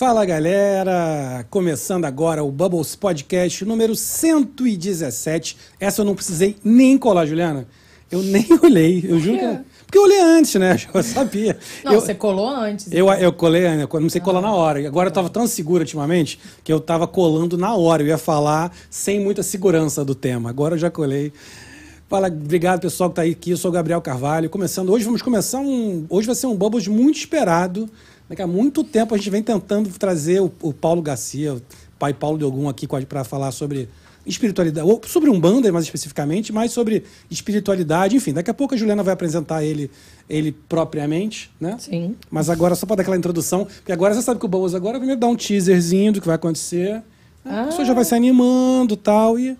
Fala galera! Começando agora o Bubbles Podcast número 117. Essa eu não precisei nem colar, Juliana. Eu nem olhei, eu juro que. eu- Porque eu olhei antes, né? Eu sabia. Não, eu, você colou antes. eu, eu colei, né? Eu não sei colar na hora. Agora eu tava tão seguro ultimamente que eu tava colando na hora. Eu ia falar sem muita segurança do tema. Agora eu já colei. Fala, obrigado pessoal que tá aí aqui. Eu sou o Gabriel Carvalho. Começando hoje, vamos começar um. Hoje vai ser um Bubbles muito esperado. Né, Há muito tempo a gente vem tentando trazer o, o Paulo Garcia, o pai Paulo de Ogum aqui para falar sobre espiritualidade, ou sobre Umbanda mais especificamente, mas sobre espiritualidade, enfim, daqui a pouco a Juliana vai apresentar ele, ele propriamente, né? Sim. Mas agora, só para dar aquela introdução, porque agora você sabe que o Bubbles agora primeiro dá um teaserzinho do que vai acontecer. A pessoa já vai se animando tal, e,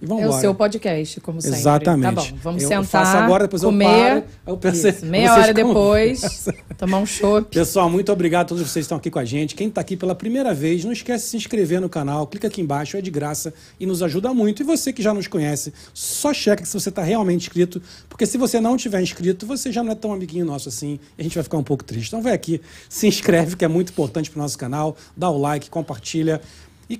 e vamos É o seu podcast, como sempre. Exatamente. Tá bom, vamos Eu sentar, faço agora, depois eu comer. paro, aí eu pensei- Isso, meia hora depois, tomar um chopp. Pessoal, muito obrigado a todos vocês que estão aqui com a gente. Quem está aqui pela primeira vez, não esquece de se inscrever no canal, clica aqui embaixo, é de graça e nos ajuda muito. E você que já nos conhece, só checa se você está realmente inscrito, porque se você não tiver inscrito, você já não é tão amiguinho nosso assim, e a gente vai ficar um pouco triste. Então vai aqui, se inscreve, que é muito importante para o nosso canal, dá o like, compartilha. E,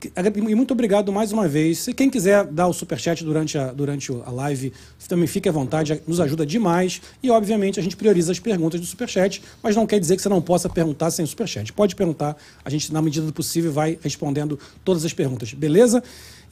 e muito obrigado mais uma vez. Quem quiser dar o superchat durante a, durante a live, também fique à vontade, nos ajuda demais. E, obviamente, a gente prioriza as perguntas do superchat, mas não quer dizer que você não possa perguntar sem superchat. Pode perguntar, a gente, na medida do possível, vai respondendo todas as perguntas, beleza?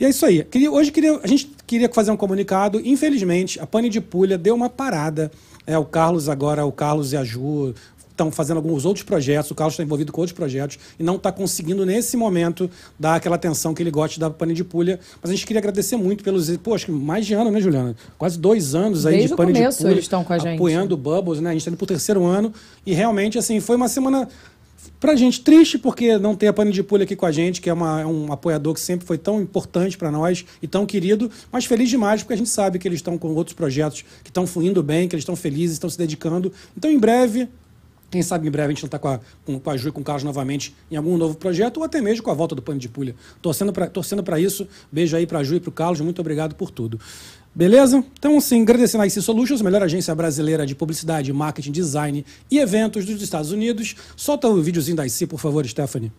E é isso aí. Queria- hoje queria, a gente queria fazer um comunicado. Infelizmente, a Pane de Pulha deu uma parada. É, o Carlos agora, o Carlos e a Ju estão fazendo alguns outros projetos, o Carlos está envolvido com outros projetos e não está conseguindo, nesse momento, dar aquela atenção que ele gosta da pane de pulha. Mas a gente queria agradecer muito pelos. Pô, acho que mais de ano, né, Juliana? Quase dois anos aí Desde de o pane começo de pulha. eles estão com a gente. Apoiando o Bubbles, né? A gente está indo pro terceiro ano. E realmente, assim, foi uma semana. Pra gente triste, porque não tem a Pane de Pulha aqui com a gente, que é, uma- é um apoiador que sempre foi tão importante para nós e tão querido, mas feliz demais, porque a gente sabe que eles estão com outros projetos que estão fluindo bem, que eles estão felizes, estão se dedicando. Então, em breve, quem sabe em breve a gente não está com a, com, com a Ju e com o Carlos novamente em algum novo projeto, ou até mesmo com a volta do Pano de Pulha. Torcendo para torcendo isso. Beijo aí para a Ju e para o Carlos. Muito obrigado por tudo. Beleza? Então, assim, agradecendo a IC Solutions, melhor agência brasileira de publicidade, marketing, design e eventos dos Estados Unidos. Solta o videozinho da IC, por favor, Stephanie.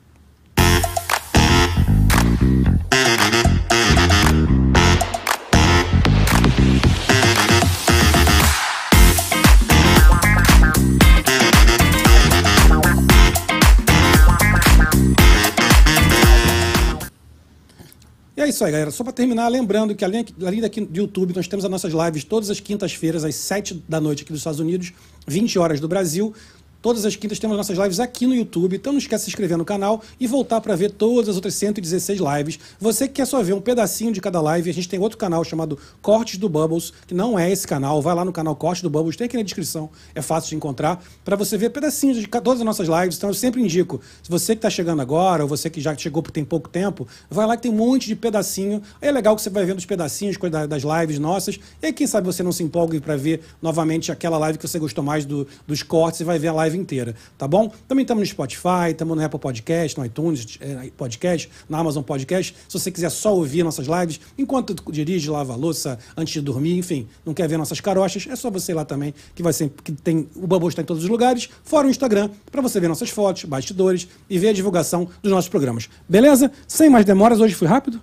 É isso aí, galera. Só para terminar, lembrando que além, além daqui do YouTube, nós temos as nossas lives todas as quintas-feiras, às 7 da noite aqui dos Estados Unidos, 20 horas do Brasil. Todas as quintas temos nossas lives aqui no YouTube, então não esquece de se inscrever no canal e voltar para ver todas as outras 116 lives. Você que quer só ver um pedacinho de cada live, a gente tem outro canal chamado Cortes do Bubbles, que não é esse canal. Vai lá no canal Cortes do Bubbles, tem aqui na descrição, é fácil de encontrar, para você ver pedacinhos de todas as nossas lives. Então eu sempre indico, se você que está chegando agora, ou você que já chegou porque tem pouco tempo, vai lá que tem um monte de pedacinho. Aí é legal que você vai vendo os pedacinhos das lives nossas. E aí, quem sabe você não se empolgue para ver novamente aquela live que você gostou mais do- dos cortes e vai ver a live inteira, tá bom? Também estamos no Spotify, estamos no Apple Podcast, no iTunes eh, Podcast, na Amazon Podcast. Se você quiser só ouvir nossas lives enquanto dirige, lava a louça, antes de dormir, enfim, não quer ver nossas carochas, é só você ir lá também, que vai sempre que tem o Bubble está em todos os lugares, fora o Instagram, para você ver nossas fotos, bastidores e ver a divulgação dos nossos programas. Beleza? Sem mais demoras, hoje fui rápido?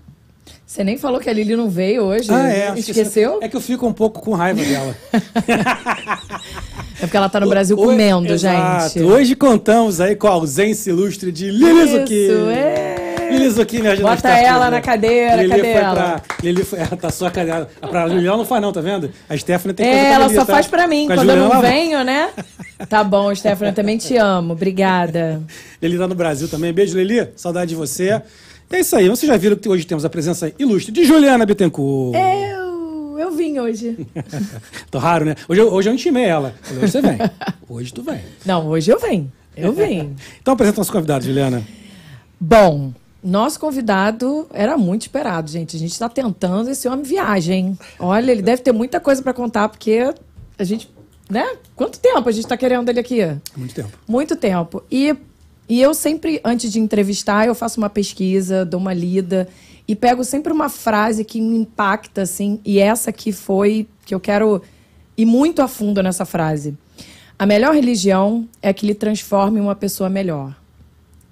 Você nem falou que a Lili não veio hoje. Ah, é. Esqueceu? É que eu fico um pouco com raiva dela. É porque ela tá no Brasil Hoje- comendo, Exato. gente. Hoje contamos aí com a ausência ilustre de Lili Zucchini. Isso, é. Lili Zucchini ajuda Bota ela aqui, na né? cadeira, Lili cadê ela? Pra, Lili foi, ela tá só a cadeira. Pra Lili ela não faz não, tá vendo? A Stephanie tem coisa É, ela Lili, só tá? faz pra mim. Com Quando eu não ela- venho, né? Tá bom, Stephanie, eu também te amo. Obrigada. Lili tá no Brasil também. Beijo, Lili. Saudade de você. É isso aí. Vocês já viram que hoje temos a presença ilustre de Juliana Bittencourt. Eu, eu vim hoje. Tô raro, né? Hoje eu, hoje eu intimei ela. Falei, hoje você vem. Hoje tu vem. Não, hoje eu venho. Eu vim. Então apresenta nosso convidado, Juliana. Bom, nosso convidado era muito esperado, gente. A gente está tentando esse homem viagem. Olha, ele deve ter muita coisa para contar, porque a gente, né? Quanto tempo a gente está querendo ele aqui? Muito tempo. Muito tempo. E, e eu sempre, antes de entrevistar, eu faço uma pesquisa, dou uma lida e pego sempre uma frase que me impacta, assim. E essa aqui foi que eu quero ir muito a fundo nessa frase. A melhor religião é que lhe transforme uma pessoa melhor.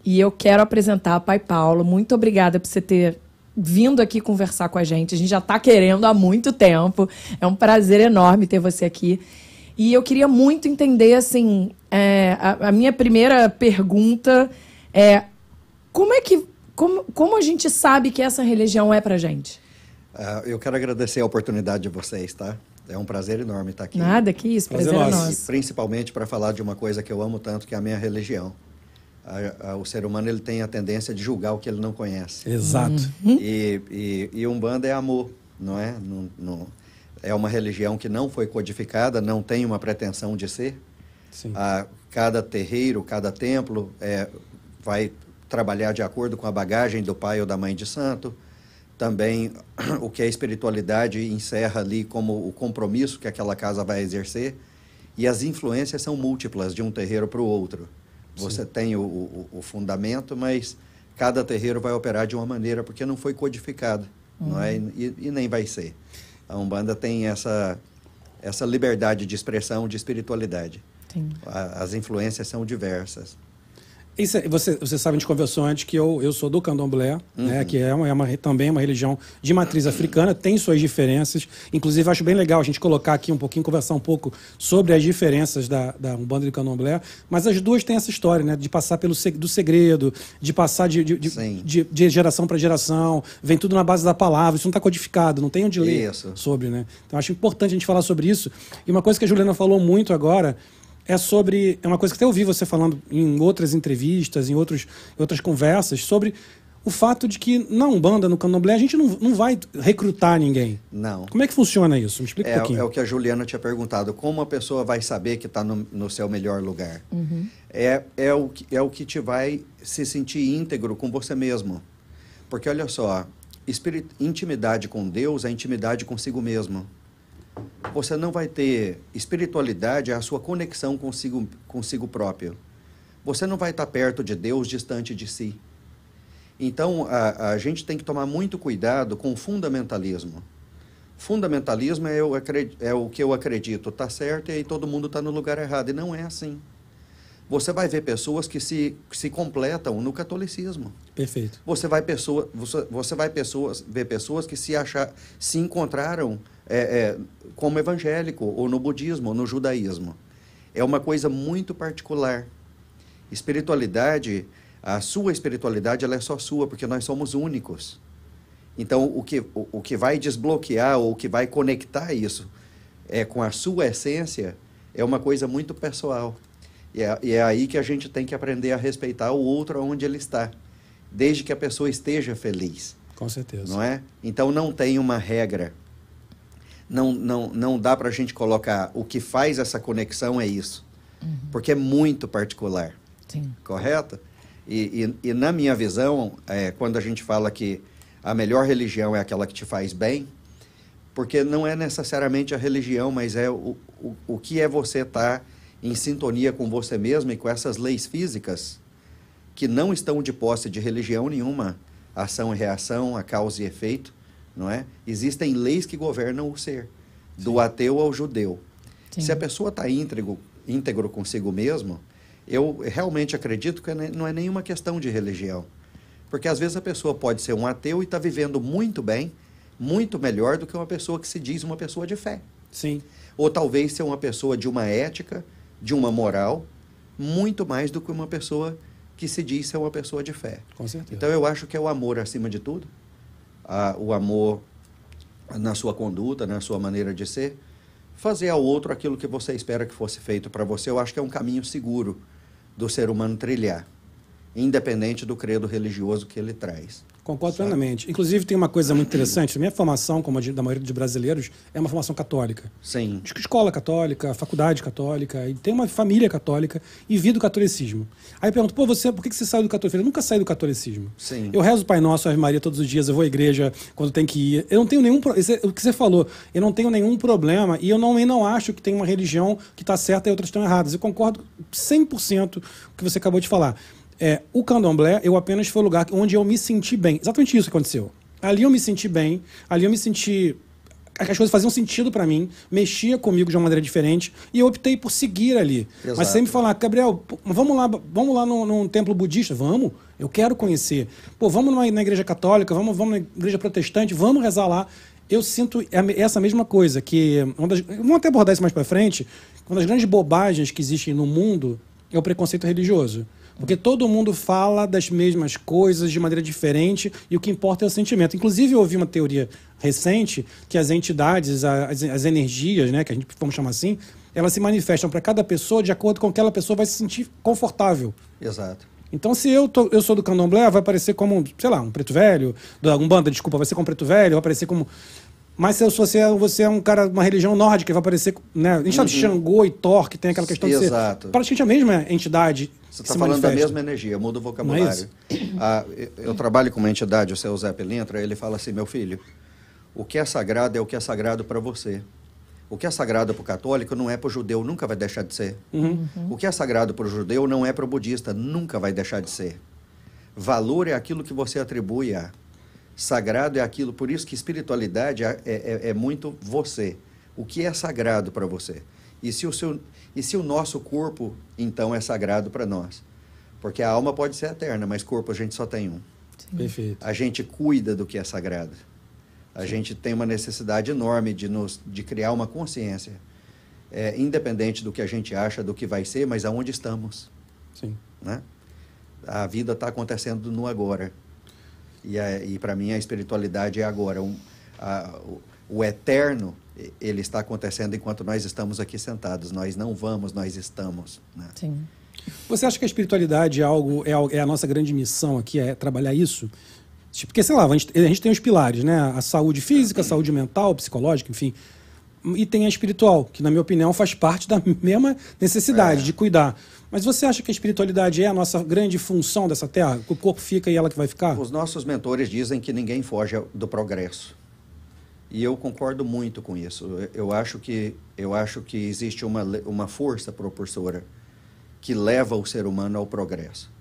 E eu quero apresentar a Pai Paulo. Muito obrigada por você ter vindo aqui conversar com a gente. A gente já está querendo há muito tempo. É um prazer enorme ter você aqui. E eu queria muito entender, assim, é, a, a, minha primeira pergunta é como é que, como, como a gente sabe que essa religião é pra gente? Uh, eu quero agradecer a oportunidade de vocês, tá? É um prazer enorme estar aqui. Nada, que isso, prazer, prazer é nosso. Principalmente para falar de uma coisa que eu amo tanto, que é a minha religião. A, a, o ser humano ele tem a tendência de julgar o que ele não conhece. Exato. Uhum. E, e, e Umbanda é amor, não é? No, no, é uma religião que não foi codificada, não tem uma pretensão de ser. Sim. A, cada terreiro, cada templo é, vai trabalhar de acordo com a bagagem do pai ou da mãe de santo. Também o que a espiritualidade encerra ali como o compromisso que aquela casa vai exercer. E as influências são múltiplas de um terreiro para o outro. Você Sim. tem o, o, o, fundamento, mas cada terreiro vai operar de uma maneira porque não foi codificado, uhum. não é? Uhum. E, e, nem vai ser. A Umbanda tem essa, essa liberdade de expressão, de espiritualidade. A, as influências são diversas. Isso, você, você sabe, a gente conversou antes que eu, eu sou do candomblé, né, uhum. né, que é, uma, é uma, também uma religião de matriz africana, tem suas diferenças. Inclusive, acho bem legal a gente colocar aqui um pouquinho, conversar um pouco sobre as diferenças da, da Umbanda e do candomblé. Mas as duas têm essa história, né, de passar pelo do segredo, de passar de, de, de, de, de geração para geração, vem tudo na base da palavra, isso não está codificado, não tem onde ler isso. sobre. Né? Então, acho importante a gente falar sobre isso. E uma coisa que a Juliana falou muito agora é sobre. É uma coisa que até ouvi você falando em outras entrevistas, em outros, outras conversas, sobre o fato de que na Umbanda, no Candomblé, a gente não, não vai recrutar ninguém. Não. Como é que funciona isso? Me explica é, um pouquinho. É o que a Juliana tinha perguntado. Como a pessoa vai saber que está no, no, seu melhor lugar? Uhum. É, é, o que, é o que te vai se sentir íntegro com você mesmo. Porque olha só, espirit, intimidade com Deus é intimidade consigo mesmo você não vai ter espiritualidade, a sua conexão consigo, consigo próprio. Você não vai estar perto de Deus, distante de si. Então, a, a gente tem que tomar muito cuidado com o fundamentalismo. Fundamentalismo é, eu, é o que eu acredito, está certo e aí todo mundo está no lugar errado. E não é assim. Você vai ver pessoas que se, que se completam no catolicismo. Perfeito. Você vai, pessoa, você, você vai pessoas, ver pessoas que se, achar, se encontraram é, é, como evangélico, ou no budismo, ou no judaísmo. É uma coisa muito particular. Espiritualidade, a sua espiritualidade, ela é só sua, porque nós somos únicos. Então, o que, o, o que vai desbloquear, ou o que vai conectar isso é, com a sua essência, é uma coisa muito pessoal. E é, e é aí que a gente tem que aprender a respeitar o outro onde ele está, desde que a pessoa esteja feliz. Com certeza. Não é? Então, não tem uma regra não, não, não dá para a gente colocar o que faz essa conexão é isso. Uhum. Porque é muito particular. Sim. Correto? E, e, e, na minha visão, é, quando a gente fala que a melhor religião é aquela que te faz bem, porque não é necessariamente a religião, mas é o, o, o que é você estar tá em sintonia com você mesmo e com essas leis físicas que não estão de posse de religião nenhuma, ação e reação, a causa e efeito, não é? Existem leis que governam o ser, do Sim. ateu ao judeu. Sim. Se a pessoa está íntegro, íntegro consigo mesmo, eu realmente acredito que não é nenhuma questão de religião. Porque às vezes a pessoa pode ser um ateu e está vivendo muito bem, muito melhor do que uma pessoa que se diz uma pessoa de fé. Sim. Ou talvez ser uma pessoa de uma ética, de uma moral, muito mais do que uma pessoa que se diz ser uma pessoa de fé. Com certeza. Então eu acho que é o amor acima de tudo o amor na sua conduta, na sua maneira de ser, fazer ao outro aquilo que você espera que fosse feito para você, eu acho que é um caminho seguro do ser humano trilhar, independente do credo religioso que ele traz. Concordo Sabe? plenamente. Inclusive, tem uma coisa muito interessante. Minha formação, como a de, da maioria dos brasileiros, é uma formação católica. Sim. Escola católica, faculdade católica, e tem uma família católica e vi do catolicismo. Aí eu pergunto, pô, você, por que você saiu do catolicismo? Eu nunca saí do catolicismo. Sim. Eu rezo o Pai Nosso, Ave Maria todos os dias, eu vou à igreja quando tem que ir. Eu não tenho nenhum... É o que você falou, eu não tenho nenhum problema e eu não, eu não acho que tem uma religião que está certa e outras estão erradas. Eu concordo 100% com o que você acabou de falar. É, o candomblé, eu apenas foi o lugar onde eu me senti bem. Exatamente isso que aconteceu. Ali eu me senti bem, ali eu me senti as coisas faziam sentido para mim, mexia comigo de uma maneira diferente, e eu optei por seguir ali. Exato. Mas sempre falar, Gabriel, vamos lá, vamos lá num, num templo budista, vamos, eu quero conhecer. Pô, vamos numa, na igreja católica, vamos, vamos na igreja protestante, vamos rezar lá. Eu sinto essa mesma coisa, que. Das, vamos até abordar isso mais para frente. Uma das grandes bobagens que existem no mundo é o preconceito religioso. Porque todo mundo fala das mesmas coisas de maneira diferente e o que importa é o sentimento. Inclusive, eu ouvi uma teoria recente que as entidades, as, as energias, né, que a gente vamos chamar assim, elas se manifestam para cada pessoa de acordo com que aquela pessoa vai se sentir confortável. Exato. Então, se eu, tô, eu sou do candomblé, vai aparecer como, sei lá, um preto velho, um banda, desculpa, vai ser como preto velho, vai aparecer como mas se você, é, você é um cara, uma religião nórdica, vai aparecer, né? A gente uhum. de Xangô e Thor, que tem aquela questão Exato. de ser praticamente a mesma entidade. Você está falando manifesta. da mesma energia, muda o vocabulário. É ah, eu trabalho com uma entidade, o seu Zé Pelintra, ele fala assim, meu filho, o que é sagrado é o que é sagrado para você. O que é sagrado para o católico não é para o judeu, nunca vai deixar de ser. Uhum. O que é sagrado para o judeu não é para o budista, nunca vai deixar de ser. Valor é aquilo que você atribui a. Sagrado é aquilo, por isso que espiritualidade é, é, é muito você. O que é sagrado para você? E se, o seu, e se o nosso corpo, então, é sagrado para nós? Porque a alma pode ser eterna, mas corpo a gente só tem um. Sim. Perfeito. A gente cuida do que é sagrado. A Sim. gente tem uma necessidade enorme de, nos, de criar uma consciência, é, independente do que a gente acha, do que vai ser, mas aonde estamos. Sim. Né? A vida está acontecendo no agora. E, e para mim a espiritualidade é agora. Um, a, o, o eterno, ele está acontecendo enquanto nós estamos aqui sentados. Nós não vamos, nós estamos. Né? Sim. Você acha que a espiritualidade é algo, é, é a nossa grande missão aqui, é trabalhar isso? Tipo, porque, sei lá, a gente, a gente tem os pilares, né? A saúde física, a saúde mental, psicológica, enfim. E tem a espiritual, que, na minha opinião, faz parte da mesma necessidade é. de cuidar. Mas você acha que a espiritualidade é a nossa grande função dessa terra? Que o corpo fica e ela que vai ficar? Os nossos mentores dizem que ninguém foge do progresso. E eu concordo muito com isso. Eu acho que, eu acho que existe uma, uma força propulsora que leva o ser humano ao progresso.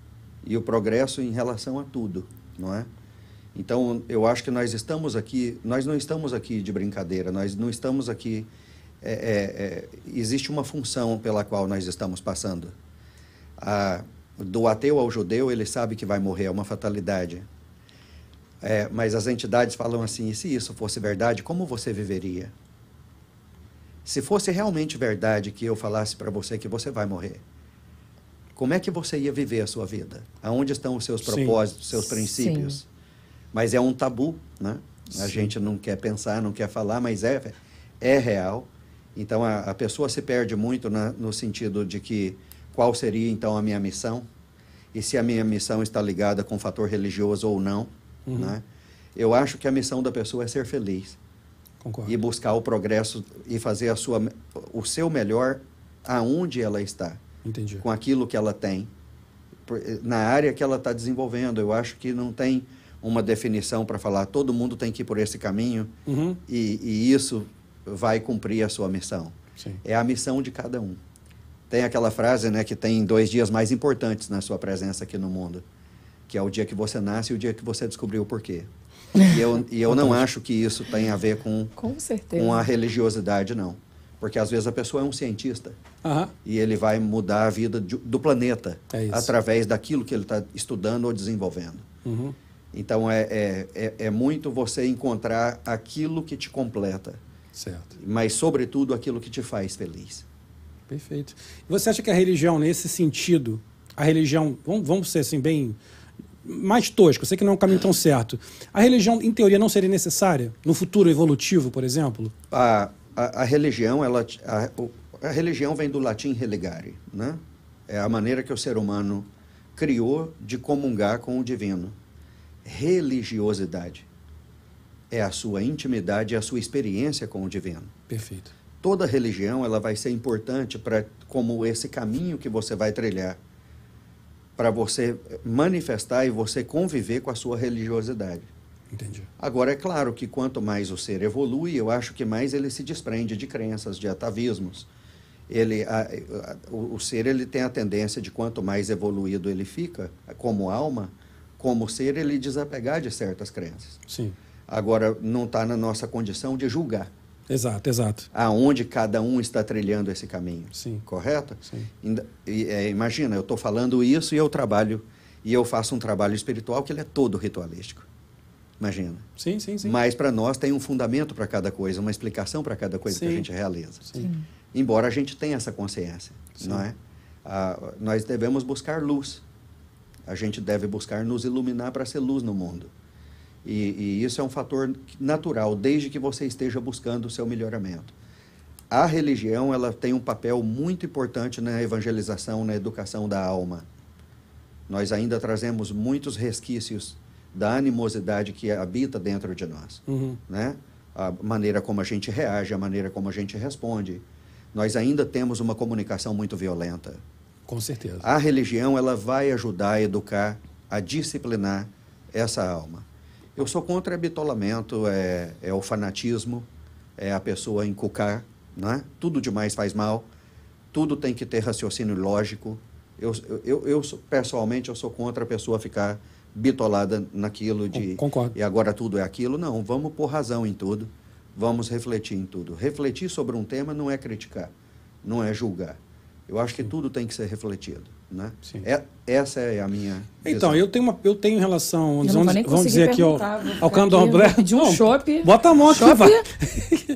E o progresso em relação a tudo, não é? Então, eu acho que nós estamos aqui, nós não estamos aqui de brincadeira, nós não estamos aqui. É, é, é, existe uma função pela qual nós estamos passando a, do ateu ao judeu, ele sabe que vai morrer, é uma fatalidade. É, mas as entidades falam assim: e se isso fosse verdade, como você viveria? Se fosse realmente verdade que eu falasse para você que você vai morrer, como é que você ia viver a sua vida? Aonde estão os seus propósitos, seus princípios? Sim. Mas é um tabu, né? A gente não quer pensar, não quer falar, mas é, é real. Então a, a pessoa se perde muito na, no sentido de que qual seria então a minha missão e se a minha missão está ligada com o fator religioso ou não. Uhum. Né? Eu acho que a missão da pessoa é ser feliz. Concordo. E buscar o progresso e fazer a sua, o seu melhor aonde ela está. Entendi. Com aquilo que ela tem. Na área que ela está desenvolvendo. Eu acho que não tem uma definição para falar todo mundo tem que ir por esse caminho uhum. e, e, isso vai cumprir a sua missão. Sim. É a missão de cada um. Tem aquela frase, né, que tem dois dias mais importantes na sua presença aqui no mundo, que é o dia que você nasce e o dia que você descobriu o porquê. E eu, e eu não acho que isso tem a ver com, com, certeza. com a religiosidade, não. Porque às vezes a pessoa é um cientista uhum. e ele vai mudar a vida de, do planeta é através daquilo que ele está estudando ou desenvolvendo. Uhum. Então é, é, é, é, muito você encontrar aquilo que te completa. Certo. Mas, sobretudo, aquilo que te faz feliz. Perfeito. Você acha que a religião, nesse sentido, a religião, vamos, vamos ser assim, bem mais tosco, eu sei que não é um caminho tão certo. A religião, em teoria, não seria necessária no futuro evolutivo, por exemplo? A, a, a religião, ela, a, a, religião vem do latim religare, né? É a maneira que o ser humano criou de comungar com o divino. Religiosidade é a sua intimidade e a sua experiência com o divino. Perfeito toda religião ela vai ser importante para como esse caminho que você vai trilhar para você manifestar e você conviver com a sua religiosidade. Entendi. Agora é claro que quanto mais o ser evolui, eu acho que mais ele se desprende de crenças, de atavismos. Ele, a, a, o, o ser ele tem a tendência de quanto mais evoluído ele fica, como alma, como ser, ele desapegar de certas crenças. Sim. Agora não está na nossa condição de julgar Exato, exato. Aonde cada um está trilhando esse caminho. Sim. Correto? Sim. É, imagina, eu estou falando isso e eu trabalho, e eu faço um trabalho espiritual que ele é todo ritualístico. Imagina. Sim, sim, sim. Mas para nós tem um fundamento para cada coisa, uma explicação para cada coisa que a Sim. gente realiza. Sim. Embora a gente tenha essa consciência, Sim. não é? Ah, nós devemos buscar luz. A gente deve buscar nos iluminar para ser luz no mundo. E, e isso é um fator natural, desde que você esteja buscando o seu melhoramento. A religião ela tem um papel muito importante na evangelização, na educação da alma. Nós ainda trazemos muitos resquícios da animosidade que habita dentro de nós Uhum. né? A maneira como a gente reage, a maneira como a gente responde. Nós ainda temos uma comunicação muito violenta. Com certeza. A religião ela vai ajudar a educar, a disciplinar essa alma. Eu sou contra bitolamento, é, é o fanatismo, é a pessoa encucar, né? Tudo demais faz mal, tudo tem que ter raciocínio lógico. Eu, eu, eu pessoalmente eu sou contra a pessoa ficar bitolada naquilo de Con- concordo. e agora tudo é aquilo. Não, vamos pôr razão em tudo, vamos refletir em tudo. Refletir sobre um tema não é criticar, não é julgar. Eu acho que tudo tem que ser refletido, né? Sim. É, essa é a minha Então, visão. eu tenho, uma, eu tenho em relação, Eu não vamos, vou nem vamos dizer aqui ao, ao candomblé. pedir um Não, chopp. Bota a mão aqui, Chopp? vai.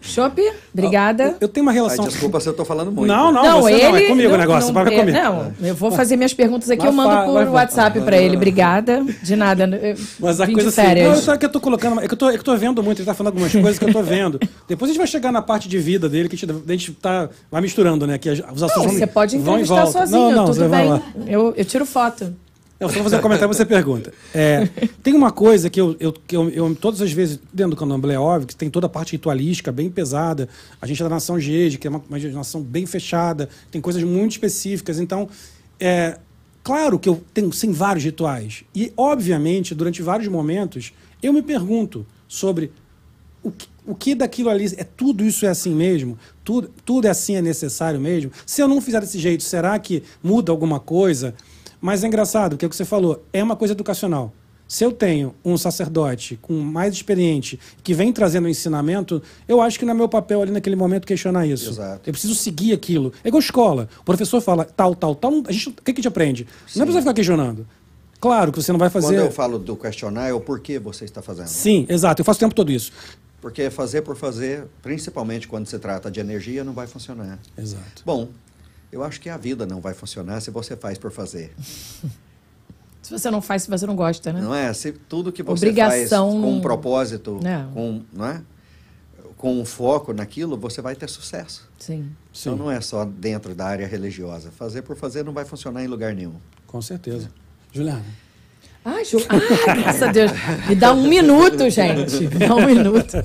Chopp, obrigada. Eu, eu tenho uma Ai, relação... desculpa se eu estou falando muito. Não, não, Não, você ele. não, é comigo o negócio, não, vai comigo. Não, eu vou fazer minhas perguntas aqui, Vai eu mando por vai- WhatsApp pra ele. Obrigada. De nada. eu Mas a coisa de assim, não, só que eu tô colocando, é que eu tô, é que eu tô vendo muito, ele tá falando algumas coisas que eu tô vendo. Depois a gente vai chegar na parte de vida dele, que a gente, tá, vai misturando, né? Que as- os assuntos Não, você pode entrevistar sozinho, Não, não, tudo bem. lá. Eu, eu tiro foto. Eu só vou fazer um comentário você pergunta. É, tem uma coisa que, eu, eu, que eu, eu, todas as vezes, dentro do candomblé, é óbvio, que tem toda a parte ritualística bem pesada. A gente é da nação Gede, que é uma, uma nação bem fechada, tem coisas muito específicas. Então, é, claro que eu tenho sim vários rituais. E, obviamente, durante vários momentos, eu me pergunto sobre o que, o que daquilo ali é tudo isso é assim mesmo? Tudo, tudo é assim é necessário mesmo? Se eu não fizer desse jeito, será que muda alguma coisa? Mas é engraçado, porque é o que você falou, é uma coisa educacional. Se eu tenho um sacerdote com mais experiente que vem trazendo ensinamento, eu acho que não é meu papel ali naquele momento questionar isso. Exato. Eu preciso seguir aquilo. É igual escola. O professor fala tal, tal, tal. A gente, o que, que a gente aprende? Não é precisa ficar questionando. Claro que você não vai fazer. Quando eu falo do questionar, é o porquê você está fazendo. Sim, exato. Eu faço o tempo todo isso. Porque fazer por fazer, principalmente quando se trata de energia, não vai funcionar. Exato. Bom, eu acho que a vida não vai funcionar se você faz por fazer. Se você não faz, se você não gosta, né? Não é? Se tudo que você Obrigação faz com um propósito, É. com, não é? com um foco naquilo, você vai ter sucesso. Sim. Sim. Então não é só dentro da área religiosa. Fazer por fazer não vai funcionar em lugar nenhum. Com certeza. Juliana. Ai, Ju... ah, graças a Deus. Me dá um minuto, gente. Me dá um minuto.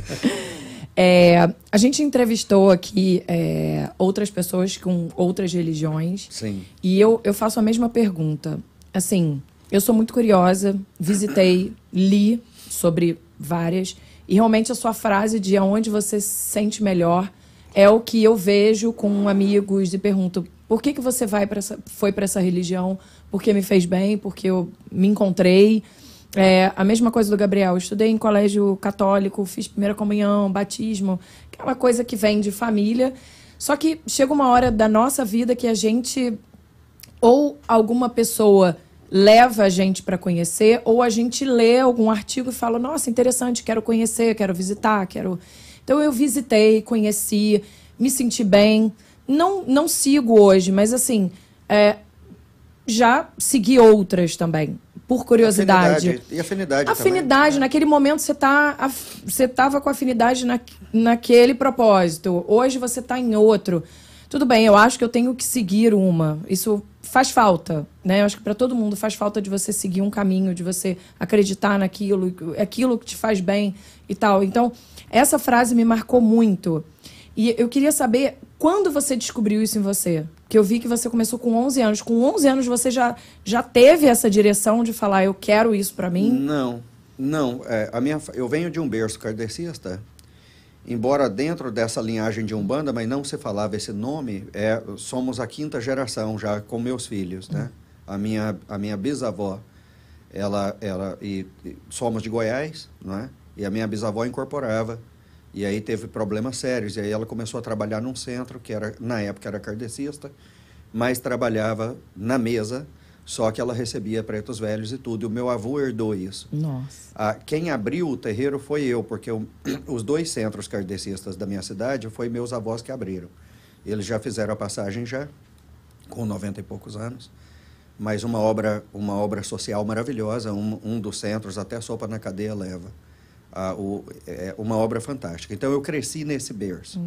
É, a gente entrevistou aqui é, outras pessoas com outras religiões. Sim. E eu, eu faço a mesma pergunta. Assim, eu sou muito curiosa, visitei, li sobre várias. E realmente a sua frase de aonde você se sente melhor é o que eu vejo com amigos e pergunto por que, que você vai pra essa, foi para essa religião? Porque me fez bem, porque eu me encontrei. É, a mesma coisa do Gabriel. Eu estudei em colégio católico, fiz primeira comunhão, batismo, aquela coisa que vem de família. Só que chega uma hora da nossa vida que a gente ou alguma pessoa leva a gente para conhecer, ou a gente lê algum artigo e fala: Nossa, interessante, quero conhecer, quero visitar, quero. Então eu visitei, conheci, me senti bem. Não, não sigo hoje, mas assim, é, já segui outras também, por curiosidade. Afinidade. E afinidade, Afinidade, também. naquele momento você tá, você tava com afinidade na, naquele propósito. Hoje você tá em outro. Tudo bem, eu acho que eu tenho que seguir uma. Isso faz falta, né? Eu acho que para todo mundo faz falta de você seguir um caminho, de você acreditar naquilo, aquilo que te faz bem e tal. Então, essa frase me marcou muito. E eu queria saber quando você descobriu isso em você. Que eu vi que você começou com 11 anos. Com 11 anos você já, já teve essa direção de falar, eu quero isso para mim? Não, não. É, a minha, eu venho de um berço kardecista. Embora dentro dessa linhagem de Umbanda, mas não se falava esse nome, é, somos a quinta geração já com meus filhos, né? A minha, a minha bisavó, ela, ela e, e somos de Goiás, não é? E a minha bisavó incorporava E aí teve problemas sérios. E aí ela começou a trabalhar num centro, que era na época era kardecista, mas trabalhava na mesa, só que ela recebia pretos velhos e tudo. E o meu avô herdou isso. Nossa. Ah, quem abriu o terreiro foi eu, porque eu, os dois centros kardecistas da minha cidade foi meus avós que abriram. Eles já fizeram a passagem já, com 90 e poucos anos. Mas uma obra, uma obra social maravilhosa, um, um dos centros, até sopa na cadeia leva. Ah, o, é uma obra fantástica. Então eu cresci nesse berço.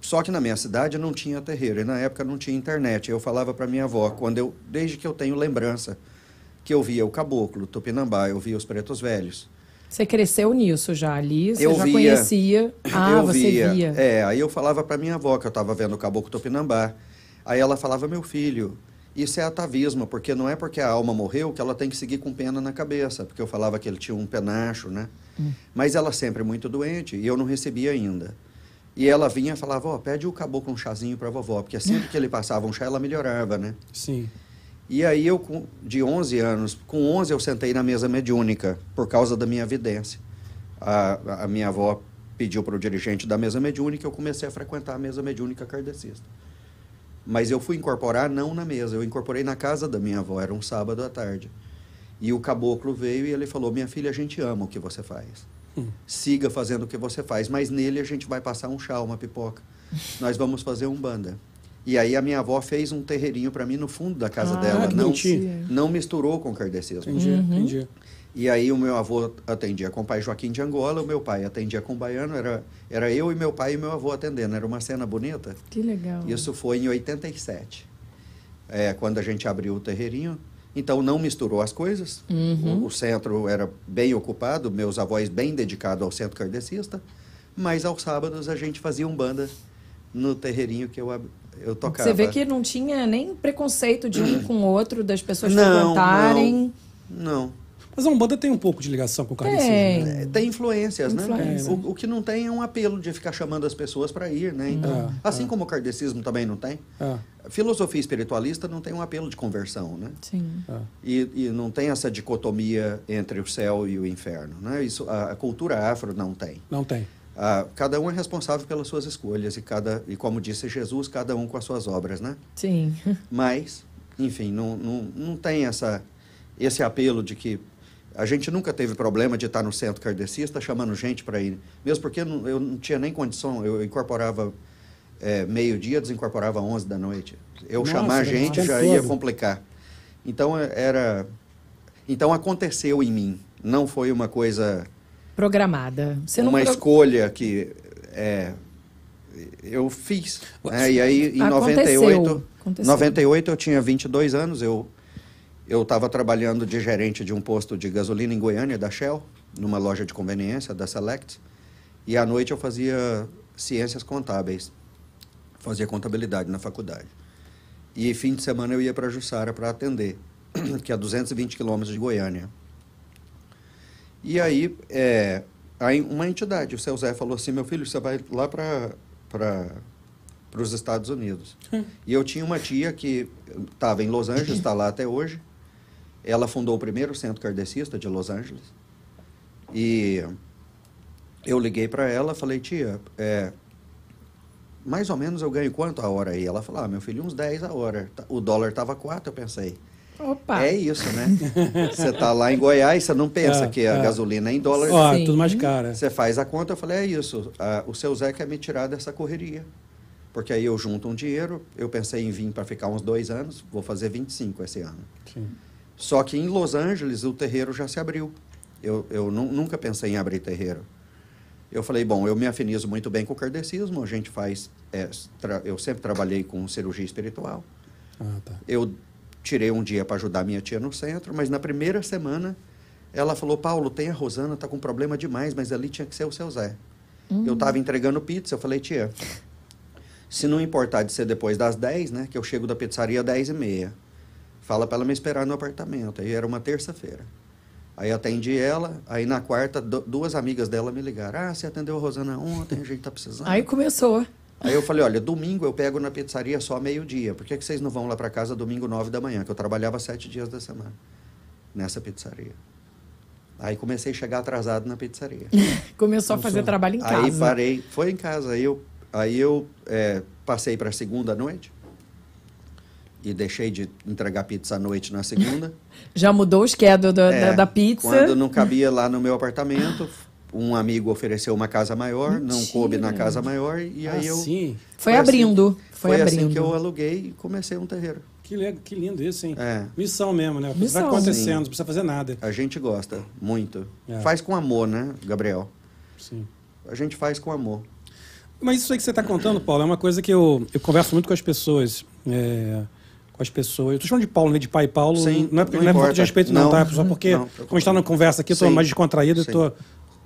Só que na minha cidade não tinha terreiro e na época não tinha internet. Eu falava para minha avó, quando eu, desde que eu tenho lembrança, que eu via o caboclo, o tupinambá, eu via os pretos velhos. Você cresceu nisso já ali? Você Eu já via. conhecia? Ah, eu você via. É, aí eu falava para minha avó que eu estava vendo o caboclo tupinambá. Aí ela falava, meu filho, isso é atavismo, porque não é porque a alma morreu que ela tem que seguir com pena na cabeça, porque eu falava que ele tinha um penacho, né? Mas ela sempre muito doente e eu não recebia ainda. E ela vinha e falava, ó, pede o caboclo um chazinho para vovó, porque sempre que ele passava um chá, ela melhorava, né? Sim. E aí eu, de 11 anos, com 11 eu sentei na mesa mediúnica, por causa da minha vidência. A, a minha avó pediu para o dirigente da mesa mediúnica e eu comecei a frequentar a mesa mediúnica kardecista. Mas eu fui incorporar não na mesa, eu incorporei na casa da minha avó, era um sábado à tarde. E o caboclo veio e ele falou, minha filha, a gente ama o que você faz. Siga fazendo o que você faz, mas nele a gente vai passar um chá, uma pipoca. Nós vamos fazer um banda. E aí a minha avó fez um terreirinho para mim no fundo da casa Ah, dela. Não, não misturou com kardecismo. Entendi, entendi. E aí o meu avô atendia com o pai Joaquim de Angola, o meu pai atendia com o baiano, era, era eu e meu pai e meu avô atendendo. Era uma cena bonita. Que legal. Isso foi em 87, é, quando a gente abriu o terreirinho. Então não misturou as coisas. O, o centro era bem ocupado, meus avós bem dedicados ao centro kardecista. Mas aos sábados a gente fazia um banda no terreirinho que eu, eu tocava. Você vê que não tinha nem preconceito de um com o outro, das pessoas Não, frequentarem. Não. Mas a Umbanda tem um pouco de ligação com o kardecismo. Tem. né? É, Tem influências, Influência. né? O, o que não tem é um apelo de ficar chamando as pessoas para ir, né? Então, É, assim como o kardecismo também não tem, É, filosofia espiritualista não tem um apelo de conversão, né? Sim. é. E, e não tem essa dicotomia entre o céu e o inferno, né? Isso a, a cultura afro não tem. Não tem. Ah, cada um é responsável pelas suas escolhas e cada e como disse Jesus, cada um com as suas obras, né? Sim. Mas, enfim, não, não, não tem essa, esse apelo de que a gente nunca teve problema de estar no centro kardecista chamando gente para ir. Mesmo porque eu não, tinha nem condição, eu incorporava é, meio-dia, desincorporava 11 da noite. Eu Nossa, chamar gente já ia complicar. Então, é- era... Então, aconteceu em mim. Não foi uma coisa Programada. Você uma pro- escolha que é, eu fiz. né? E aí, em Aconteceu. 98, Aconteceu. 98, eu tinha 22 anos, eu eu estava trabalhando de gerente de um posto de gasolina em Goiânia, da Shell, numa loja de conveniência, da Select, e à noite eu fazia ciências contábeis, fazia contabilidade na faculdade. E fim de semana eu ia para Jussara para atender, que é a 220 quilômetros de Goiânia. E aí, é, aí uma entidade, o seu Zé falou assim, meu filho, você vai lá para para os Estados Unidos. e eu tinha uma tia que estava em Los Angeles, está lá até hoje. Ela fundou o primeiro centro kardecista de Los Angeles. E eu liguei para ela, falei, tia, é, mais ou menos eu ganho quanto a hora aí? Ela falou, ah, meu filho, uns 10 a hora. O dólar estava 4, eu pensei. Opa. É isso, né? Você tá lá em Goiás, você não pensa É, que a é. gasolina é em dólar. Ó, tudo mais cara. Você faz a conta, eu falei, é isso. Ah, o seu Zé quer me tirar dessa correria. Porque aí eu junto um dinheiro, eu pensei em vir para ficar uns dois anos, vou fazer 25 esse ano. Sim. Só que em Los Angeles o terreiro já se abriu. Eu, eu nu- nunca pensei em abrir terreiro. Eu falei, bom, eu me afinizo muito bem com o kardecismo, a gente faz. é, eu sempre trabalhei com cirurgia espiritual. Ah, tá. Eu tirei um dia para ajudar minha tia no centro, mas na primeira semana ela falou: Paulo, tem a Rosana, tá com problema demais, mas ali tinha que ser o seu Zé. Eu estava entregando pizza, eu falei: tia, se não importar de ser depois das 10, né, que eu chego da pizzaria às 10 e meia, fala para ela me esperar no apartamento. Aí era uma terça-feira. Aí atendi ela, aí na quarta, du- duas amigas dela me ligaram: Ah, você atendeu a Rosana ontem, a gente tá precisando. Aí começou. Aí eu falei, olha, domingo eu pego na pizzaria só meio-dia. Por que, que vocês não vão lá para casa domingo nove da manhã? Que eu trabalhava sete dias da semana nessa pizzaria. Aí comecei a chegar atrasado na pizzaria. Começou a fazer trabalho em casa. Aí parei, foi em casa. Aí eu, aí eu é, passei para segunda noite e deixei de entregar pizza à noite na segunda. Já mudou o schedule da, É, da, da pizza. Quando não cabia lá no meu apartamento, um amigo ofereceu uma casa maior, não Mentira. coube na casa maior, e aí eu. Sim. Foi, assim- abrindo. Foi, Foi abrindo. assim que eu aluguei e comecei um terreiro. Que, le- que lindo isso, hein? É. Missão mesmo, né? Missão. Vai acontecendo, não precisa fazer nada. A gente gosta muito. É. Faz com amor, né, Gabriel? Sim. A gente faz com amor. Mas isso aí que você está contando, Paulo, é uma coisa que eu, eu converso muito com as pessoas. é, com as pessoas. Eu tô chamando de Paulo, né? De pai Paulo. Sim, não é, porque, não não é por falta de respeito, não, Não. tá? É só porque, Não, como a gente tá na conversa aqui, eu tô Sim. mais descontraído, Sim. tô,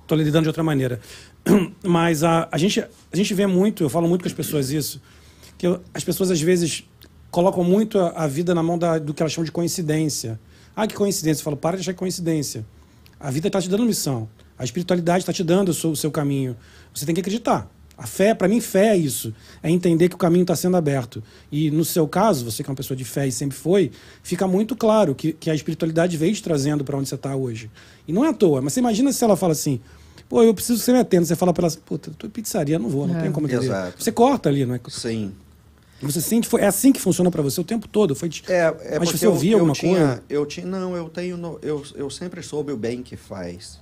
tô lidando de outra maneira. Mas a, a, gente, a gente vê muito, eu falo muito com as pessoas isso, que eu- as pessoas às vezes colocam muito a, a vida na mão da, do que elas chamam de coincidência. Ah, que coincidência. Eu falo, para de achar é coincidência. A vida está te dando missão. A espiritualidade está te dando o seu, o seu caminho. Você tem que acreditar. A fé, para mim, fé é isso. É entender que o caminho está sendo aberto. E no seu caso, você que é uma pessoa de fé e sempre foi, fica muito claro que, que a espiritualidade veio te trazendo para onde você está hoje. E não é à toa. Mas você imagina se ela fala assim, pô, eu preciso que você me atenda. Você fala para ela assim, eu tô em pizzaria, não vou, não É. tem como atender. Exato. Você corta ali, não é? Sim. Você sente, foi, é assim que funciona para você o tempo todo. Foi de- É, é Mas você ouvia eu, alguma eu tinha, coisa? Eu tinha, não, eu tenho, no- eu, eu sempre soube o bem que faz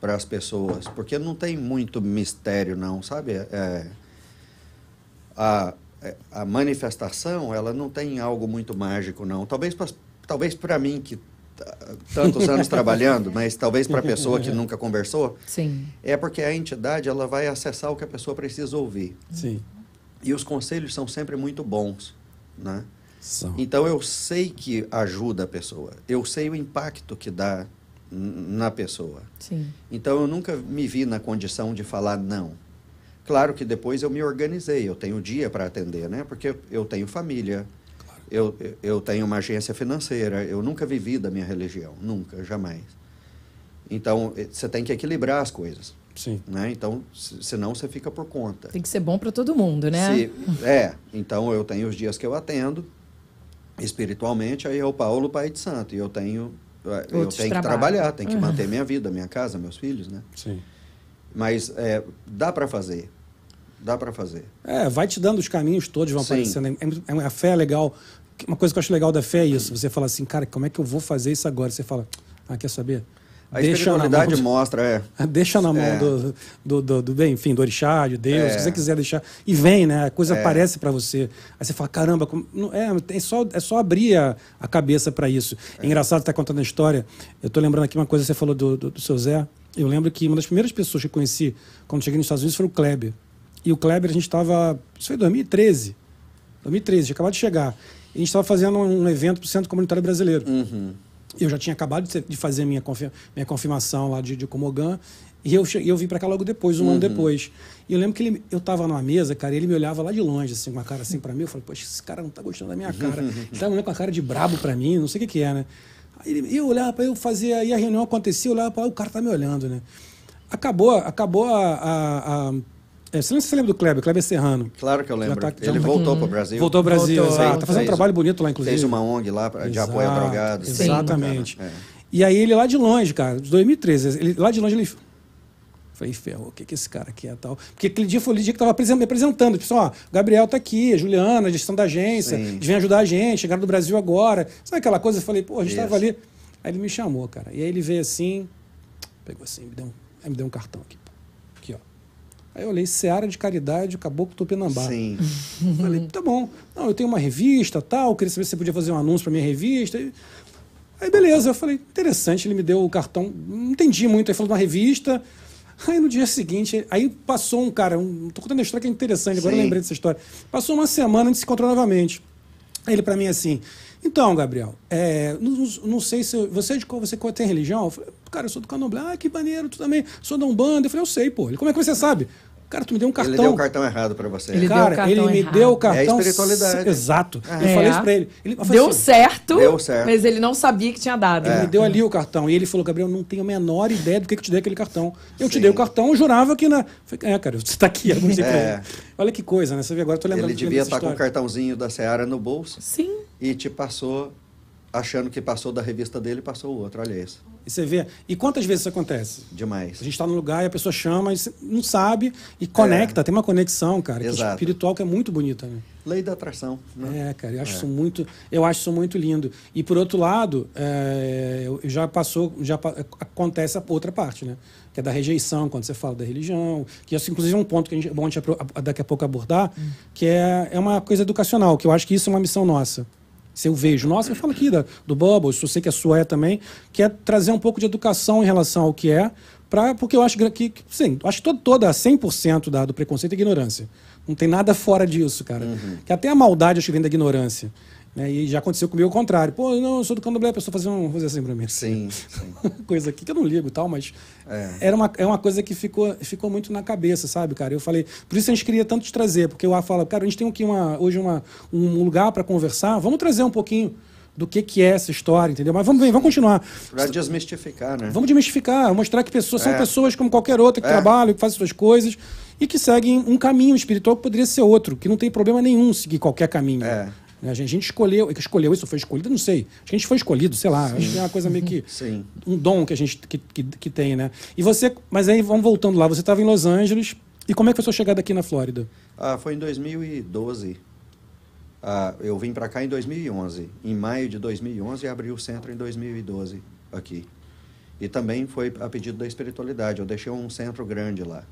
para as pessoas, porque não tem muito mistério, não, sabe? É, a, é, a manifestação, ela não tem algo muito mágico, não. Talvez para talvez para mim que tá- tantos anos trabalhando, mas talvez para a pessoa que nunca conversou, Sim. é porque a entidade ela vai acessar o que a pessoa precisa ouvir. Sim. E os conselhos são sempre muito bons, né? São. Então eu sei que ajuda a pessoa, eu sei o impacto que dá na pessoa. Sim. Então eu nunca me vi na condição de falar não. Claro que depois eu me organizei, eu tenho dia para atender, né? Porque eu tenho família, eu, eu tenho uma agência financeira, eu nunca vivi da minha religião, nunca, jamais. Então eh, você tem que equilibrar as coisas, Sim. né? Então, se- senão você fica por conta. Tem que ser bom para todo mundo, né? Se- é, então eu tenho os dias que eu atendo espiritualmente, aí é o Paulo, pai de santo, e eu tenho eu Outros tenho que trabalhar, tenho que Uhum. manter minha vida, minha casa, meus filhos, né? Sim. Mas é, dá para fazer, dá para fazer. É, vai te dando os caminhos todos, vão Sim. aparecendo. É, é- a fé é legal. Uma coisa que eu acho legal da fé é isso. Você fala assim, cara, como é que eu vou fazer isso agora? Você fala, ah, quer saber? A Deixa na mão, mostra, é, deixa na mão É. do, do, do, do enfim, do orixá, de Deus, É. se você quiser deixar. E vem, né? A coisa É. aparece para você. Aí você fala, caramba, como- não- é, é, só, é só abrir a, a cabeça para isso. É. engraçado estar contando a história. Eu tô lembrando aqui uma coisa que você falou do, do, do seu Zé. Eu lembro que uma das primeiras pessoas que eu conheci quando cheguei nos Estados Unidos foi o Kleber. E o Kleber, a gente estava. Isso foi em 2013. 2013, tinha acabado de chegar. E a gente estava fazendo um evento para o Centro Comunitário Brasileiro. uhum, Eu já tinha acabado de, fazer minha, confi- minha confirmação lá de, de Comogan. E eu, eu vim para cá logo depois, um ano depois. E eu lembro que ele, eu tava numa mesa, cara, e ele me olhava lá de longe, assim, com uma cara assim para mim. Eu falei, poxa, esse cara não tá gostando da minha cara. ele tava olhando com a cara de brabo para mim, não sei o que que é, né? Aí ele, eu olhava para eu fazia, aí a reunião acontecia, eu olhava para o cara tá me olhando, né? Acabou, acabou a... a, a é, você não sei se você lembra do Kleber, Kleber Serrano. claro que eu lembro. tá- Ele tá- voltou para o Brasil. Voltou ao Brasil, Voltou, exato. Tá fazendo um trabalho bonito lá, inclusive. Fez uma ONG lá pra- de apoio a Exato, drogados. Sim. Exatamente. É. E aí ele lá de longe, cara, de 2013, ele, lá de longe ele. Falei, ferrou, o que, que esse cara quer e tal? Porque aquele dia foi o dia que tava apresen- me apresentando. Tipo, assim, ó, o Gabriel tá aqui, a Juliana, a gestão da agência, Sim. eles vêm ajudar a gente, chegaram do Brasil agora. Sabe aquela coisa? Eu falei, pô, a gente Isso. tava ali. Aí ele me chamou, cara. E aí ele veio assim, pegou assim, me deu um, aí me deu um cartão aqui. Aqui. Aí eu olhei, Seara de Caridade, Caboclo Tupinambá. Sim. Falei, tá bom. Não, eu tenho uma revista, tal, queria saber se você podia fazer um anúncio para minha revista. Aí, beleza, eu falei, interessante, ele me deu o cartão, não entendi muito, aí falou de uma revista. Aí no dia seguinte, aí passou um cara, um, tô contando a história que é interessante, agora eu Sim. lembrei dessa história. Passou uma semana, a gente se encontrou novamente. Aí ele para mim assim, então, Gabriel, é, não, não- sei se você é de qual você tem religião? Eu falei, cara, eu sou do Candomblé. Ah, que maneiro, tu também. Sou da Umbanda. Eu falei, eu sei, pô. Ele, como é que você sabe? Cara, tu me deu um cartão. Ele deu o cartão errado para você. Ele deu o Cara, cartão ele me errado. deu o cartão. É a espiritualidade. Exato. Eu É. falei isso pra ele. ele eu falei Deu assim, certo, Deu certo. mas ele não sabia que tinha dado. Ele me deu ali o cartão. E ele falou, Gabriel, não tenho a menor ideia do que, que eu te dei aquele cartão. Eu te Sim. dei o cartão, eu jurava que na. Falei, é, cara, você tá aqui. Eu É. ele. Olha que coisa, né? Você vê agora, eu tô lembrando Ele devia estar com o cartãozinho da Seara no bolso Sim. e te passou achando que passou da revista dele, passou o outro. Olha isso. E você vê. E quantas vezes isso acontece? Demais. A gente está no lugar e a pessoa chama e não sabe e conecta, É. tem uma conexão, cara, que é Exato. espiritual que é muito bonita, né? Lei da atração. Né? É, cara, eu acho isso muito, eu acho isso muito lindo. E por outro lado, é, já passou, já acontece a outra parte, né? Que é da rejeição, quando você fala da religião, que isso inclusive é um ponto que a gente, é bom a gente daqui a pouco abordar, que é, é uma coisa educacional, que eu acho que isso é uma missão nossa. Se eu vejo, nossa, eu falo aqui da, do Bubbles, eu sei que a sua é também, que é trazer um pouco de educação em relação ao que é, pra, porque eu acho que, sim, acho que todo, toda 100% da, do preconceito é ignorância. Não tem nada fora disso, cara. Que até a maldade acho que vem da ignorância. Né? E já aconteceu comigo o contrário. Pô, não, eu sou do candomblé, a pessoa fazer um, fazer assim pra mim. Sim, sim. coisa aqui que eu não ligo e tal, mas É. era uma, é uma coisa que ficou, ficou muito na cabeça, sabe, cara? Eu falei, por isso a gente queria tanto te trazer, porque eu falo, cara, a gente tem aqui uma, hoje uma, um lugar para conversar, vamos trazer um pouquinho do que, que é essa história, entendeu? Mas vamos, ver, vamos continuar. Pra desmistificar, né? Vamos desmistificar, mostrar que pessoas são É. pessoas como qualquer outra que É. trabalham, que fazem suas coisas e que seguem um caminho espiritual que poderia ser outro, que não tem problema nenhum seguir qualquer caminho. É. Né? A gente, escolheu, que escolheu isso, foi escolhido, não sei. Acho que a gente foi escolhido, sei lá. Acho que é uma coisa meio que. Sim. Um dom que a gente que, que, que tem, né? E você. Mas aí vamos voltando lá. Você estava em Los Angeles. E como é que foi sua chegada aqui na Flórida? Ah, foi em 2012. Ah, eu vim para cá em 2011. Em maio de 2011 abri o centro em 2012 aqui. E também foi a pedido da espiritualidade. Eu deixei um centro grande lá.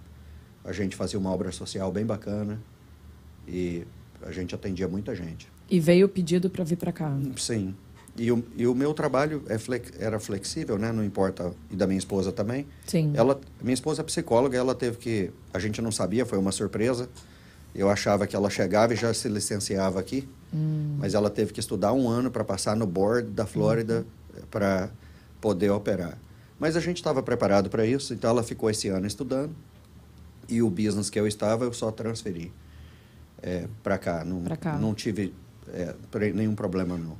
A gente fazia uma obra social bem bacana e a gente atendia muita gente. E veio o pedido para vir para cá. Sim. E o, e o meu trabalho é flex, era flexível, né? Não importa. E da minha esposa também. Sim. Ela, minha esposa é psicóloga, ela teve que. A gente não sabia, foi uma surpresa. Eu achava que ela chegava e já se licenciava aqui, mas ela teve que estudar um ano para passar no board da Flórida para poder operar. Mas a gente estava preparado para isso, então ela ficou esse ano estudando e o business que eu estava eu só transferi para cá. Não, cá. não tive é, nenhum problema não.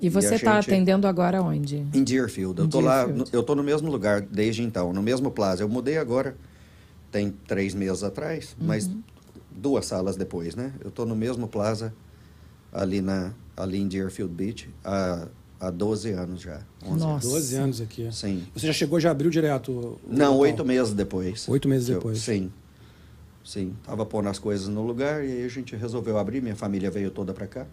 E você está gente- atendendo agora onde? Em Deerfield. Eu tô lá, eu tô no mesmo lugar desde então, no mesmo plaza. Eu mudei agora, tem três meses atrás, mas duas salas depois, né? Eu tô no mesmo plaza, ali, na, ali em Deerfield Beach, há, há 12 anos já. 11 Nossa. 12 anos aqui. Sim. Você já chegou, já abriu direto? Não, local? oito meses depois. Oito meses Eu- depois. sim. Sim. Tava pondo as coisas no lugar e aí a gente resolveu abrir. Minha família veio toda para cá.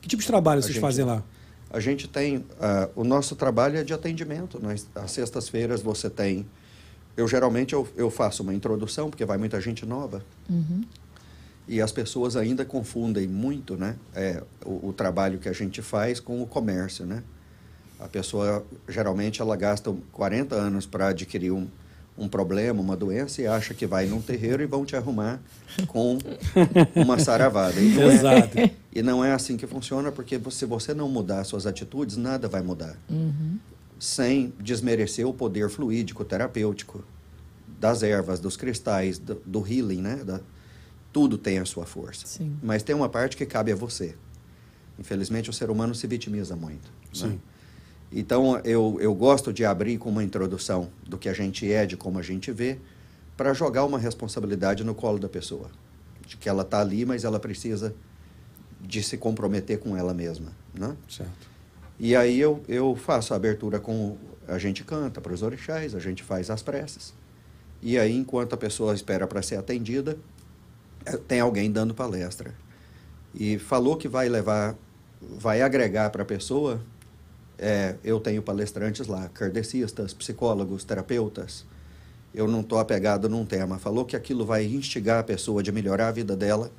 Que tipo de trabalho A vocês gente- fazem lá? A gente tem. ah, o nosso trabalho é de atendimento. Nós, às sextas-feiras você tem. Eu geralmente eu, eu faço uma introdução, porque vai muita gente nova. E as pessoas ainda confundem muito né, é, o, o trabalho que a gente faz com o comércio. Né? A pessoa, geralmente, ela gasta 40 anos para adquirir um, um problema, uma doença, e acha que vai num terreiro e vão te arrumar com uma saravada. E não é- Exato. e não é assim que funciona, porque se você não mudar suas atitudes, nada vai mudar. Sem desmerecer o poder fluídico, terapêutico, das ervas, dos cristais, do, do healing, né? Da- tudo tem a sua força. Sim. Mas tem uma parte que cabe a você. Infelizmente, o ser humano se vitimiza muito. né? Então, eu, eu gosto de abrir com uma introdução do que a gente é, de como a gente vê, para jogar uma responsabilidade no colo da pessoa. De que ela está ali, mas ela precisa de se comprometer com ela mesma. Né? Certo. E aí eu, eu faço a abertura com. A gente canta para os orixás, a gente faz as preces. E aí, enquanto a pessoa espera para ser atendida, eh, tem alguém dando palestra. E falou que vai levar, vai agregar para a pessoa. É, eu tenho palestrantes lá, kardecistas, psicólogos, terapeutas. Eu não estou apegado num tema. Falou que aquilo vai instigar a pessoa de melhorar a vida dela.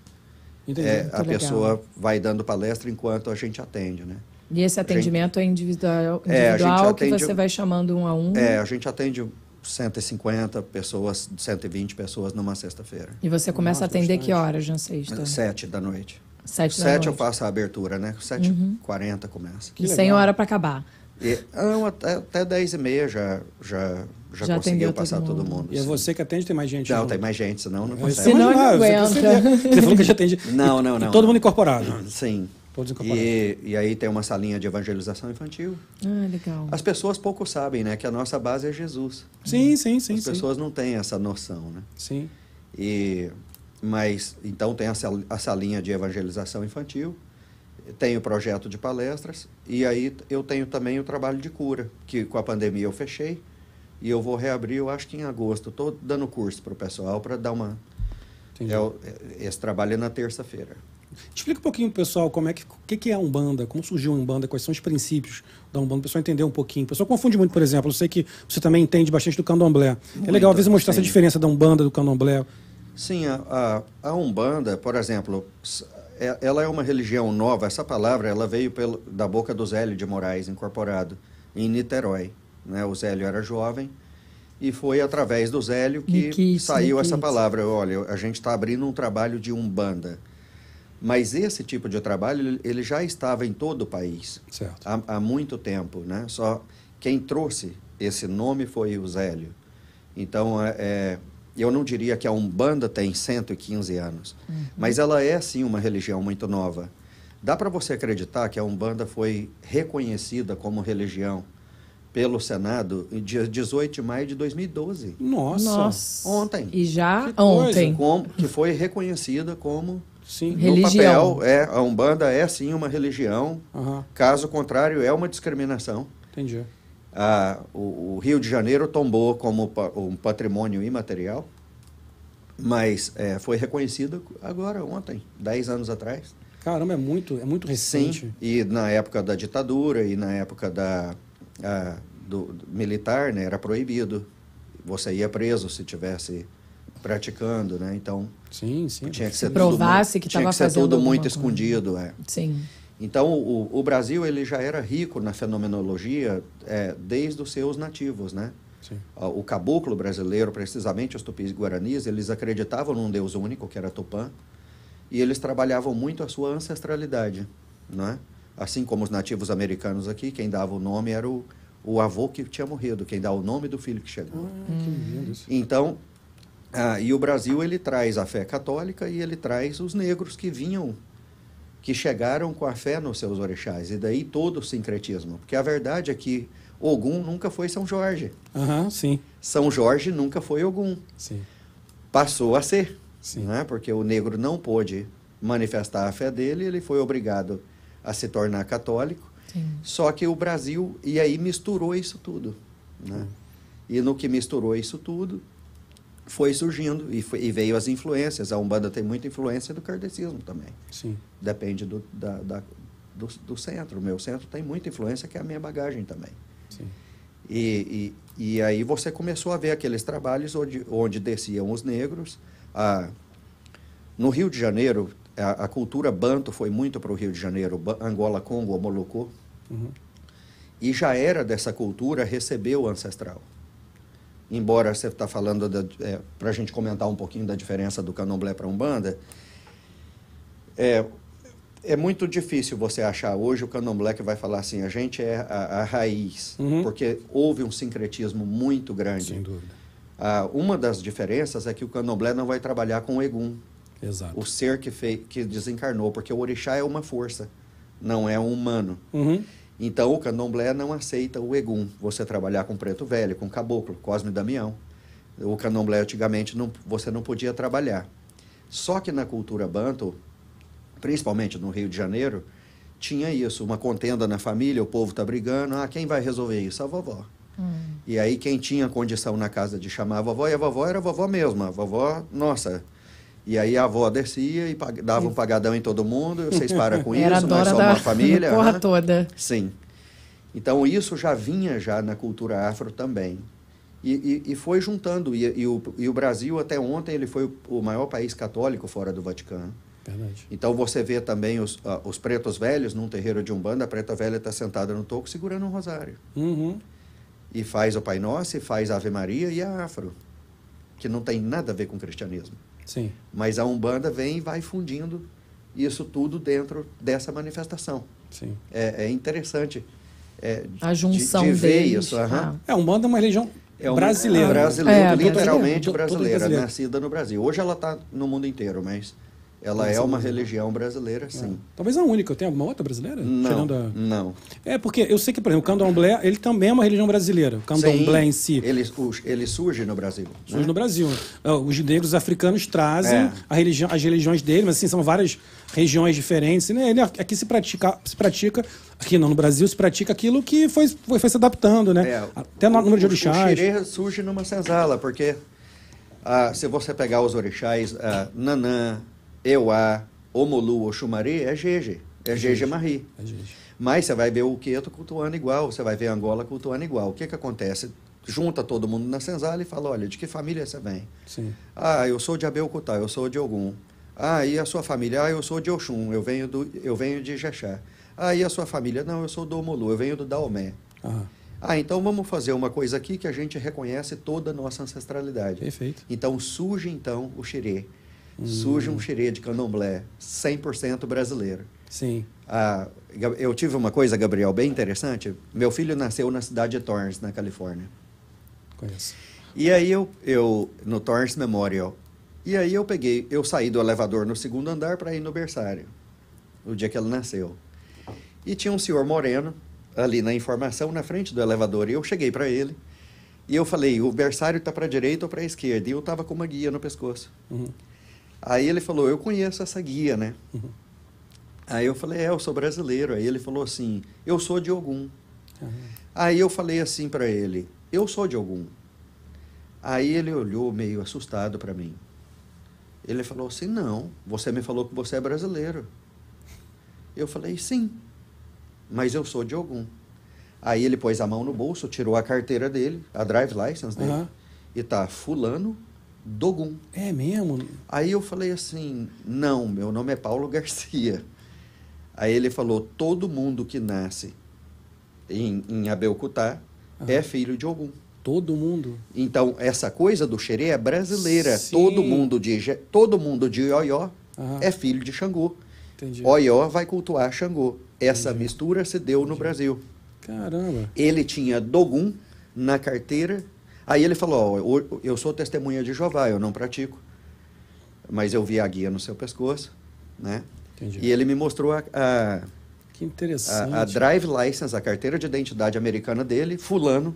Entendi. É, a legal. pessoa vai dando palestra enquanto a gente atende, né? E esse atendimento é individual, É, a gente individual que atende- você vai chamando um a um. É, a gente atende 150 pessoas, 120 pessoas numa sexta-feira. E você começa Nossa, a atender bastante. que horas na sexta? Sete da noite. Sete da Sete eu faço a abertura, né? Sete h 40 começa. Que E legal. sem hora para acabar. E, não, até, até 10 e meia já, já, já, Já conseguiu todo passar todo mundo. mundo. E é você que atende, tem mais gente? Não, não? tem mais gente, senão não É, consegue. Senão não você aguenta. percebeu. Você falou que já atende. Não, não, E não. todo não. mundo incorporado. Sim. Todos incorporados. E, e aí tem uma salinha de evangelização infantil. Ah, legal. As pessoas pouco sabem, né? Que a nossa base é Jesus. Sim, sim, sim. As sim. pessoas não têm essa noção, né? Sim. E, mas, então tem a, sal- a salinha de evangelização infantil. tenho projeto de palestras e aí eu tenho também o trabalho de cura, que com a pandemia eu fechei e eu vou reabrir, eu acho que em agosto. Estou dando curso para o pessoal para dar uma. É, o- é- esse trabalho é na terça-feira. Explica um pouquinho, pessoal, como é que, o que, que é a Umbanda, como surgiu a Umbanda, quais são os princípios da Umbanda, o pessoal entender um pouquinho. O pessoal confunde muito, por exemplo, eu sei que você também entende bastante do candomblé. é legal, às vezes, mostrar essa sim. diferença da Umbanda do candomblé. Sim, a, a, a Umbanda, por exemplo, é- ela é uma religião nova. Essa palavra ela veio pelo, da boca do Zélio de Moraes, incorporado em Niterói. Né? O Zélio era jovem e foi através do Zélio que saiu essa palavra. Olha, a gente está abrindo um trabalho de Umbanda. Mas esse tipo de trabalho ele- já estava em todo o país há, há muito tempo, né? Só quem trouxe esse nome foi o Zélio. Então, é, é, eu não diria que a Umbanda tem 115 anos, mas ela é sim uma religião muito nova. Dá para você acreditar que a Umbanda foi reconhecida como religião pelo Senado em dia 18 de maio de 2012, Nossa. Nossa. Ontem. E já Que ontem. como, que foi reconhecida como Sim. No Religião. papel, é, a Umbanda é sim uma religião, Aham, caso contrário é uma discriminação. entendi. Ah, o, o Rio de Janeiro tombou como pa- um patrimônio imaterial, mas é, foi reconhecido agora, ontem, 10 anos atrás. Caramba, é muito, é muito recente. Sim, e na época da ditadura e na época da, ah, do, do militar, né, era proibido. Você ia preso se tivesse praticando, né? Então, Sim, sim. tinha que ser provasse tudo, que tinha tava que ser fazendo tudo muito escondido, é. Sim. Então, o, o Brasil ele já era rico na fenomenologia é, desde os seus nativos, né? Sim. O caboclo brasileiro, precisamente os tupis guaranis, eles acreditavam num Deus único, que era Tupã, e eles trabalhavam muito a sua ancestralidade, né? Assim como os nativos americanos aqui, quem dava o nome era o, o avô que tinha morrido, quem dá o nome do filho que chegou. Ah, que lindo isso. Então, ah, e o Brasil ele traz a fé católica e ele traz os negros que vinham, que chegaram com a fé nos seus orixás. E daí todo o sincretismo. Porque a verdade é que Ogum nunca foi São Jorge. Aham, sim, São Jorge nunca foi Ogum. sim. Passou a ser. Sim. Né? Porque o negro não pôde manifestar a fé dele, ele foi obrigado a se tornar católico. Sim. Só que o Brasil, e aí misturou isso tudo. Né? E no que misturou isso tudo, foi surgindo e, foi- e veio as influências. A Umbanda tem muita influência do kardecismo também. Sim. Depende do, da, da- do, do centro. O meu centro tem muita influência, que é a minha bagagem também. Sim. E, e, e aí você começou a ver aqueles trabalhos onde, onde desciam os negros. A, no Rio de Janeiro, a, a cultura banto foi muito para o Rio de Janeiro, Angola, Congo, Molucô. Uhum. E já era dessa cultura receber o ancestral. Embora você está falando, para a gente comentar um pouquinho da diferença do candomblé para a Umbanda, é, é muito difícil você achar hoje o candomblé que vai falar assim, a gente é a, a raiz, Uhum. porque houve um sincretismo muito grande. Sem dúvida. Ah, uma das diferenças é que o candomblé não vai trabalhar com o egum, Exato. o ser que, fei, que desencarnou, porque o orixá é uma força, não é um humano. Uhum. Então o candomblé não aceita o egum, você trabalhar com preto velho, com caboclo, Cosme e Damião. O candomblé antigamente não, você não podia trabalhar. Só que na cultura banto, principalmente no Rio de Janeiro, tinha isso, uma contenda na família, o povo está brigando, ah, quem vai resolver isso? A vovó. E aí quem tinha condição na casa de chamar a vovó, e a vovó era a vovó mesma, a vovó, nossa. E aí a avó descia e dava um pagadão em todo mundo, vocês param com isso, nós somos da uma família. porra aham. toda. Sim. Então isso já vinha já na cultura afro também. E, e, e foi juntando. E, e o, e o Brasil, até ontem, ele foi o, maior país católico fora do Vaticano. Verdade. Então você vê também os, ah, os pretos velhos num terreiro de Umbanda, a preta velha está sentada no toco segurando um rosário. Uhum. E faz o Pai Nosso, e faz a Ave Maria e a Afro, que não tem nada a ver com o cristianismo. Sim. Mas a Umbanda vem e vai fundindo isso tudo dentro dessa manifestação. Sim. É, é interessante é, A junção de, de ver deles. isso. aham. É, Umbanda é uma religião É uma- brasileira. brasileira, É, literalmente brasileira. brasileira. nascida no Brasil. Hoje ela está no mundo inteiro, mas Ela Nossa, é uma religião brasileira, sim. Talvez a única. Tem alguma outra brasileira? Não, a- não. É, porque eu sei que, por exemplo, o candomblé, ele também é uma religião brasileira. O candomblé Sim, em si. Ele, o- ele surge no Brasil. Surge né? no Brasil. Ah, Os negros africanos trazem É. a religião, as religiões deles, mas assim, são várias regiões diferentes. Né? Ele, aqui se pratica, se pratica, aqui não, no Brasil, se pratica aquilo que foi, foi, foi se adaptando, né? É, Até no o- número de o- O orixás. xirê surge numa senzala, porque ah, se você pegar os orixás, ah, Nanã, Euá, Omolu, Oxumari, é Jeje. É Jeje Marri. É. Mas você vai ver o Queto cultuando igual, você vai ver Angola cultuando igual. O que que acontece? Junta todo mundo na senzala e fala, olha, de que família você vem? Sim. Ah, eu sou de Abelcutá, eu sou de Ogum. Ah, e a sua família? Ah, eu sou de Oxum, eu venho, do, eu venho de Jexá. Ah, e a sua família? Não, eu sou do Omolu, eu venho do Daomé. Ah, Ah, então vamos fazer uma coisa aqui que a gente reconhece toda a nossa ancestralidade. perfeito. Então surge então o Surge um xirê de candomblé 100% brasileiro. Sim. Ah, eu tive uma coisa, Gabriel, bem interessante. Meu filho nasceu na cidade de Torrance, na Califórnia. Conheço. E aí eu, eu no Torrance Memorial. E aí eu peguei, eu saí do elevador no segundo andar para ir no berçário, o dia que ele nasceu. E tinha um senhor moreno ali na informação na frente do elevador e eu cheguei para ele e eu falei, o berçário está para a direita ou para a esquerda? E eu estava com uma guia no pescoço. Uhum. Aí ele falou, eu conheço essa guia, né? Aí eu falei, é, eu sou brasileiro. Aí ele falou assim, eu sou de Ogum. Aí eu falei assim para ele, eu sou de Ogum. Aí ele olhou meio assustado para mim. Ele falou assim, não, você me falou que você é brasileiro. Eu falei, sim, mas eu sou de Ogum. Aí ele pôs a mão no bolso, tirou a carteira dele, a drive license dele, Aham. e tá fulano Dogum. É mesmo? Aí eu falei assim: não, meu nome é Paulo Garcia. Aí ele falou: todo mundo que nasce em, em Abelcutá é filho de Ogum. Todo mundo. Então, essa coisa do xerê é brasileira. Sim. Todo mundo de, todo mundo de Oió Aham. é filho de Xangô. Entendi. Oió vai cultuar Xangô. Essa mistura se deu no Brasil. Caramba. Ele tinha Dogum na carteira. Aí ele falou: ó, o- eu sou testemunha de Jeová, eu não pratico. Mas eu vi a guia no seu pescoço, né? Entendi. E ele me mostrou a, a, Que interessante. a, a drive license, a carteira de identidade americana dele, fulano,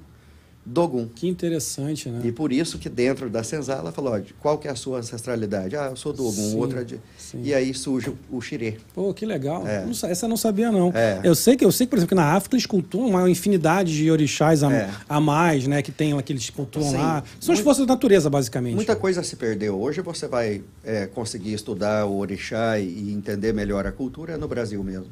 Dogum. Que interessante, né? E por isso que dentro da senzala falou, ó, qual que é a sua ancestralidade? Ah, eu sou do Ogum, Sim, outra de... sim. E aí surge o- o xirê. Pô, que legal. É. Não sa- essa eu não sabia, não. É. Eu sei que, eu sei que, por exemplo, que na África eles cultuam uma infinidade de orixás a, É. a mais, né? Que tem lá, que eles cultuam Sim. lá. São as forças da natureza, basicamente. Muita coisa se perdeu. Hoje você vai é, conseguir estudar o orixá e, e entender melhor a cultura no Brasil mesmo.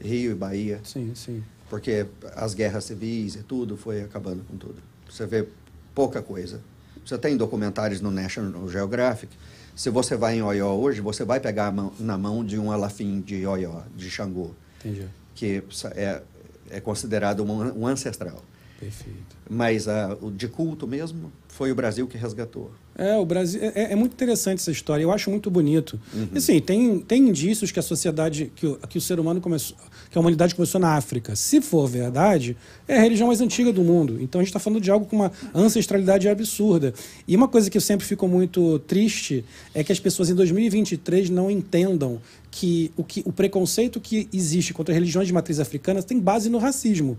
Rio e Bahia. Sim, sim. Porque as guerras civis e tudo foi acabando com tudo. Você vê pouca coisa. Você tem documentários no National Geographic. Se você vai em Oió hoje, você vai pegar a mão- na mão de um alafim de Oió, de Xangô, Entendi. que é, é considerado um, um ancestral. Perfeito. Mas ah, o de culto mesmo foi o Brasil que resgatou. É, o Brasil. É, é muito interessante essa história. Eu acho muito bonito. Uhum. E, assim, tem, tem indícios que a sociedade, que o, que o ser humano começou, que a humanidade começou na África. Se for verdade, é a religião mais antiga do mundo. Então a gente está falando de algo com uma ancestralidade absurda. E uma coisa que eu sempre fico muito triste é que as pessoas em 2023 não entendam que o, que o preconceito que existe contra religiões de matriz africana tem base no racismo.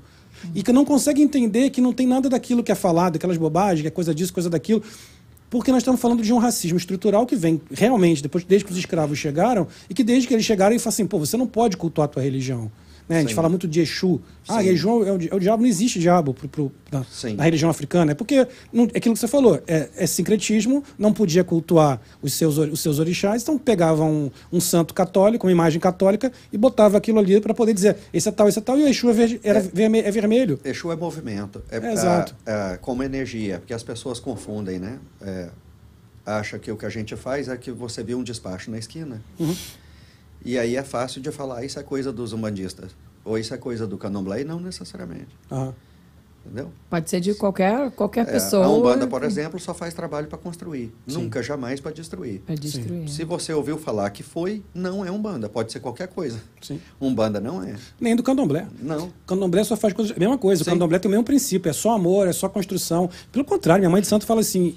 E que não consegue entender que não tem nada daquilo que é falado, aquelas bobagens, que é coisa disso, coisa daquilo. Porque nós estamos falando de um racismo estrutural que vem realmente depois desde que os escravos chegaram e que desde que eles chegaram ele fala assim, pô, você não pode cultuar a tua religião. Né? A gente Sim. fala muito de Exu. Ah, Sim. Exu é o, é o diabo, não existe diabo pro, pro, na, na religião africana. É porque não, é aquilo que você falou, é, é sincretismo, não podia cultuar os seus, os seus orixás, então pegava um, um santo católico, uma imagem católica, e botava aquilo ali para poder dizer, esse é tal, esse é tal, e o Exu é, era verme- é vermelho. Exu é movimento. É, É, exato. ah, como energia, porque as pessoas confundem, né? É, acha que o que a gente faz é que você vê um despacho na esquina. Uhum. E aí é fácil de falar, isso é coisa dos umbandistas. Ou isso é coisa do candomblé, e não necessariamente. Aham. Entendeu? Pode ser de qualquer, qualquer É, pessoa. a Umbanda, por exemplo, só faz trabalho para construir. Sim. Nunca, jamais para destruir. Pra destruir. Se você ouviu falar que foi, não é Umbanda. Pode ser qualquer coisa. Sim. Umbanda não é. Nem do candomblé. Não. Candomblé só faz coisas. A mesma coisa, Sim. o candomblé tem o mesmo princípio, é só amor, é só construção. Pelo contrário, minha mãe de santo fala assim: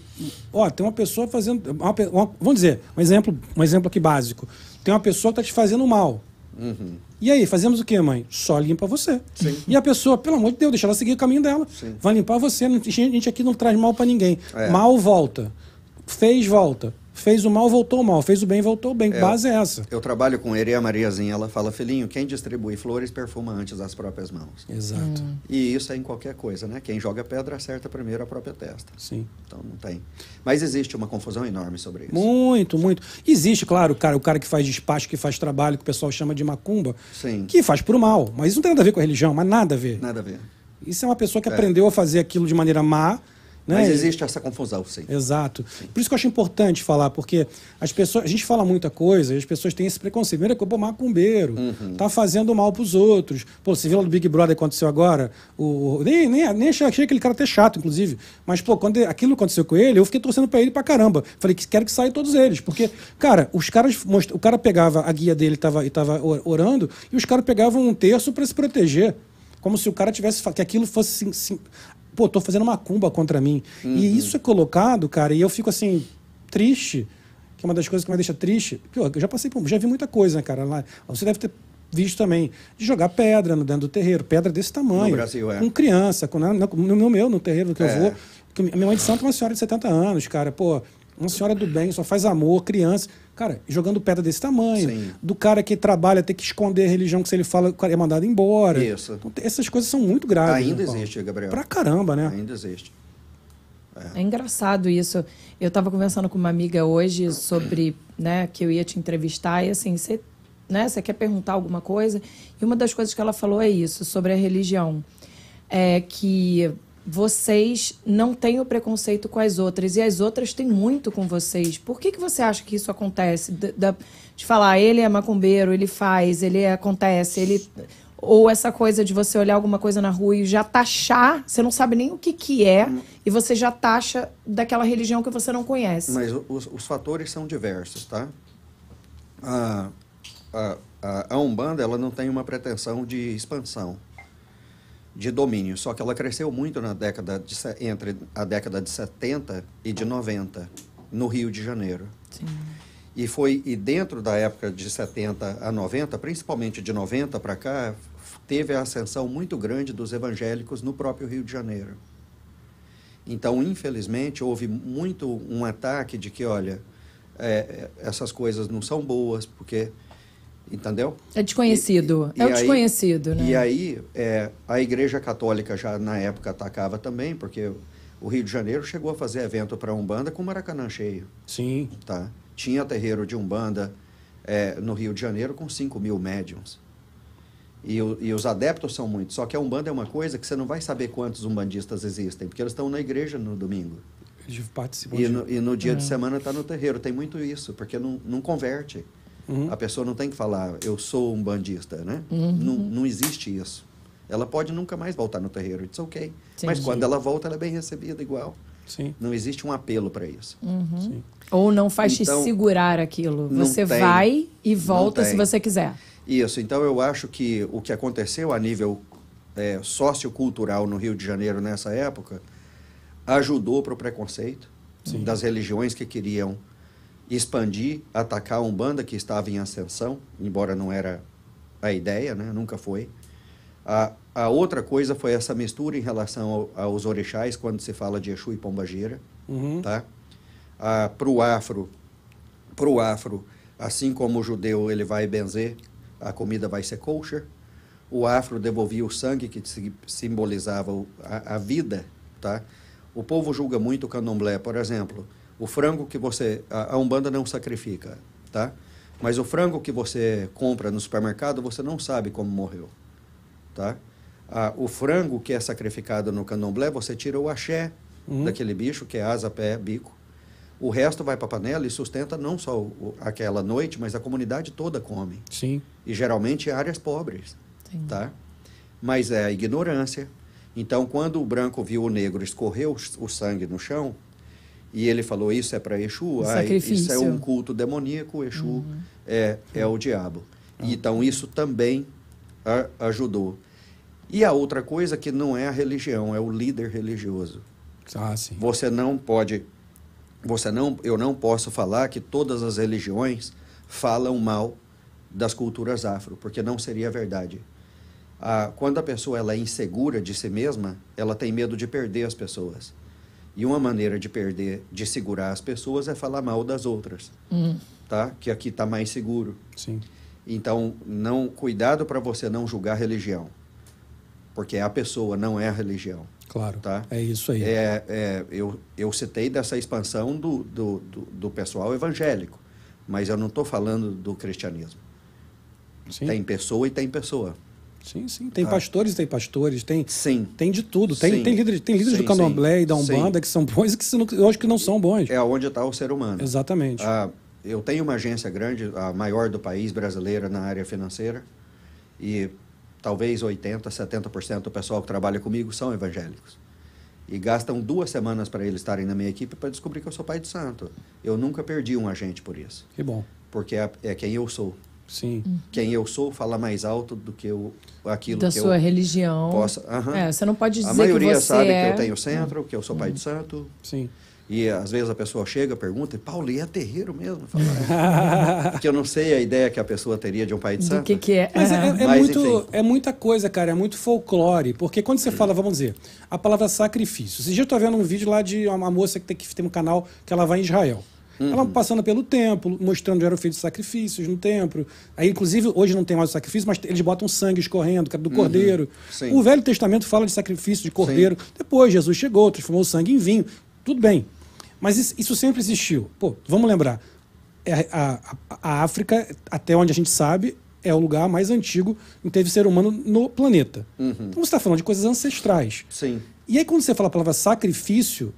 ó, tem uma pessoa fazendo. uma uma- vamos dizer, um exemplo, um exemplo aqui básico. Tem uma pessoa que está te fazendo mal. Uhum. E aí, fazemos o quê, mãe? Só limpa você. Sim. E a pessoa, pelo amor de Deus, deixa ela seguir o caminho dela. Sim. Vai limpar você. A gente aqui não traz mal para ninguém. É. Mal volta. Fez, volta. Fez o mal, voltou o mal. Fez o bem, voltou o bem. É. Base é essa. Eu trabalho com ele e a Mariazinha, ela fala, filhinho, quem distribui flores perfuma antes as próprias mãos. Exato. E isso é em qualquer coisa, né? Quem joga pedra acerta primeiro a própria testa. Sim. Então não tem. Mas existe uma confusão enorme sobre isso. Muito, muito. Existe, claro, o cara, o cara que faz despacho, que faz trabalho, que o pessoal chama de macumba, Sim. que faz por mal. Mas isso não tem nada a ver com a religião, mas nada a ver. Nada a ver. Isso é uma pessoa que aprendeu a fazer aquilo de maneira má. Né? Mas existe essa confusão, sim. Exato. Por isso que eu acho importante falar, porque as pessoas, a gente fala muita coisa e as pessoas têm esse preconceito. Primeiro é que pô, macumbeiro, tá fazendo mal pros outros. Pô, você viu lá do Big Brother aconteceu agora? O, o- nem, nem, nem achei, achei aquele cara até chato, inclusive. Mas, pô, quando aquilo aconteceu com ele, eu fiquei torcendo pra ele pra caramba. Falei que quero que saia todos eles. Porque, cara, os caras. O cara pegava a guia dele tava, e tava or- orando, e os caras pegavam um terço pra se proteger. Como se o cara tivesse. que aquilo fosse. sim- sim- pô, tô fazendo uma cumba contra mim. E isso é colocado, cara, e eu fico assim, triste, que é uma das coisas que me deixa triste. Pô, eu já passei por. Já vi muita coisa, né, cara? Lá, você deve ter visto também, de jogar pedra no dentro do terreiro, pedra desse tamanho. No Brasil, é. Com criança, com, no, no, no meu, no terreiro que eu É. vou. que a minha mãe de santo é uma senhora de 70 anos, cara. Pô, uma senhora do bem, só faz amor, criança. Cara, jogando pedra desse tamanho. Sim. Do cara que trabalha ter que esconder a religião que se ele fala, o cara é mandado embora. Isso. Então, essas coisas são muito graves. Ainda né, Paulo? existe, Gabriel. Pra caramba, né? Ainda existe. É engraçado isso. Eu estava conversando com uma amiga hoje sobre, né, que eu ia te entrevistar e assim, você, né, você quer perguntar alguma coisa? E uma das coisas que ela falou é isso, sobre a religião. É que vocês não têm o preconceito com as outras e as outras têm muito com vocês. Por que, que você acha que isso acontece? Da- de falar, ele é macumbeiro, ele faz, ele acontece, ele ou essa coisa de você olhar alguma coisa na rua e já taxar, você não sabe nem o que, que é, e você já taxa daquela religião que você não conhece. Mas os, os fatores são diversos, tá? A, a, a, a Umbanda ela não tem uma pretensão de expansão, de domínio, só que ela cresceu muito na década de, entre a década de 70 e de 90, no Rio de Janeiro. Sim. E foi e dentro da época de 70 a 90, principalmente de 90 para cá, teve a ascensão muito grande dos evangélicos no próprio Rio de Janeiro. Então, infelizmente, houve muito um ataque de que, olha, é, é, essas coisas não são boas, porque, entendeu? É desconhecido. E- é o aí- desconhecido, né? E aí, é, a Igreja Católica já na época atacava também, porque o Rio de Janeiro chegou a fazer evento para Umbanda com Maracanã cheio. Sim. Tá? Tinha terreiro de Umbanda é, no Rio de Janeiro com 5 mil médiums. E, o- e os adeptos são muitos. Só que a Umbanda é uma coisa que você não vai saber quantos umbandistas existem, porque eles estão na igreja no domingo. Eles participam E de- no, e no dia de semana está no terreiro. Tem muito isso, porque não, não converte. Uhum. A pessoa não tem que falar, eu sou um bandista, né? Não, não existe isso. Ela pode nunca mais voltar no terreiro, it's ok. Mas quando ela volta, ela é bem recebida igual. Sim. Não existe um apelo para isso. Sim. Ou não faz Então, te segurar aquilo. Você tem. vai e volta se você quiser. Isso, então eu acho que o que aconteceu a nível é, sociocultural no Rio de Janeiro nessa época ajudou para o preconceito Sim. das religiões que queriam expandir, atacar a Umbanda que estava em ascensão, embora não era a ideia, né? nunca foi. A, a outra coisa foi essa mistura em relação ao- aos orixás, quando se fala de Exu e Pombagira Uhum. tá? Ah, para o afro, pro afro, assim como o judeu ele vai benzer, a comida vai ser kosher. O afro devolvia o sangue que si- simbolizava a, a vida, tá? O povo julga muito o candomblé, por exemplo, o frango que você a, a umbanda não sacrifica, tá? Mas o frango que você compra no supermercado você não sabe como morreu, tá? Ah, o frango que é sacrificado no candomblé você tira o axé Uhum. daquele bicho que é asa, pé, bico. O resto vai para a panela e sustenta não só o- aquela noite, mas a comunidade toda come. Sim. E geralmente em áreas pobres, Sim. tá? Mas é a ignorância. Então, quando o branco viu o negro escorrer o, o sangue no chão, e ele falou, isso é para Exu, ah, isso é um culto demoníaco, Exu é, é o diabo. Então, isso também a- ajudou. E a outra coisa que não é a religião, é o líder religioso. Ah, sim. Você não pode, você não, eu não posso falar que todas as religiões falam mal das culturas afro, porque não seria verdade. Ah, quando a pessoa ela é insegura de si mesma, ela tem medo de perder as pessoas. E uma maneira de perder, de segurar as pessoas é falar mal das outras, Hum. tá? Que aqui está mais seguro. Sim. Então, não cuidado para você não julgar religião, porque a pessoa não é a religião, Claro. tá? É isso aí. É, é, eu, eu citei dessa expansão do, do, do, do pessoal evangélico, mas eu não estou falando do cristianismo. Sim. Tem pessoa e tem pessoa. Sim, sim. Tem Ah. pastores tem pastores, tem, Sim. tem de tudo. Tem, Sim. tem líderes, tem líderes Sim, do candomblé e da sim. Umbanda que são bons e que não- eu acho que não são bons. É onde está o ser humano. Exatamente. Ah, eu tenho uma agência grande, a maior do país, brasileira, na área financeira, e talvez 80%, 70% do pessoal que trabalha comigo são evangélicos. E gastam duas semanas para eles estarem na minha equipe para descobrir que eu sou pai de santo. Eu nunca perdi um agente por isso, Que bom. porque é, é quem eu sou. Sim. Quem eu sou fala mais alto do que eu, aquilo Da que sua eu religião. possa. Aham. É, você não pode dizer A maioria que você sabe é... que eu tenho centro, que eu sou pai de santo. Sim. E às vezes a pessoa chega, pergunta, Paulo, e é terreiro mesmo? "É." Porque eu não sei a ideia que a pessoa teria de um pai de Do santo. que que é. Mas é, Aham. é Mas, muito, enfim. é muita coisa, cara. É muito folclore. Porque quando você fala, vamos dizer, a palavra sacrifício. Esse dia eu tô vendo um vídeo lá de uma moça que tem, que tem um canal que ela vai em Israel. Ela passando pelo templo, mostrando eram feitos sacrifícios no templo. Aí, inclusive, hoje não tem mais o sacrifício, mas eles botam sangue escorrendo, do cordeiro. Sim. O Velho Testamento fala de sacrifício de cordeiro. Depois, Jesus chegou, transformou o sangue em vinho. Tudo bem. Mas isso, isso sempre existiu. Pô, vamos lembrar. É, a, a- a África, até onde a gente sabe, é o lugar mais antigo em que teve ser humano no planeta. Então você está falando de coisas ancestrais. Sim. E aí, quando você fala a palavra sacrifício,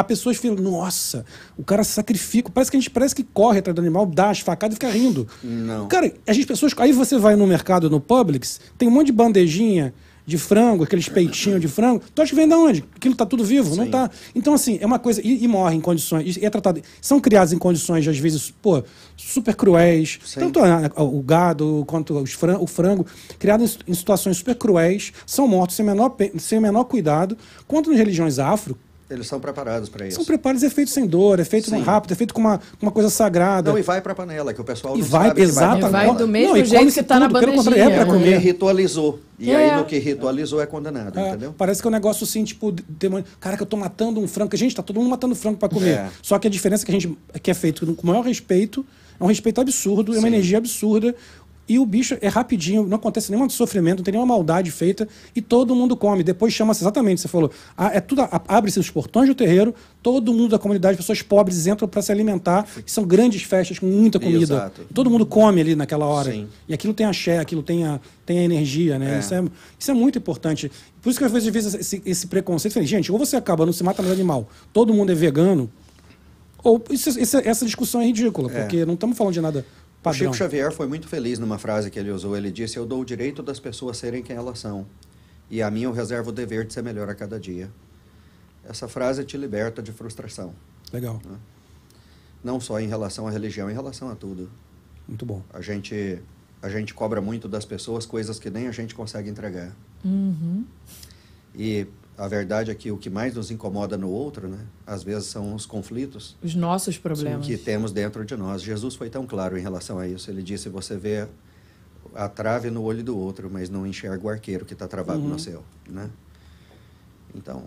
a pessoas falam, nossa, o cara sacrifica. Parece que a gente parece que corre atrás do animal, dá as facadas e fica rindo. Não. Cara, as pessoas. Aí você vai no mercado, no Publix, tem um monte de bandejinha de frango, aqueles peitinhos de frango. Tu acha que vem de onde? Aquilo tá tudo vivo? Não Sim. tá. Então, assim, é uma coisa. E, e morre em condições. E é tratado. São criados em condições, às vezes, pô, super cruéis. Sim. Tanto a- a- o gado quanto os fran- o frango, criados em, em situações super cruéis, são mortos sem menor, sem o menor cuidado. Quanto nas religiões afro, Eles são preparados para isso. são preparos, é feito sem dor, é feito Sim. rápido, é feito com uma, com uma coisa sagrada. Não, e vai para a panela, que o pessoal E não vai, sabe que exatamente. vai, E vai do mesmo Não, e jeito que tá na tudo, pelo contrário, é bandejinha. pra Porque comer. ritualizou. E É. aí, no que ritualizou, é condenado, É, entendeu? Parece que é um negócio assim, tipo, demônio. Cara, que eu tô matando um frango. Gente, tá todo mundo matando frango pra comer. É. Só que a diferença é que a gente que é feito com o maior respeito, é um respeito absurdo, é uma Sim. energia absurda. E o bicho é rapidinho, não acontece nenhum sofrimento, não tem nenhuma maldade feita, e todo mundo come. Depois chama-se exatamente, você falou, ah, é tudo, a- abre-se os portões do terreiro, todo mundo da comunidade, pessoas pobres entram para se alimentar, e são grandes festas com muita comida. Exato. Todo mundo come ali naquela hora. Sim. E aquilo tem axé, aquilo tem a, tem a energia, né? É. Isso, é, isso é muito importante. Por isso que às vezes, às vezes esse, esse preconceito, falei, gente, ou você acaba, não se mata mais animal, todo mundo é vegano, ou isso- essa, essa discussão é ridícula, É. porque não estamos falando de nada O padrão. Chico Xavier foi muito feliz numa frase que ele usou. Ele disse: Eu dou o direito das pessoas serem quem elas são. E a mim eu reservo o dever de ser melhor a cada dia. Essa frase te liberta de frustração. Legal, Não só em relação à religião, em relação a tudo. muito bom. A gente, a gente cobra muito das pessoas coisas que nem a gente consegue entregar. Uhum. E a verdade é que o que mais nos incomoda no outro, né, às vezes são os conflitos Os nossos problemas. que temos dentro de nós. Jesus foi tão claro em relação a isso. Ele disse: Você vê a trave no olho do outro, mas não enxerga o arqueiro que está travado Uhum. no seu. Né? Então,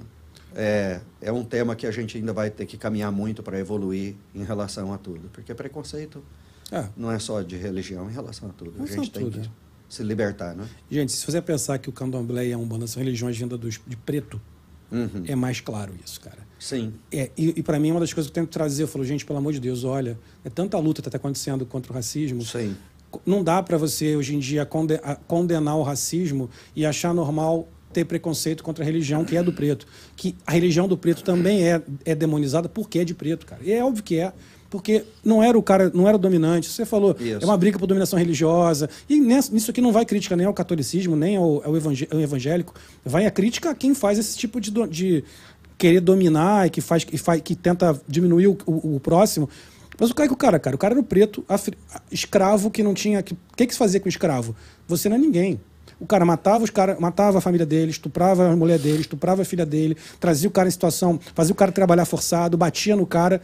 é, é um tema que a gente ainda vai ter que caminhar muito para evoluir em relação a tudo. Porque preconceito É. não é só de religião, em relação a tudo. A gente tem tudo, que. Se libertar, né? Gente, se você pensar que o candomblé e a umbanda são religiões vindas dos- de preto, Uhum. é mais claro isso, cara. Sim. É, e e para mim, uma das coisas que eu tenho que trazer, eu falo, gente, pelo amor de Deus, olha, é tanta luta que está acontecendo contra o racismo. Sim. Não dá para você, hoje em dia, condenar o racismo e achar normal ter preconceito contra a religião que é do preto. Que a religião do preto também é, é demonizada porque é de preto, cara. E é óbvio que é. Porque não era o cara, não era o dominante. Você falou, Isso. é uma briga por dominação religiosa. E nessa- nisso aqui não vai crítica nem ao catolicismo, nem ao, ao evangé- ao evangélico. Vai a crítica a quem faz esse tipo de, de querer dominar e que faz, que faz que tenta diminuir o, o- o próximo. Mas o cara que o cara, cara, o cara era o preto, afri- escravo que não tinha. O que, que, que se fazia com o escravo? Você não é ninguém. O cara matava os cara, matava a família dele, estuprava a mulher dele, estuprava a filha dele, trazia o cara em situação, fazia o cara trabalhar forçado, batia no cara.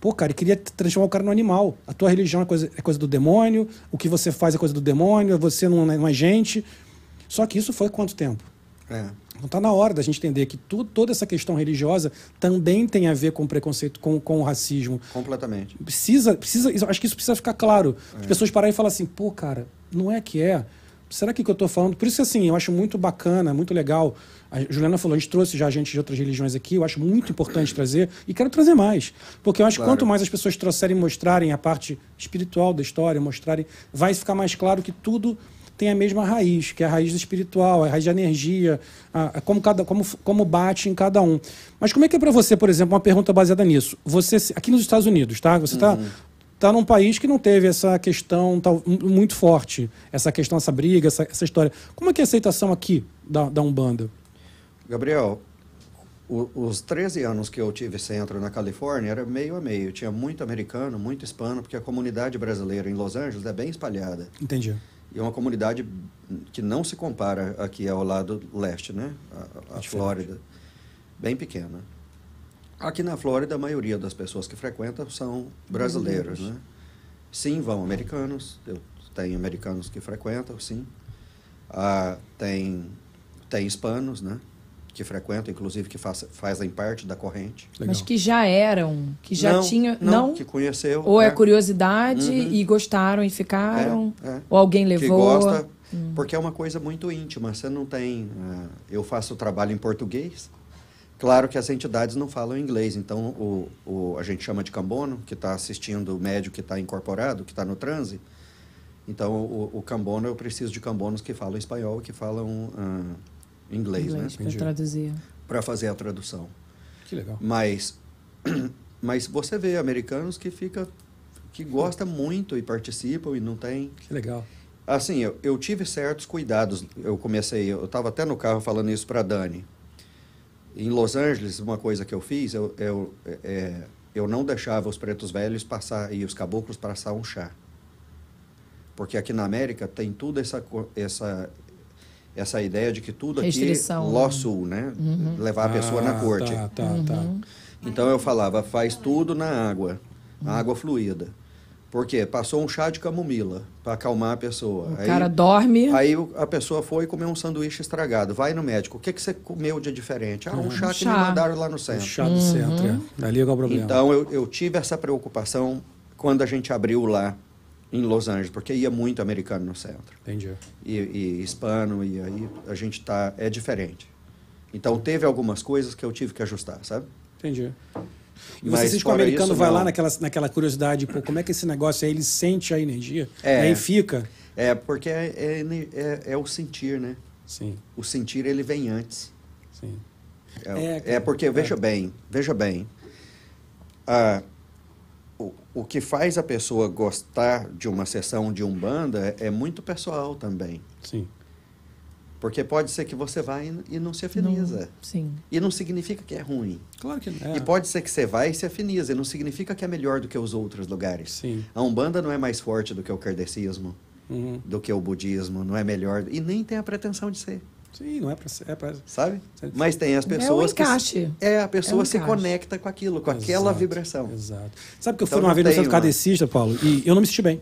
Pô, cara, ele queria transformar o cara no animal. A tua religião é coisa, é coisa do demônio, o que você faz é coisa do demônio, você não é, não é gente. Só que isso foi quanto tempo? É. Então está na hora da gente entender que tu, toda essa questão religiosa também tem a ver com o preconceito, com, com o racismo. Completamente. Precisa, precisa, acho que isso precisa ficar claro. As pessoas pararem e falar assim, pô, cara, não é que é. Será que que eu estou falando? Por isso, assim, eu acho muito bacana, muito legal. A Juliana falou, a gente trouxe já gente de outras religiões aqui, eu acho muito importante trazer e quero trazer mais. Porque eu acho que Claro. quanto mais as pessoas trouxerem e mostrarem a parte espiritual da história, mostrarem, vai ficar mais claro que tudo tem a mesma raiz, que é a raiz espiritual, a raiz da energia, a, a como, cada, como, como bate em cada um. Mas como é que é para você, por exemplo, uma pergunta baseada nisso? Você, aqui nos Estados Unidos, tá? Você está tá num país que não teve essa questão mu- muito forte, essa questão, essa briga, essa, essa história. Como é que é a aceitação aqui da, da Umbanda? Gabriel, o- os 13 anos que eu tive centro na Califórnia era meio a meio. Tinha muito americano, muito hispano, porque a comunidade brasileira em Los Angeles é bem espalhada. Entendi. E é uma comunidade que não se compara aqui ao lado leste, né? A, a. Flórida. Bem pequena. Aqui na Flórida, a maioria das pessoas que frequentam são brasileiros, né? Sim, vão americanos. Eu tenho americanos que frequentam, sim. Ah, tem, tem hispanos, né? Que frequentam, inclusive que faz, fazem parte da corrente. Legal. Mas que já eram, que já não, tinha. Não, Não? que conheceu. Ou é né? curiosidade Uhum. e gostaram e ficaram? É, é. Ou alguém que levou? gosta, porque é uma coisa muito íntima. Você não tem. ah, eu faço trabalho em português. Claro que as entidades não falam inglês, então o, o, a gente chama de cambono, que está assistindo o médio que está incorporado, que está no transe. Então o, o cambono, eu preciso de cambonos que falam espanhol e que falam ah, inglês, Inglês, né? para traduzir. Para fazer a tradução. Que legal. Mas, mas você vê americanos que fica que gosta muito e participam e não tem Que legal. Assim, eu, eu tive certos cuidados. Eu comecei, eu estava até no carro falando isso para Dani. Em Los Angeles, uma coisa que eu fiz, eu, eu, é, eu não deixava os pretos velhos passar e os caboclos passar um chá. Porque aqui na América tem tudo essa, essa, essa ideia de que tudo aqui Restrição, é law né? sul, né? Levar a pessoa na Ah, corte. Tá, tá, tá. Então eu falava, faz tudo na água, água fluida. Por quê? Passou um chá de camomila para acalmar a pessoa. O Aí- cara dorme. Aí a pessoa foi comer um sanduíche estragado. Vai no médico. O que, que você comeu de diferente? Ah, um chá que me mandaram lá no centro. chá do centro, é. Dali qual é o problema. Então eu, eu tive essa preocupação quando a gente abriu lá em Los Angeles, porque ia muito americano no centro. Entendi. E, e hispano, e aí a gente tá. É diferente. Então teve algumas coisas que eu tive que ajustar, sabe? Entendi. E Mas você sente que o americano isso, vai lá não. naquela, naquela curiosidade, pô, como é que esse negócio aí, ele sente a energia, É. e aí fica. É, porque é, é, é, é o sentir, né? Sim, O sentir ele vem antes. sim. É, É, é, porque, é. veja bem, veja bem, ah, o, o que faz a pessoa gostar de uma sessão de Umbanda é, é muito pessoal também. Sim. Porque pode ser que você vá e, e não se afiniza. Sim. E não significa que é ruim. Claro que é. E pode ser que você vá e se afiniza. E não significa que é melhor do que os outros lugares. Sim. A Umbanda não é mais forte do que o kardecismo, Uhum. do que o budismo, não é melhor. E nem tem a pretensão de ser. Sim, não é pra ser. É pra... Sabe? Mas tem as É o pessoas que. encaixe. É, a pessoa É o se encaixe. conecta com aquilo, com aquela Exato, vibração. Exato. Sabe que eu Então fui uma não vez no centro uma- kardecista, Paulo, e eu não me senti bem.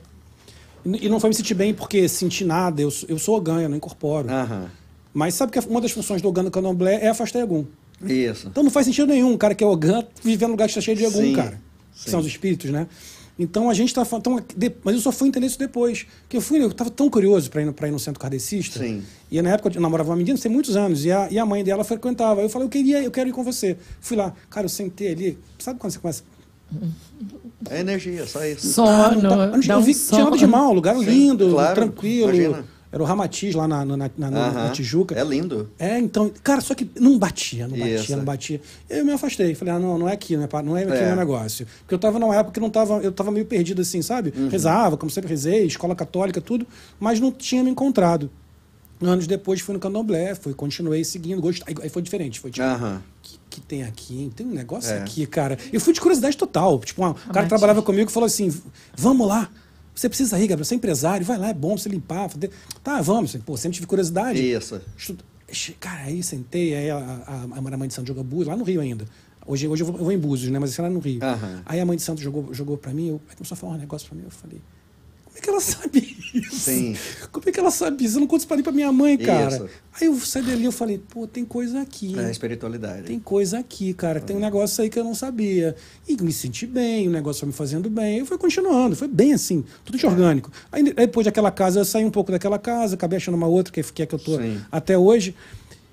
E não foi me sentir bem porque senti nada, eu, sou- eu sou ganho, eu não incorporo. Aham. Mas sabe que uma das funções do Ogã no candomblé é afastar Egum. Isso. Então não faz sentido nenhum um cara que é Ogã viver num lugar que está cheio de Sim, cara. Que sim. são os espíritos, né? Então a gente tá falando. então, Mas eu só fui entender isso depois. Porque eu fui, eu tava tão curioso para ir, pra ir no centro kardecista. Sim. E na época eu namorava uma menina, tem muitos anos, e a, e a mãe dela frequentava. Eu falei, eu queria, eu quero ir com você. Fui lá, cara, eu sentei ali. Sabe quando você começa. É energia, só isso. Sono. Ah, não tá- não um vi, tinha nada de mal, lugar Sim, lindo, claro, tranquilo. imagina. Era o Ramatiz lá na, na, na, na- na Aham. Tijuca. É lindo. É, então, cara, só que não batia, não batia, Isso. não batia. Eu me afastei, falei, ah, não, não é aqui, não é, não é aqui É. o meu negócio. Porque eu tava numa época que não tava, eu tava meio perdido assim, sabe? Uhum. Rezava, como sempre rezei, escola católica, tudo, mas não tinha me encontrado. Anos depois fui no candomblé, fui, continuei seguindo, gostei, aí foi diferente, foi tipo, Aham. que, que tem aqui? hein? Tem um negócio É. aqui, cara. Eu fui de curiosidade total. Tipo, um cara trabalhava comigo falou assim: vamos lá. Você precisa ir, Gabriel. Você é empresário, vai lá, é bom você limpar. fazer- Tá, vamos. Pô, sempre tive curiosidade. Isso. Estudo- Cara, aí sentei, aí a, a, a mãe de São Diogo Bus, lá no Rio ainda. Hoje, hoje eu, vou, eu vou em Búzios, né? Mas isso era no Rio. Aham. Aí a mãe de santo jogou, jogou pra mim, eu, aí começou a falar um negócio pra mim, eu falei, é que ela sabe isso? Sim. Como é que ela sabe isso? Eu não conto isso pra pra minha mãe, cara. Isso. Aí eu saí dali eu falei, pô, tem coisa aqui. É espiritualidade. Tem coisa aqui, cara. Tem um negócio aí que eu não sabia. E me senti bem, o negócio foi me fazendo bem. Eu fui continuando, foi bem assim, tudo de orgânico. Aí aí depois daquela casa, eu saí um pouco daquela casa, acabei achando uma outra, que é que, é que eu tô Sim. até hoje.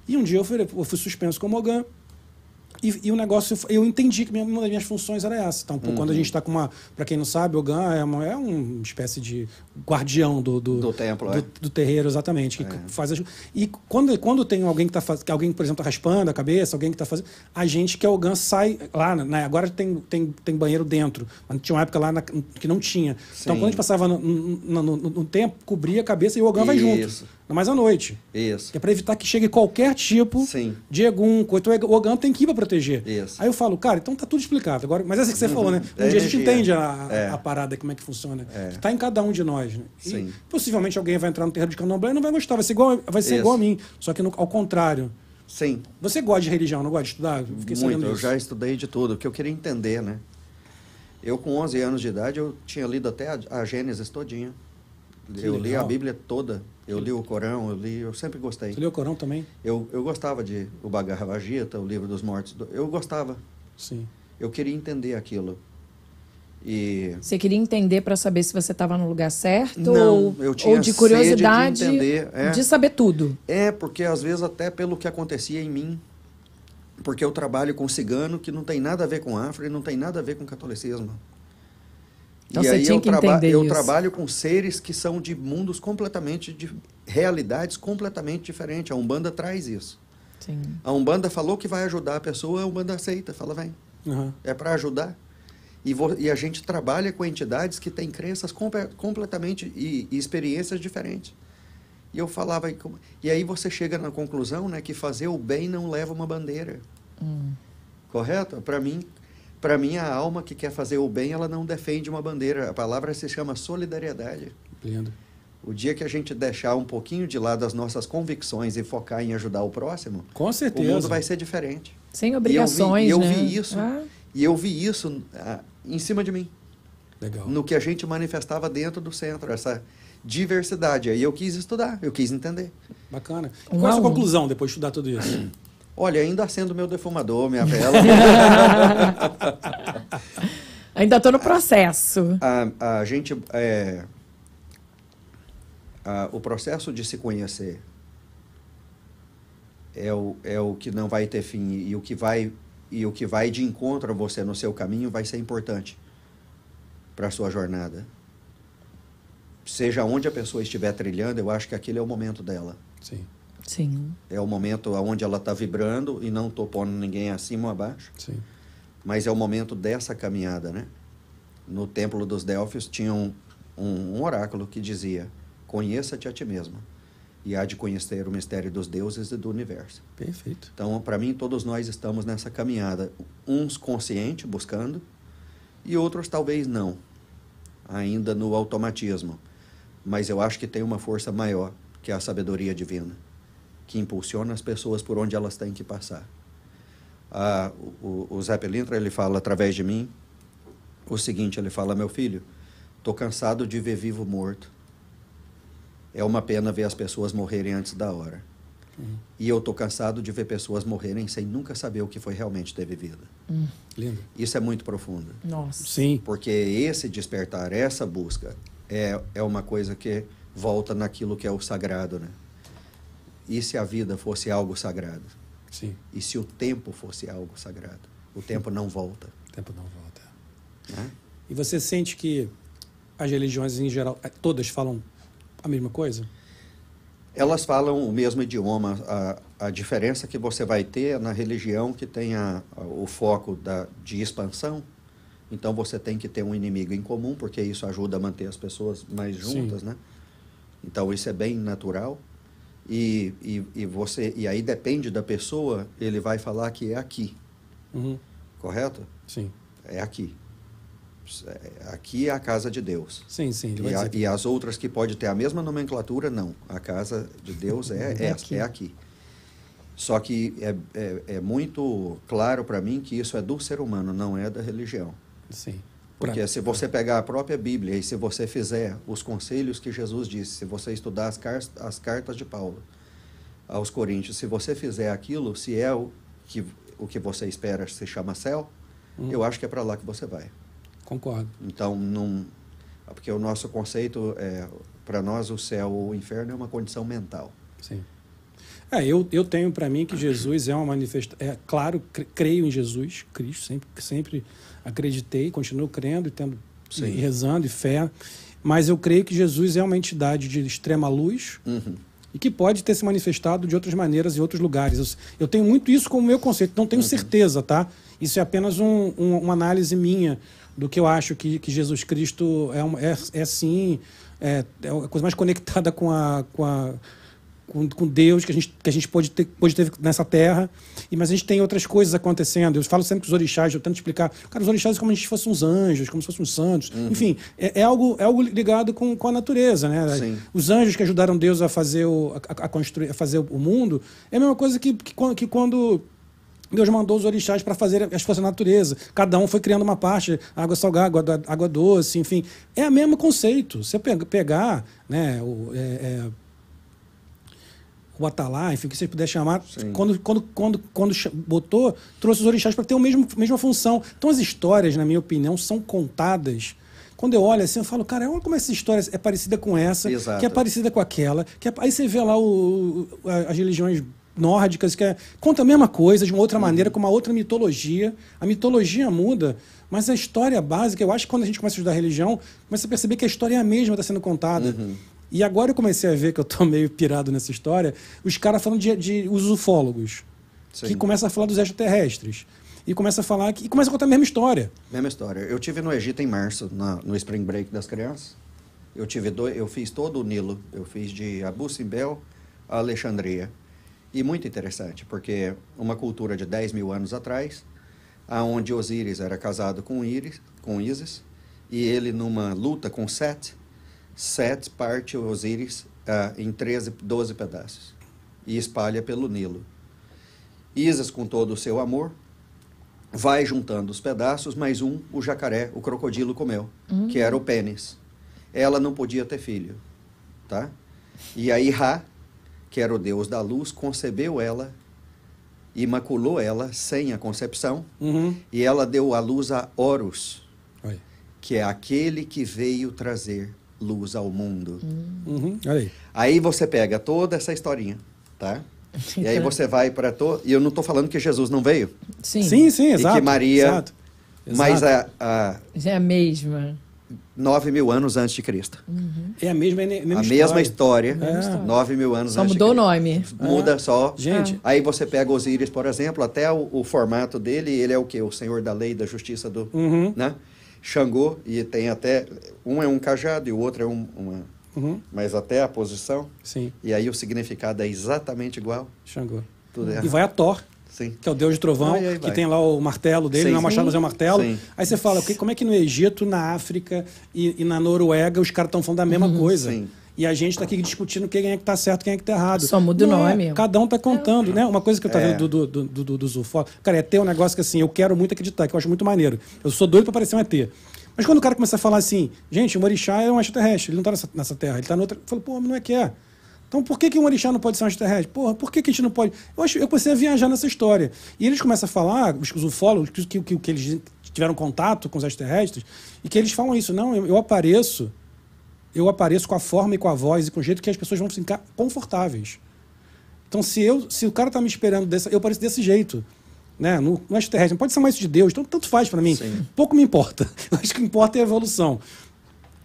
E um dia eu fui, eu fui suspenso como Ogan. E, e o negócio, eu entendi que minha- uma das minhas funções era essa. Então, Uhum. quando a gente está com uma. Para quem não sabe, o Ogan é uma, é uma espécie de guardião do, do, Do templo, do, é. do terreiro, exatamente. Que É. faz as- e quando, quando tem alguém que está fazendo. Alguém, por exemplo, está raspando a cabeça, alguém que está fazendo. A gente que é o Ogan sai lá, né? Agora tem, tem, tem banheiro dentro. Mas tinha uma época lá na- que não tinha. Então, Sim. quando a gente passava no, no, no- no tempo, cobria a cabeça e o Ogan vai junto. Isso. Ainda mais à noite. Isso. Que é para evitar que chegue qualquer tipo Sim. de egum. Então o Ogan tem que ir para proteger. Isso. Aí eu falo, cara, então tá tudo explicado. Agora, mas essa que você falou, né? Um É dia a gente energia. entende a, É. a parada, como é que funciona. É. Que tá em cada um de nós. Né? E Sim. possivelmente alguém vai entrar no terreiro de candomblé e não vai gostar. Vai ser igual, vai ser Isso. igual a mim. Só que no- ao contrário. Sim. Você gosta de religião, não gosta de estudar? Fiquei Muito. Eu disso. já estudei de tudo, que eu queria entender, né? Eu, com 11 anos de idade, eu tinha lido até a, a Gênesis todinha. Que eu li a legal. Bíblia toda. Eu li o Corão, eu li, eu sempre gostei. Você leu o Corão também? Eu, eu gostava de o Bhagavad Gita, o livro dos mortos. do- Eu gostava. Sim. Eu queria entender aquilo. E Você queria entender para saber se você estava no lugar certo? Não, ou, eu tinha ou de sede de curiosidade entender, é. de saber tudo? é porque às vezes até pelo que acontecia em mim, porque eu trabalho com cigano que não tem nada a ver com afro e não tem nada a ver com catolicismo. Então e você aí tinha eu, que traba- entender eu isso. trabalho com seres que são de mundos completamente de realidades completamente diferentes. A Umbanda traz isso. Sim. A Umbanda falou que vai ajudar a pessoa, a Umbanda aceita, fala, vem. Aham. É para ajudar. E, e a gente trabalha com entidades que têm crenças compe- completamente e, e experiências diferentes. E eu falava, e como- e aí você chega na conclusão né, que fazer o bem não leva uma bandeira. Hum. Correto? Para mim, para mim a alma que quer fazer o bem, ela não defende uma bandeira. A palavra se chama solidariedade. Lindo. O dia que a gente deixar um pouquinho de lado as nossas convicções e focar em ajudar o próximo, Com o certeza. mundo vai ser diferente. Sem obrigações, e eu vi, né? e eu vi isso. Ah, E eu vi isso ah, em cima de mim, Legal. no que a gente manifestava dentro do centro, essa diversidade. Aí eu quis estudar, eu quis entender. Bacana. E qual é a sua conclusão depois de estudar tudo isso? Olha, ainda acendo meu defumador, minha vela. ainda estou no processo. a, a gente. é, a- o processo de se conhecer é o, é o que não vai ter fim e o que vai e o que vai de encontro a você no seu caminho vai ser importante para a sua jornada. Seja onde a pessoa estiver trilhando, eu acho que aquele é o momento dela. Sim, Sim. É o momento onde ela está vibrando e não estou pondo ninguém acima ou abaixo. sim. mas é o momento dessa caminhada, né? No Templo dos Delfos tinha um, um, um oráculo que dizia: Conheça-te a ti mesmo, e há de conhecer o mistério dos deuses e do universo. Perfeito. Então, para mim, todos nós estamos nessa caminhada, uns consciente, buscando, e outros talvez não, ainda no automatismo. Mas eu acho que tem uma força maior, que é a sabedoria divina, que impulsiona as pessoas por onde elas têm que passar. Ah, o, o Zé Pelintra, ele fala através de mim o seguinte, ele fala, meu filho, tô cansado de ver vivo morto. É uma pena ver as pessoas morrerem antes da hora. E eu tô cansado de ver pessoas morrerem sem nunca saber o que foi realmente ter vivido. Lindo. Isso é muito profundo. Nossa. Sim. Porque esse despertar, essa busca, é, é uma coisa que volta naquilo que é o sagrado, né? E se a vida fosse algo sagrado? Sim. E se o tempo fosse algo sagrado? O tempo não volta. O tempo não volta. Né? E você sente que as religiões em geral, eh, todas falam a mesma coisa? Elas falam o mesmo idioma. A, a diferença que você vai ter é na religião que tem a, a- o foco da, de expansão. Então você tem que ter um inimigo em comum, porque isso ajuda a manter as pessoas mais Sim. juntas, né? Então isso é bem natural. E, e, e você e aí depende da pessoa, ele vai falar que é aqui, Uhum. correto? Sim. É aqui. É- Aqui é a casa de Deus. Sim, sim. E, a- e as outras que pode ter a mesma nomenclatura, não. A casa de Deus é, É é, aqui. é aqui. Só que é, é, é muito claro para mim que isso é do ser humano, não é da religião. Sim. Porque Pra- se você pegar a própria Bíblia e se você fizer os conselhos que Jesus disse, se você estudar as, car as cartas de Paulo aos Coríntios, se você fizer aquilo, se é o que, o que você espera se chama céu, Hum. eu acho que é para lá que você vai. Concordo. Então, não. Porque o nosso conceito é. Para nós, o céu ou o inferno é uma condição mental. Sim. É, eu, eu tenho para mim que Jesus é uma manifestação. É claro, cre- creio em Jesus, Cristo, sempre, sempre acreditei, continuo crendo e tendo e Sim. rezando e fé. Mas eu creio que Jesus é uma entidade de extrema luz Uhum. e que pode ter se manifestado de outras maneiras em outros lugares. Eu, eu tenho muito isso como meu conceito, não tenho certeza, tá? Isso é apenas um- um- uma análise minha do que eu acho que, que Jesus Cristo é, um- é, é sim, é, é a coisa mais conectada com a. Com a com, com Deus que a gente, que a gente pode, ter, pode ter nessa terra, e, mas a gente tem outras coisas acontecendo. Eu falo sempre que os orixás, eu tento explicar, cara, os orixás é como se a gente fossem uns anjos, como se fossem uns santos. Enfim, é, é algo, é algo ligado com, com a natureza, né? Sim. Os anjos que ajudaram Deus a fazer o, a, a construir, a fazer o mundo, é a mesma coisa que, que, quando- que quando Deus mandou os orixás para fazer as forças da natureza. Cada um foi criando uma parte, água salgada, água, água doce, enfim. É o mesmo conceito. Você pega- pegar né, o, é, é, o Atalá, enfim, o que você puder chamar, Sim. quando, quando, quando, quando botou, trouxe os orixás para ter a mesmo, mesma função. Então as histórias, na minha opinião, são contadas. Quando eu olho assim, eu falo, cara, olha como essa história é parecida com essa, Exato. que é parecida com aquela. Que é- aí você vê lá o, o- as religiões nórdicas, que é, conta a mesma coisa, de uma outra maneira, com uma outra mitologia. A mitologia muda, mas a história básica, eu acho que quando a gente começa a estudar religião, começa a perceber que a história é a mesma, está sendo contada. E agora eu comecei a ver que eu tô meio pirado nessa história, os caras falando de, de os ufólogos, Sim. que começam a falar dos extraterrestres. E começa a falar que, e começa a contar a mesma história. Mesma história. Eu tive no Egito em março, na- no Spring Break das crianças. Eu tive eu fiz todo o Nilo. Eu fiz de Abu Simbel a Alexandria. E muito interessante, porque uma cultura de 10 mil anos atrás, aonde Osíris era casado com Íris, com Isis, e ele numa luta com Set, Set parte Osíris ah, em 13, 12 pedaços e espalha pelo Nilo. Isis, com todo o seu amor, vai juntando os pedaços, mas um o jacaré, o crocodilo comeu, que era o pênis. Ela não podia ter filho, tá? E aí Ra, que era o deus da luz, concebeu ela, imaculou ela sem a concepção, Uhum. e ela deu à luz a Horus, Olha. que é aquele que veio trazer luz ao mundo. Uhum. Olha aí. Aí você pega toda essa historinha, tá? E aí você vai para todo. E eu não estou falando que Jesus não veio, Sim. Sim, sim, exato. e que Maria. exato, Mas exato. a, a Já é a mesma. nove mil anos antes de Cristo. É a mesma, é a mesma a história. mesma história, É. nove mil anos Só antes mudou o de nome. Cristo. Muda só. Gente, Aí você pega Osíris, por exemplo, até o, o formato dele, ele é o quê? O senhor da lei, da justiça do. Uhum. Né? Xangô, e tem até. Um é um cajado e o outro é um, uma. Uhum. Mas até a posição. Sim, E aí o significado é exatamente igual. Xangô. Tudo é E vai a Thor, Sim. que é o deus de trovão, Aí, aí que tem lá o martelo dele, Sim. não é o machado, mas é o martelo. Sim. Aí você fala, como é que no Egito, na África e, e na Noruega os caras estão falando da mesma coisa? Sim. E a gente está aqui discutindo quem é que tá certo, quem é que tá errado. Só muda o é, nome. Cada um tá contando, né? Uma coisa que eu tava É. vendo do, do, do, do, do Zufó. Cara, é ter um negócio que assim, eu quero muito acreditar, que eu acho muito maneiro. Eu sou doido pra parecer um ET. Mas quando o cara começa a falar assim, gente, o orixá é um extraterrestre, ele não tá nessa, nessa terra, ele tá noutra. Eu falo, pô, mas não é que é. Então por que, que um orixá não pode ser um extraterrestre? Porra, por que, que a gente não pode. Eu, acho, eu comecei a viajar nessa história. E eles começam a falar, os, os ufólogos, que, que, que, que eles tiveram contato com os extraterrestres, e que eles falam isso, não, eu, eu apareço, eu apareço com a forma e com a voz e com o jeito que as pessoas vão ficar confortáveis. Então, se, eu, se o cara tá me esperando, desse, eu pareço desse jeito. Né? No, no extraterrestre, não pode ser mais isso de Deus, então tanto faz para mim. Sim. Pouco me importa. Acho que importa é a evolução.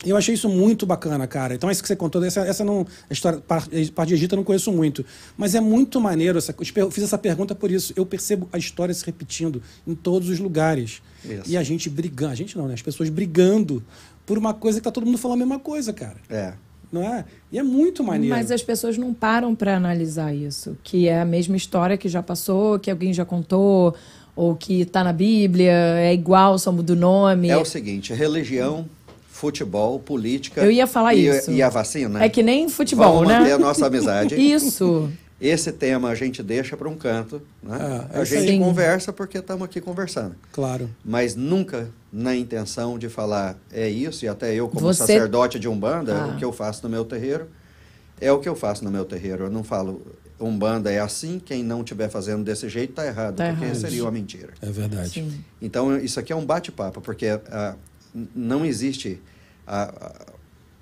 Eu achei isso muito bacana, cara. Então, isso que você contou, essa, essa não. A história, parte parte de Egito eu não conheço muito. Mas é muito maneiro. Essa, eu fiz essa pergunta por isso. Eu percebo a história se repetindo em todos os lugares. Isso. E a gente brigando. A gente não, né? As pessoas brigando por uma coisa que tá todo mundo falando a mesma coisa, cara. É. Não é? E é muito maneiro. Mas as pessoas não param para analisar isso. Que é a mesma história que já passou, que alguém já contou, ou que tá na Bíblia, é igual, só muda o nome. É o seguinte, religião, futebol, política Eu ia falar e, isso. e a vacina. É que nem futebol, Vamos né? manter a nossa amizade. Isso. Esse tema a gente deixa para um canto, né? É, é a gente aí. conversa porque estamos aqui conversando. Claro. Mas nunca na intenção de falar é isso, e até eu, como Você- sacerdote de Umbanda, Ah. o que eu faço no meu terreiro é o que eu faço no meu terreiro. Eu não falo Umbanda é assim, quem não estiver fazendo desse jeito está errado, Tá porque errado. seria uma mentira. É verdade. Sim. Então, isso aqui é um bate-papo, porque ah, não existe a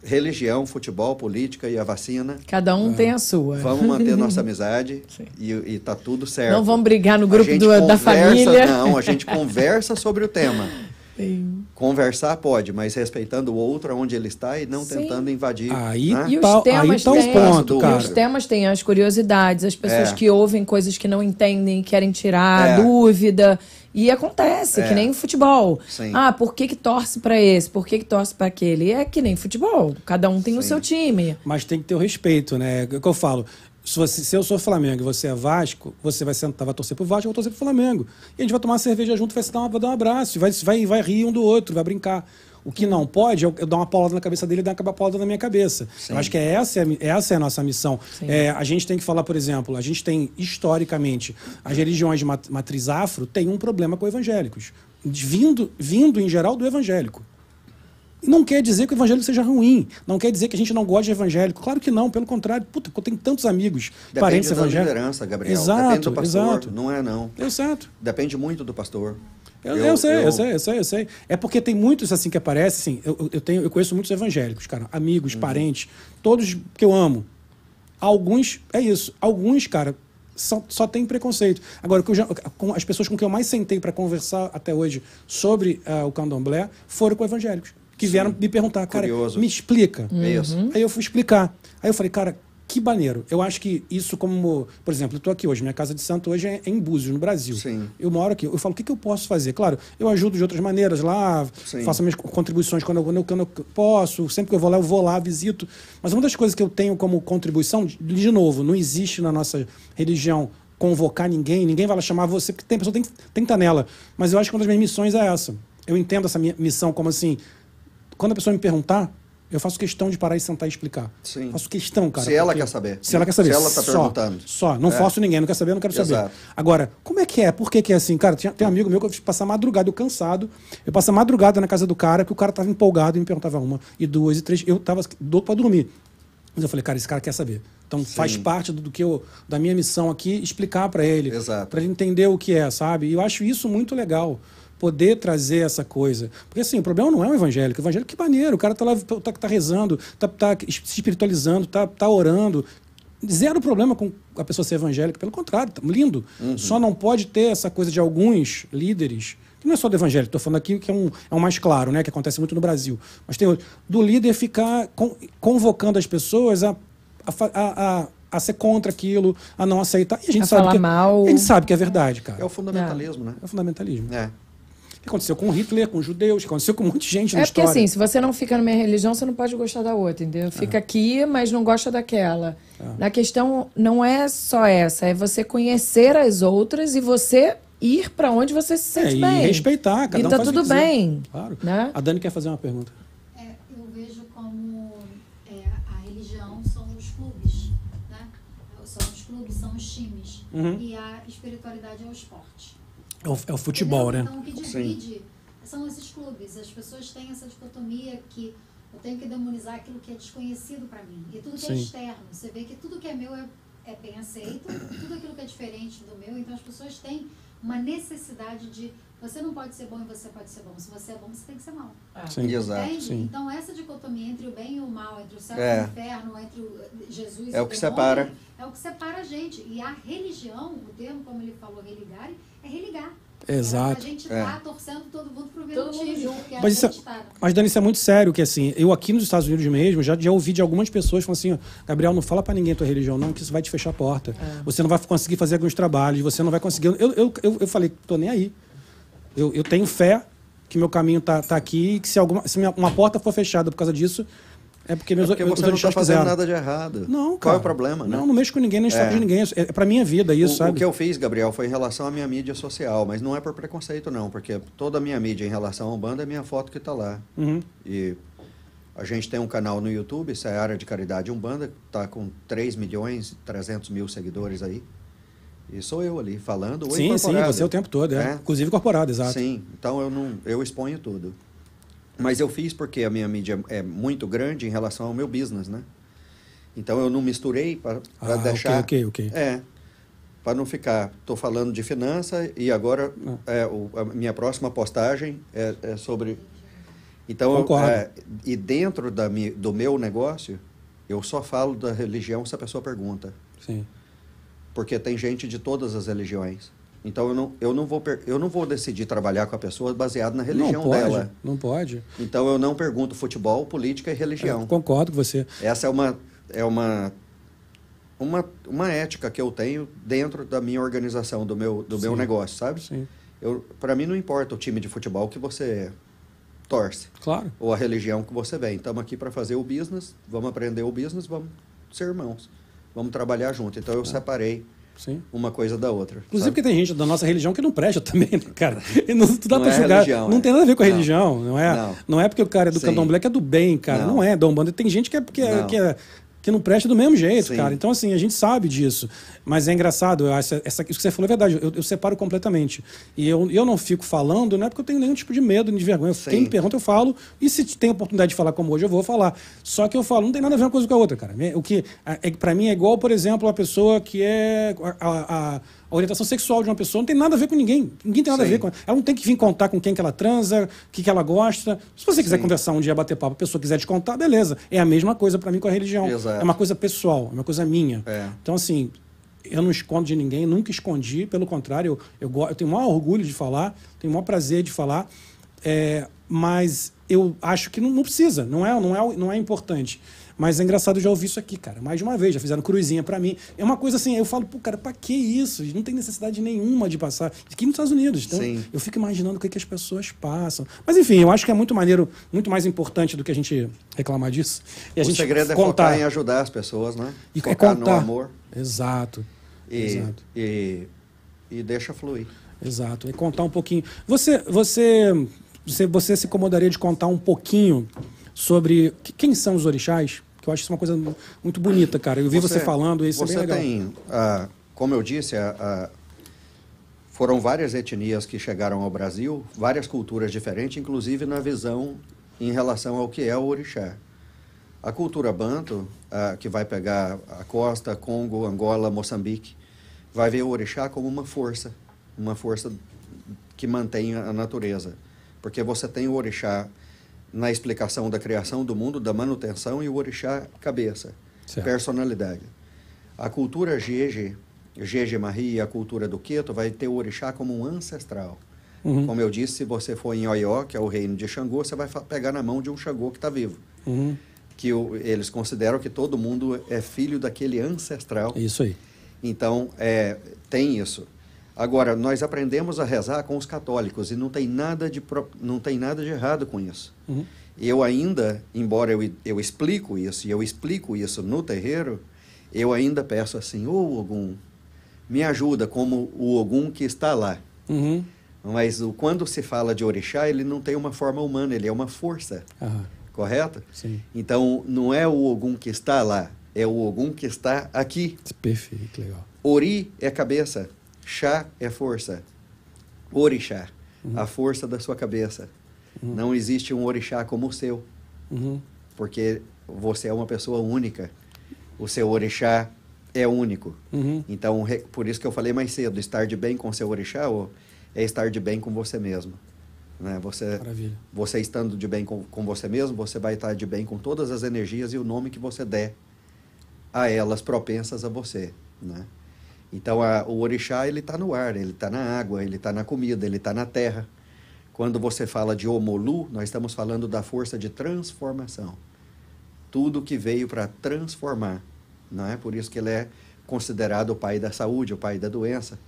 religião, futebol, política e a vacina. Cada um tem a sua. Vamos manter nossa amizade e, e tá tudo certo. Não vamos brigar no grupo do- da conversa- família. Não, a gente conversa sobre o tema. Sim. Conversar pode, mas respeitando o outro onde ele está e não Sim. tentando invadir. Aí, né? E os tá, aí temas tá o têm- ponto, cara. os temas têm as curiosidades, as pessoas É. que ouvem coisas que não entendem, querem tirar É. dúvida. E acontece, É. que nem futebol. Sim. Ah, por que, que torce pra esse? Por que, que torce pra aquele? É que nem futebol. Cada um tem o Sim. seu time. Mas tem que ter o respeito, né? É o que eu falo. Se, você- se eu sou Flamengo e você é Vasco, você vai sentar, vai torcer pro Vasco, eu vou torcer pro Flamengo. E a gente vai tomar uma cerveja junto, vai se dar, uma- vai dar um abraço, vai, vai, vai rir um do outro, vai brincar. O que não pode é eu, dar uma paulada na cabeça dele e dar uma paulada na minha cabeça. Sim. Eu acho que é essa, é essa é a nossa missão. É, a gente tem que falar, por exemplo, a gente tem, historicamente, as religiões de mat- matriz afro têm um problema com evangélicos. Vindo, vindo, em geral, do evangélico. Não quer dizer que o evangelho seja ruim. Não quer dizer que a gente não gosta de evangélico. Claro que não, pelo contrário. Puta, eu tenho tantos amigos, Depende parentes da evangélicos. liderança, Gabriel. Exato, Depende do pastor. exato. Não é, não. Exato. Depende muito do pastor. Eu, eu sei, eu... sei, eu sei, eu sei. É porque tem muitos assim que aparecem, assim, eu, eu- eu tenho, eu conheço muitos evangélicos, cara, amigos, Uhum. parentes, todos que eu amo. Alguns, é isso, alguns, cara, só, só tem preconceito. Agora, eu já- com as pessoas com quem eu mais sentei para conversar até hoje sobre ah, o candomblé foram com evangélicos, que vieram me perguntar, cara, Curioso. me explica. É isso. Aí eu fui explicar. Aí eu falei, cara, que maneiro. Eu acho que isso como... Por exemplo, eu estou aqui hoje, minha casa de santo hoje é em Búzios, no Brasil. Sim. Eu moro aqui. Eu falo, o que, que eu posso fazer? Claro, eu ajudo de outras maneiras lá, Sim. faço minhas contribuições quando eu, quando eu- quando eu posso. Sempre que eu vou lá, eu vou lá, visito. Mas uma das coisas que eu tenho como contribuição, de, de novo, não existe na nossa religião convocar ninguém, ninguém vai lá chamar você, porque tem a pessoa tem, que- tem que estar nela. Mas eu acho que uma das minhas missões é essa. Eu entendo essa minha missão como assim, quando a pessoa me perguntar, eu faço questão de parar e sentar e explicar. Sim. Faço questão, cara. Se ela quer saber. Se ela quer saber. Se ela tá Só. perguntando. Só. Não É. forço ninguém, não quer saber, não quero saber. Exato. Agora, como é que é? Por que, que é assim? Cara, tinha- tem um amigo meu que eu passa a madrugada, eu cansado. Eu passo a madrugada na casa do cara, que o cara tava empolgado e me perguntava uma, e duas, e três. Eu tava louco pra dormir. Mas eu falei, cara, esse cara quer saber. Então faz parte do, do que eu, da minha missão aqui, explicar pra ele. Exato. Pra ele entender o que é, sabe? E eu acho isso muito legal. Poder trazer essa coisa. Porque assim, o problema não é o evangélico. O evangélico, que maneiro. O cara tá lá, tá, tá rezando, tá, tá se espiritualizando, tá, tá orando. Zero problema com a pessoa ser evangélica. Pelo contrário, tá lindo. Só não pode ter essa coisa de alguns líderes que não é só do evangélico, estou falando aqui que é um, é um mais claro, né, que acontece muito no Brasil. Mas tem outro. Do líder ficar con- convocando as pessoas a, a, a, a, a ser contra aquilo, a não aceitar. E a gente A sabe falar que, mal. A gente sabe que é verdade, cara. É o fundamentalismo, né? É o fundamentalismo. É. Que aconteceu com Hitler, com os judeus, o que aconteceu com um monte de gente na É porque história. assim, se você não fica na minha religião, você não pode gostar da outra, entendeu? Fica aqui, mas não gosta daquela. Na questão não é só essa, é você conhecer as outras e você ir pra onde você se É, sente e bem. respeitar, cada E um tá faz o que tudo bem. Claro. Né? A Dani quer fazer uma pergunta. É, eu vejo como é, a religião são os clubes, né? São os clubes, são os times. Uhum. E a espiritualidade é o esporte. É o, é o futebol, Entendeu? né? Então, o que divide são esses clubes. As pessoas têm essa dicotomia que eu tenho que demonizar aquilo que é desconhecido para mim. E tudo que é Sim. externo. Você vê que tudo que é meu é, é bem aceito, tudo aquilo que é diferente do meu. Então, as pessoas têm uma necessidade de. Você não pode ser bom e você pode ser bom. Se você é bom, você tem que ser mal. Sim. Exato. Entende? sim. Então, essa dicotomia entre o bem e o mal, entre o céu É. e o inferno, entre o Jesus É e o o que demônio, separa. É o que separa a gente. E a religião, o termo, como ele falou, religare, é religar. Exato. É pra gente É. estar torcendo todo mundo pro mesmo time. a Mas isso, é- gente tá. mas, Dani, isso é muito sério, que assim, eu aqui nos Estados Unidos mesmo, já, já ouvi de algumas pessoas falando assim, ó, Gabriel, não fala pra ninguém a tua religião, não, que isso vai te fechar a porta. É. Você não vai conseguir fazer alguns trabalhos, você não vai conseguir. Eu, eu, eu, eu falei, tô nem aí. Eu, eu tenho fé que meu caminho tá, tá aqui e que se, alguma, se minha- uma porta for fechada por causa disso, é porque meus É porque meus você não está fazendo quiseram. nada de errado. Não, Qual cara. é o problema, né? Não, não mexo com ninguém, nem história É. de ninguém. É, é pra minha vida isso, o, sabe? o que eu fiz, Gabriel, foi em relação à minha mídia social, mas não é por preconceito, não, porque toda a minha mídia em relação ao banda é minha foto que está lá. Uhum. E A gente tem um canal no YouTube, isso é a área de caridade Umbanda, está com 3 milhões e 300 mil seguidores aí. E sou eu ali falando. ou Sim, sim, você o tempo todo, é. É. Inclusive incorporado, exato. Sim, então eu não eu exponho tudo. Mas eu fiz porque a minha mídia é muito grande em relação ao meu business, né? Então eu não misturei para Ah, deixar. ok, ok, ok. É. Para não ficar, estou falando de finança e agora Ah. é, o- a minha próxima postagem é, é sobre. Então, Concordo. é, e dentro da, do meu negócio, eu só falo da religião se a pessoa pergunta Sim. Porque tem gente de todas as religiões. Então eu não, eu não, vou, eu não vou decidir trabalhar com a pessoa baseado na religião não pode, dela. Não pode. Então eu não pergunto futebol, política e religião. É, concordo com você. Essa é uma é uma, uma uma ética que eu tenho dentro da minha organização, do meu do meu negócio, sabe? Sim. Eu para mim não importa o time de futebol que você torce Claro. ou a religião que você vem. Estamos aqui para fazer o business, vamos aprender o business, vamos ser irmãos. Vamos trabalhar junto. Então eu separei Sim. uma coisa da outra. Inclusive sabe? porque tem gente da nossa religião que não presta também, né, cara? E não, tu dá Não pra é julgar. religião, não é. tem nada a ver com a Não. religião, não é? Não. Não, é porque o cara é do Sim. candomblé que é do bem, cara. Não, é da Umbanda. Tem gente que é, que, é, que, é- que não presta do mesmo jeito, Sim. cara. Então, assim, a gente sabe disso. Mas é engraçado, eu acho- essa, isso que você falou é verdade. Eu, eu separo completamente. E eu, eu não fico falando, não é porque eu tenho nenhum tipo de medo, nem de vergonha. Sim. Quem me pergunta, eu falo. E se tem oportunidade de falar como hoje, eu vou falar. Só que eu falo, não tem nada a ver uma coisa com a outra, cara. O que, é, para mim, é igual, por exemplo, a pessoa que é. a- a- a a orientação sexual de uma pessoa não tem nada a ver com ninguém. Ninguém tem nada a Sim. ver com ela. não tem que vir contar com quem que ela transa, o que, que ela gosta. Se você quiser Sim. conversar um dia, bater papo, a pessoa quiser te contar, beleza. É a mesma coisa para mim com a religião. Exato. É uma coisa pessoal, é uma coisa minha. É. Então, assim, eu não escondo de ninguém, nunca escondi, pelo contrário, eu, eu, eu tenho o maior orgulho de falar, tenho o maior prazer de falar, é, mas eu acho que não, não precisa, não é, não, é, não é importante. Mas é engraçado, eu já ouvi isso aqui, cara, mais de uma vez, já fizeram cruzinha pra mim. É uma coisa assim, eu falo, pô, cara, pra que isso? Não tem necessidade nenhuma de passar. Aqui nos Estados Unidos. Então, Sim. eu fico imaginando o que, que as pessoas passam. Mas enfim, eu acho que é muito maneiro, muito mais importante do que a gente reclamar disso. E a o gente segredo é contar. focar em ajudar as pessoas, né? E é focar no contar. amor Exato. e, Exato. e, e deixa fluir. Exato. E contar um pouquinho. Você, você, você, você se incomodaria de contar um pouquinho sobre que- quem são os orixás? Que eu acho isso uma coisa mu- muito bonita, cara. Eu vi você, falando isso, você é bem legal. tem, ah, como eu disse, a- a- foram várias etnias que chegaram ao Brasil, várias culturas diferentes, inclusive na visão em relação ao que é o orixá. A cultura banto, ah, que vai pegar a costa, Congo, Angola, Moçambique, vai ver o orixá como uma força, uma força que mantém a natureza. Porque você tem o orixá na explicação da criação do mundo, da manutenção, e o orixá cabeça, Certo. personalidade. A cultura Jeje, Jeje Mahi e a cultura do Queto vai ter o orixá como um ancestral. Uhum. Como eu disse, se você for em Oió, que é o reino de Xangô, você vai pegar na mão de um Xangô que está vivo. Uhum. Que o- eles consideram que todo mundo é filho daquele ancestral. Isso aí. Então, é, tem isso. Agora, nós aprendemos a rezar com os católicos e não tem nada de, não tem nada de errado com isso. Uhum. Eu ainda, embora eu, eu explico isso, e eu explico isso no terreiro, eu ainda peço assim, ô Ogum, me ajuda como o Ogum que está lá. Uhum. Mas o, quando se fala de orixá, ele não tem uma forma humana, ele é uma força, Aham. correto? Sim. Então, não é o Ogum que está lá, é o Ogum que está aqui. Perfeito, legal. Ori é cabeça, chá é força. Orixá, a força da sua cabeça. Não existe um orixá como o seu, Uhum. porque você é uma pessoa única. O seu orixá é único. Uhum. Então, por isso que eu falei mais cedo, estar de bem com seu orixá é estar de bem com você mesmo. Né? Você, Maravilha. você estando de bem com, com você mesmo, você vai estar de bem com todas as energias e o nome que você der a elas propensas a você, né? Então, a, o orixá, ele está no ar, ele está na água, ele está na comida, ele está na terra. Quando você fala de Omolu, nós estamos falando da força de transformação. Tudo que veio para transformar, não é? Por isso que ele é considerado o pai da saúde, o pai da doença,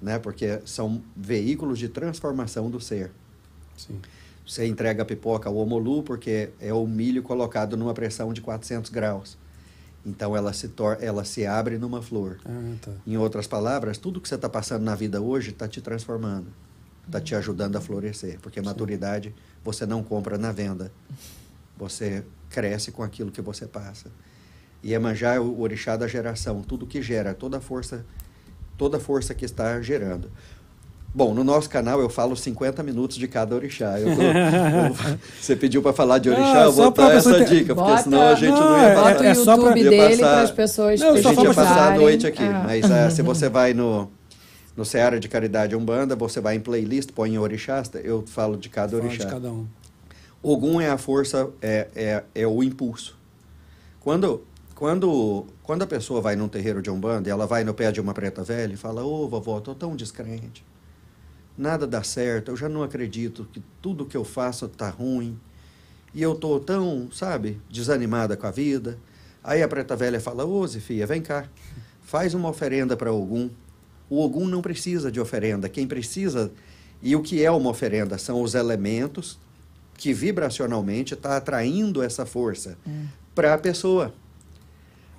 né? Porque são veículos de transformação do ser. Sim. Você entrega a pipoca ao Omolu porque é o milho colocado numa pressão de 400 graus. Então ela se, tor ela se abre numa flor. Ah, tá. Em outras palavras, tudo que você está passando na vida hoje está te transformando, está te ajudando a florescer, porque maturidade você não compra na venda. Você cresce com aquilo que você passa. E Iemanjá é o orixá da geração, tudo que gera, toda a força, toda força que está gerando. Bom, no nosso canal eu falo 50 minutos de cada orixá. Eu tô, eu, você pediu para falar de orixá, Ah, eu vou dar essa ter- dica, porque Bota- senão a gente não, Não, ia é- passar. Bota o é só pra- YouTube ia dele passar- para as pessoas Não, só a gente ia passar a noite aqui, É. mas ah, se você vai no, no Seara de Caridade Umbanda, você vai em playlist, põe em orixás, eu falo de cada Fala orixá. de cada um. Ogum é a força, é, é, é o impulso. Quando, quando, quando a pessoa vai num terreiro de Umbanda e ela vai no pé de uma preta velha e fala, ô vovó, tô tão descrente, nada dá certo, eu já não acredito que tudo que eu faço tá ruim, e eu tô tão, sabe, desanimada com a vida. Aí a preta velha fala, ô Zefia, vem cá, faz uma oferenda para Ogum. O Ogum não precisa de oferenda, quem precisa, e o que é uma oferenda? São os elementos que vibracionalmente está atraindo essa força para a pessoa.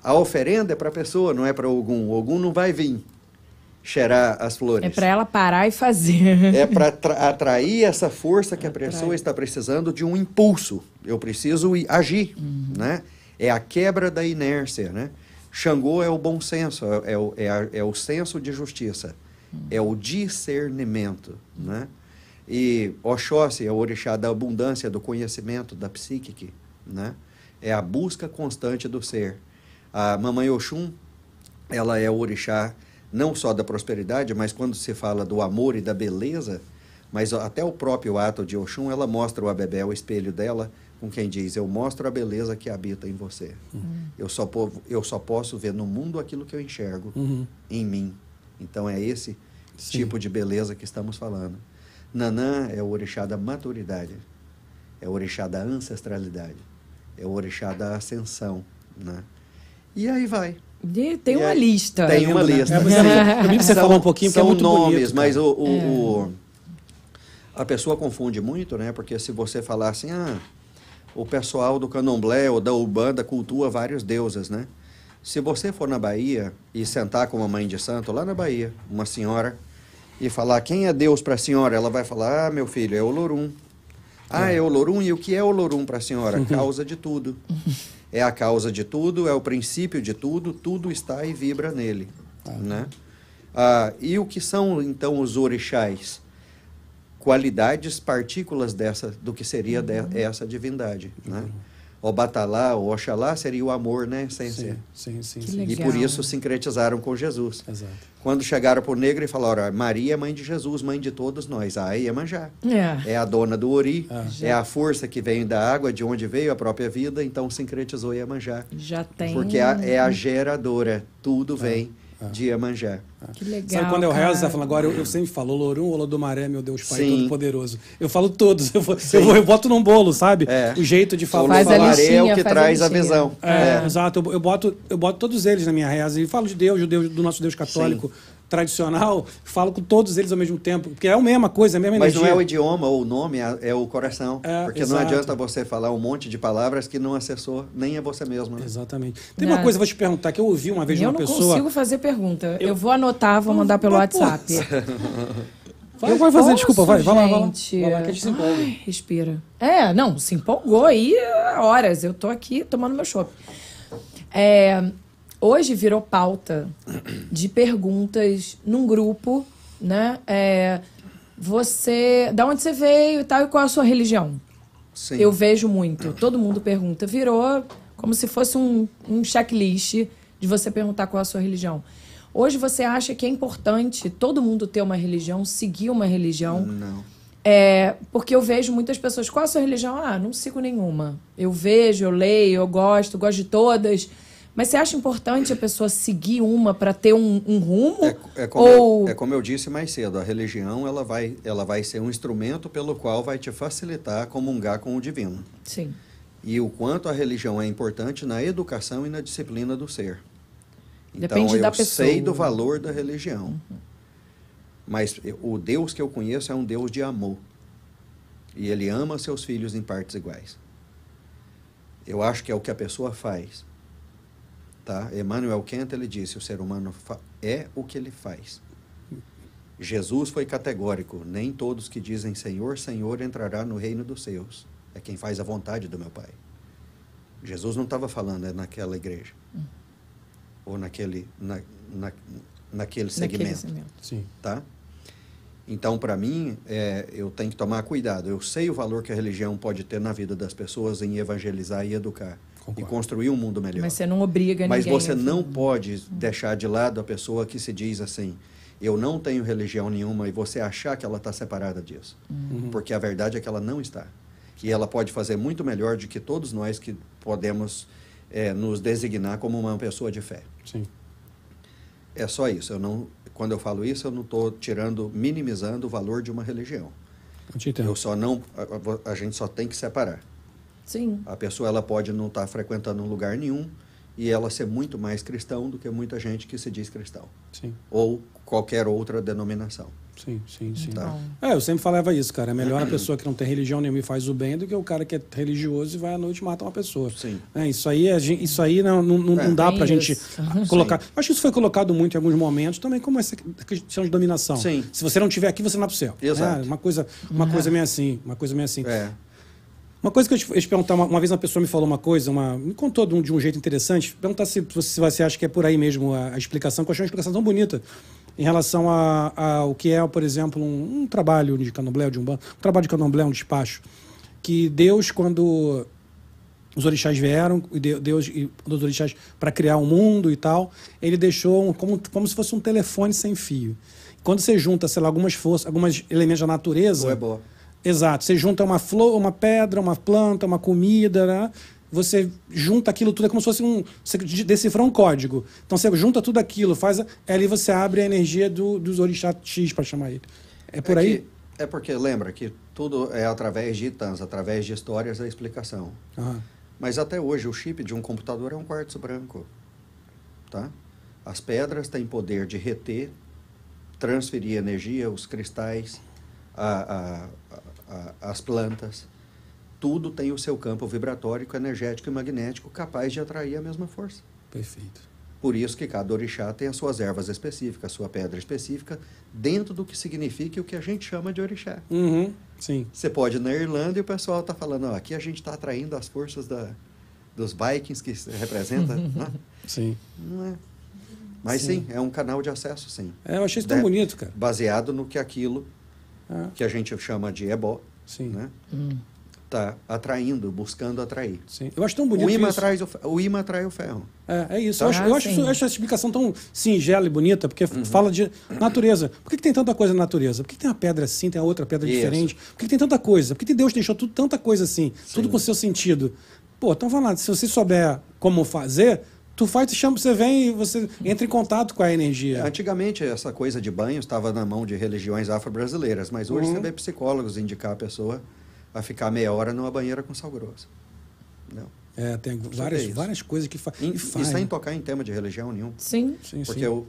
A oferenda é para a pessoa, não é para o Ogum. O Ogum não vai vir cheirar as flores. É para ela parar e fazer. É para atrair essa força que a Atrai. pessoa está precisando de um impulso. Eu preciso ir- agir, né? É a quebra da inércia, né? Xangô é o bom senso, é, é o, é, a- é o senso de justiça, é o discernimento, né? E Oxóssi é o orixá da abundância, do conhecimento, da psíquique, né? É a busca constante do ser. A Mamãe Oxum, ela é o orixá não só da prosperidade, mas quando se fala do amor e da beleza, mas até o próprio ato de Oxum, ela mostra o Abebé, o espelho dela, com quem diz, eu mostro a beleza que habita em você. Eu, só po- eu só posso ver no mundo aquilo que eu enxergo Uhum. em mim. Então é esse Sim. tipo de beleza que estamos falando. Nanã é o orixá da maturidade, é o orixá da ancestralidade, é o orixá da ascensão, né? E aí vai. E tem E uma lista. Tem uma Lindo, né? lista. É, mas é- eu vi que você São- falou um pouquinho, é são muito nomes, bonito, mas o, o- É. o- a pessoa confunde muito, né? Porque se você falar assim, ah, o pessoal do candomblé ou da Ubanda cultua vários deuses, né? Se você for na Bahia e sentar com uma mãe de santo lá na Bahia, uma senhora, e falar quem é Deus para a senhora, ela vai falar, ah, meu filho, é o Lorum. Ah, é o Lorum? E o que é o Lorum para a senhora? Causa de tudo. É a causa de tudo, é o princípio de tudo, tudo está e vibra nele. Né? Ah, e o que são, então, os orixás? Qualidades, partículas dessa, do que seria de- essa divindade. Né? O Batalá, o Oxalá seria o amor na essência. Sim, sim, sim. Sim. E por isso sincretizaram com Jesus. Exato. Quando chegaram para o negro e falaram, "Ó, Maria é mãe de Jesus, mãe de todos nós. A Iemanjá. É. É a dona do Ori, Ah. é a força que vem da água, de onde veio a própria vida, então sincretizou Iemanjá. Já tem. Porque a- é a geradora, tudo vem de Iemanjá. Que legal. Sabe quando eu rezo, cara. você fala, agora eu, eu sempre falo Lorum, Olodomaré, meu Deus Pai Sim. Todo-Poderoso. Eu falo todos, eu, vou- eu, vou- eu boto num bolo, sabe? É. O jeito de falar. Faz a Olodomaré é o que faz a traz a listinha. visão. É, É. exato. Eu, eu boto, eu boto todos eles na minha reza. E falo de Deus, do, Deus, do nosso Deus católico tradicional. Falo com todos eles ao mesmo tempo. Porque é a mesma coisa, a mesma Mas energia. não é o idioma ou o nome, é é o coração. É, porque não exato. adianta você falar um monte de palavras que não acessou nem é você mesmo. Né? Exatamente. Tem Não. uma coisa que eu vou te perguntar, que eu ouvi uma vez de Eu uma não pessoa... consigo fazer pergunta. Eu, Eu- vou anotar, vou mandar pelo Mas, WhatsApp. Vai, vai fazer, desculpa, vai, vai lá, vai lá. gente. Vai lá, que a gente se empolga. Ai, respira. É, não, se empolgou aí é, horas. Eu tô aqui tomando meu chopp. É, hoje virou pauta de perguntas num grupo, né? É, você, da onde você veio e tal, e qual é a sua religião? Sim. Eu vejo muito. Todo mundo pergunta. Virou como se fosse um, um checklist de você perguntar qual é a sua religião. Hoje você acha que é importante todo mundo ter uma religião, seguir uma religião? Não. É, porque eu vejo muitas pessoas, qual a sua religião? Ah, não sigo nenhuma. Eu vejo, eu leio, eu gosto, gosto de todas. Mas você acha importante a pessoa seguir uma para ter um, um rumo? É, é como Ou eu, é como eu disse mais cedo, a religião ela vai, ela vai ser um instrumento pelo qual vai te facilitar comungar com o divino. sim, E o quanto a religião é importante na educação e na disciplina do ser. Depende então, da eu pessoa. sei do valor da religião. Mas eu- o Deus que eu conheço é um Deus de amor. E ele ama seus filhos em partes iguais. Eu acho que é o que a pessoa faz. Tá? Emmanuel Kant ele disse: o ser humano é o que ele faz. Jesus foi categórico: nem todos que dizem Senhor, Senhor entrará no reino dos seus. É quem faz a vontade do meu Pai. Jesus não estava falando é naquela igreja. Ou naquele, na, na, naquele segmento. Naquele segmento. Sim. Tá? Então, para mim, é, eu tenho que tomar cuidado. Eu sei o valor que a religião pode ter na vida das pessoas em evangelizar e educar. Concordo. E construir um mundo melhor. Mas você não obriga Mas ninguém. você a- não pode deixar de lado a pessoa que se diz assim: eu não tenho religião nenhuma e você achar que ela está separada disso. Uhum. Porque a verdade é que ela não está. E ela pode fazer muito melhor do que todos nós que podemos eh, nos designar como uma pessoa de fé. Sim. É só isso. Eu não, quando eu falo isso, eu não estou tirando, minimizando o valor de uma religião. Eu só não, a, a- a gente só tem que separar. Sim. A pessoa ela pode não estar frequentando um lugar nenhum e ela ser muito mais cristão do que muita gente que se diz cristão Sim, ou qualquer outra denominação. sim, sim, sim. Tá. É, eu sempre falava isso, cara. É melhor a pessoa que não tem religião nenhuma e faz o bem do que o cara que é religioso e vai à noite e mata uma pessoa. Sim. É, isso aí, a gente- isso aí não, não, não, É. não dá pra gente isso. colocar. Acho que isso foi colocado muito em alguns momentos também como essa questão de dominação. Sim. Se você não estiver aqui, você não vai pro céu. Exato. É, uma coisa, uma coisa meio assim, uma coisa meio assim. É. Uma coisa que eu te, perguntar, uma, uma vez uma pessoa me falou uma coisa, uma, me contou de um, de um jeito interessante, perguntar se, você- se você acha que é por aí mesmo a, a explicação, que eu achei uma explicação tão bonita em relação a- a- ao que é, por exemplo, um, um trabalho de candomblé, de um, um trabalho de candomblé, um despacho, que Deus, quando os orixás vieram, e de- Deus e os orixás para criar um mundo e tal, ele deixou como, como se fosse um telefone sem fio. Quando você junta, sei lá, algumas forças, alguns elementos da natureza, é boa. Exato. Você junta uma flor, uma pedra, uma planta, uma comida, né? Você junta aquilo tudo, é como se fosse um. Você decifrar um código. Então você junta tudo aquilo, faz. a- Ali você abre a energia do, dos orixás X, para chamar ele. É por é aí? que- é porque lembra que tudo é através de itãs, através de histórias a explicação. Aham. Mas até hoje o chip de um computador é um quartzo branco, tá? As pedras têm poder de reter, transferir energia, os cristais, a- a- a- a- as plantas, tudo tem o seu campo vibratório, energético e magnético capaz de atrair a mesma força. Perfeito. Por isso que cada orixá tem as suas ervas específicas, a sua pedra específica, dentro do que significa o que a gente chama de orixá. Uhum. Sim. Você pode ir na Irlanda e o pessoal está falando, ó, aqui a gente está atraindo as forças da, dos Vikings que se representa. né? Sim. Não é. Mas sim. é um canal de acesso, sim. É, eu achei isso tão bonito, cara. Baseado no que aquilo É, que a gente chama de ebó, sim. né? Tá atraindo, buscando atrair. sim. Eu acho tão bonito O imã, isso. atrai o, imã atrai o ferro. É, é isso. Tá? Eu, acho, eu Ah, acho sim. isso- eu acho essa explicação tão singela e bonita, porque Uhum. fala de natureza. Por que, que tem tanta coisa na natureza? Por que, que tem uma pedra assim, tem a outra pedra Isso. diferente? Por que, que tem tanta coisa? Por que, que Deus deixou tudo, tanta coisa assim? Tudo Sim. com seu sentido. Pô, então vai lá, se você souber como fazer, tu faz, tu chama, você vem e você entra em contato com a energia. Antigamente, essa coisa de banho estava na mão de religiões afro-brasileiras, mas hoje Uhum. você vê psicólogos indicar a pessoa a ficar meia hora numa banheira com sal grosso. Não. É, tem várias, várias coisas que, fa E, que e faz. sem tocar em tema de religião nenhum. Sim. Sim, Porque sim. o,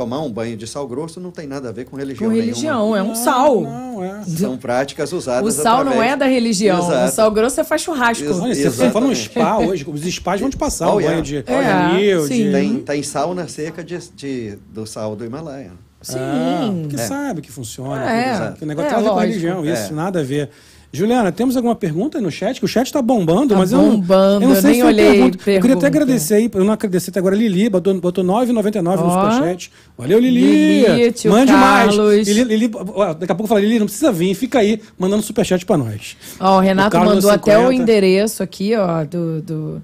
tomar um banho de sal grosso não tem nada a ver com religião Com nenhuma. religião, é um Não, sal. Não, é. São práticas usadas O sal não através- é da religião. O Exato. sal grosso você faz churrasco. Ex- Olha, você fala um spa hoje, os spas vão te passar Oh, um yeah. banho de anil, sim. de... Tem, tem sauna seca de, de- do sal do Himalaia. Sim. Ah, porque É. sabe que funciona. É. Que o negócio É, tem a ver com religião, isso, É. nada a ver. Juliana, temos alguma pergunta aí no chat? Que o chat tá bombando, Tá mas eu não, bombando, eu não eu sei nem se olhei pergunta. Eu queria até pergunta. agradecer aí, eu não agradeci até agora, Lili, botou, botou 9,99 no superchat. Valeu, Lili! Lili, tio Mande mais! Carlos. Lili, Lili, ó, daqui a pouco fala, Lili, não precisa vir, fica aí mandando superchat pra nós. Ó, o Renato Carlos mandou até 50. o endereço aqui, ó, do, do,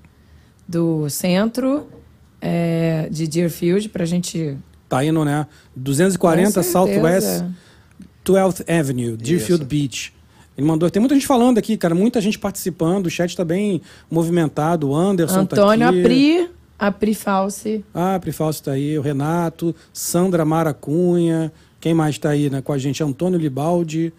do centro é, de Deerfield pra gente. Tá indo, né? 240 Com Southwest certeza. 12th Avenue, Deerfield Isso. Beach. Ele mandou. Tem muita gente falando aqui, cara. Muita gente participando. O chat está bem movimentado. O Anderson Antônio tá aqui. Apri, Apri Falsi. Ah, a Prifalso está aí. O Renato. Sandra Mara Cunha. Quem mais está aí né, com a gente? Antônio Libaldi.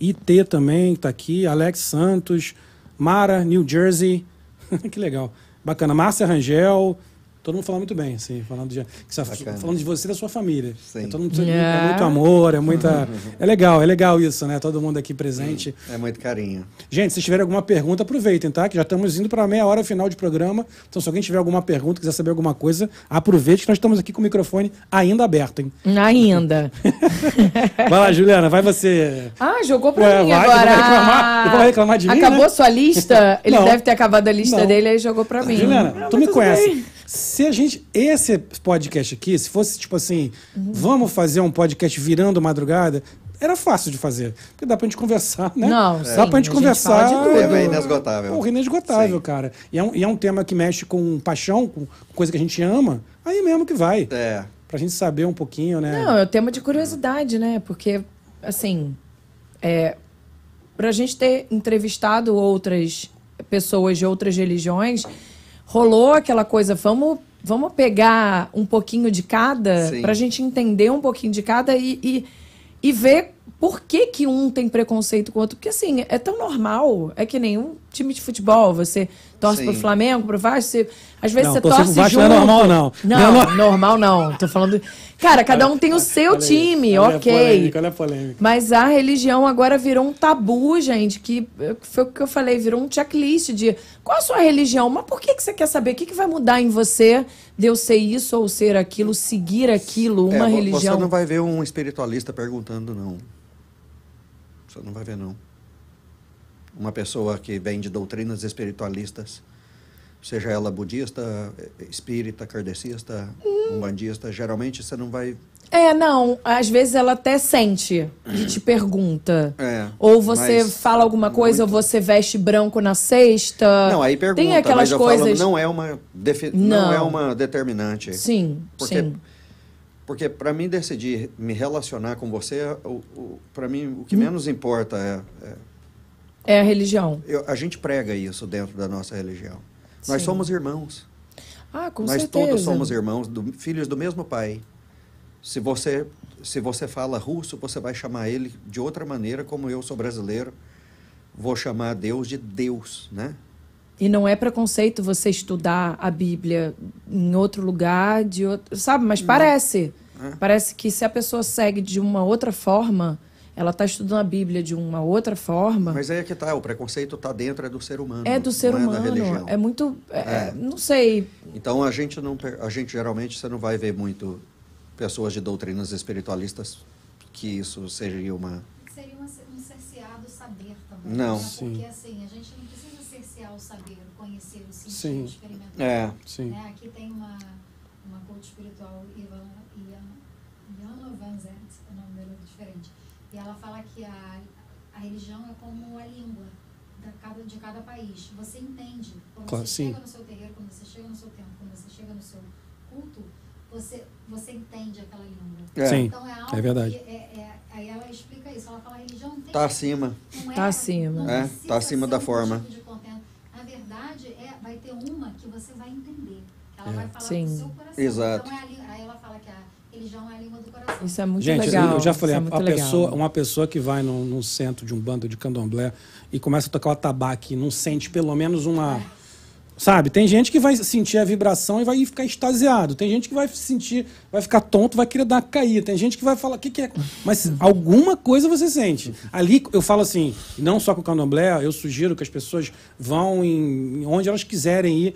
IT também está aqui. Alex Santos. Mara, New Jersey. que legal. Bacana. Márcia Rangel. Todo mundo falando muito bem, assim, falando de, que você- Bacana. falando de você e da sua família. Sim. É, todo mundo, É. é muito amor, é muita. É legal, é legal isso, né? Todo mundo aqui presente. É muito carinho. Gente, se tiverem alguma pergunta, aproveitem, tá? Que já estamos indo para meia hora final de programa. Então, se alguém tiver alguma pergunta, quiser saber alguma coisa, aproveite que nós estamos aqui com o microfone ainda aberto, hein? Ainda. Vai lá, Juliana, vai você. Ah, jogou pra Ué, mim vai, agora. vai reclamar- vai reclamar de mim, Acabou né? sua lista? Ele Não. deve ter acabado a lista Não. dele, aí jogou pra mim. Juliana, Ah, tu me conhece. bem. Se a gente. Esse podcast aqui, se fosse tipo assim, vamos fazer um podcast virando madrugada, era fácil de fazer. Porque dá pra gente conversar, né? Não, dá sim, pra gente a gente conversar. fala de tudo. Tema inesgotável. Porra, inesgotável, Sim. cara. E é, um, e é um tema que mexe com paixão, com coisa que a gente ama, aí mesmo que vai. É. Pra gente saber um pouquinho, né? Não, é o tema de curiosidade, né? Porque, assim, é, pra gente ter entrevistado outras pessoas de outras religiões, rolou aquela coisa, vamos, vamos pegar um pouquinho de cada, Sim. pra gente entender um pouquinho de cada e, e, e ver por que, que um tem preconceito com o outro. Porque, assim, é tão normal. É que nem um time de futebol. Você torce Sim. pro Flamengo, pro Vasco. Você, às vezes Não, você torce pro Vasco junto. não é normal, não. Não, Não é normal não. Tô falando... Cara, cada um tem o seu Olha aí, time, olha a ok. polêmica, olha a polêmica. Mas a religião agora virou um tabu, gente, que eh, foi o que eu falei, virou um checklist de qual a sua religião, mas por que, que você quer saber? O que, que vai mudar em você de eu ser isso ou ser aquilo, seguir aquilo, uma É, religião? Você não vai ver um espiritualista perguntando, não. Você não vai ver, não. Uma pessoa que vem de doutrinas espiritualistas, seja ela budista, espírita, kardecista, Hum. umbandista, geralmente você não vai. É, não. Às vezes ela até sente e te pergunta. É, Ou você fala alguma coisa, muito- ou você veste branco na sexta. Não, aí pergunta, Tem aquelas mas eu coisas. falo, não é uma defi- não. Não. é uma determinante. Sim, Porque, sim. porque para mim decidir me relacionar com você, para mim o Hum. que menos importa é, é É a religião. eu- a gente prega isso dentro da nossa religião. Nós Sim. somos irmãos. Ah, com Nós certeza. todos somos irmãos, do- filhos do mesmo pai. Se você se você fala russo, você vai chamar ele de outra maneira, como eu sou brasileiro, vou chamar Deus de Deus, né? E não é preconceito você estudar a Bíblia em outro lugar, de outro, sabe? Mas parece. É. Parece que se a pessoa segue de uma outra forma, ela está estudando a Bíblia de uma outra forma. Mas aí é que tá, o preconceito está dentro é do ser humano. é do ser não humano. É da religião. É muito. é- É. Não sei. Então a gente não a gente geralmente você não vai ver muito pessoas de doutrinas espiritualistas que isso seria uma Seria uma- um cerceado saber também. Não. Né? Sim. Porque assim, a gente não precisa cercear o saber, o conhecer, o sentir, Sim. o experimentar. é Sim. Né? Aqui tem uma, uma coach espiritual, Ivan, Ian- Iana Van Zant, o nome dela é diferente. E ela fala que a, a religião é como a língua da cada, de cada país. Você entende. Quando Claro, você sim. chega no seu terreiro, quando você chega no seu templo, quando você chega no seu culto, você, você entende aquela língua. É. Sim. Então é algo é verdade. que é, é- aí ela explica isso. Ela fala a religião não tem tá acima. não é, Tá acima. É, tá acima da um forma. tipo. Na verdade, é, vai ter uma que você vai entender. Ela É. vai falar Sim. do seu coração. Exato. Então é a, aí ela fala que a religião é a língua do coração. Isso é muito Gente, legal. eu já falei, isso é a, a pessoa, uma pessoa que vai num, num centro de um bando de candomblé e começa a tocar o atabaque e não sente pelo menos uma. Sabe? Tem gente que vai sentir a vibração e vai ficar extasiado. Tem gente que vai sentir, vai ficar tonto, vai querer dar uma caída. Tem gente que vai falar, o que, que é? Mas alguma coisa você sente. Ali eu falo assim, não só com o candomblé, eu sugiro que as pessoas vão em onde elas quiserem ir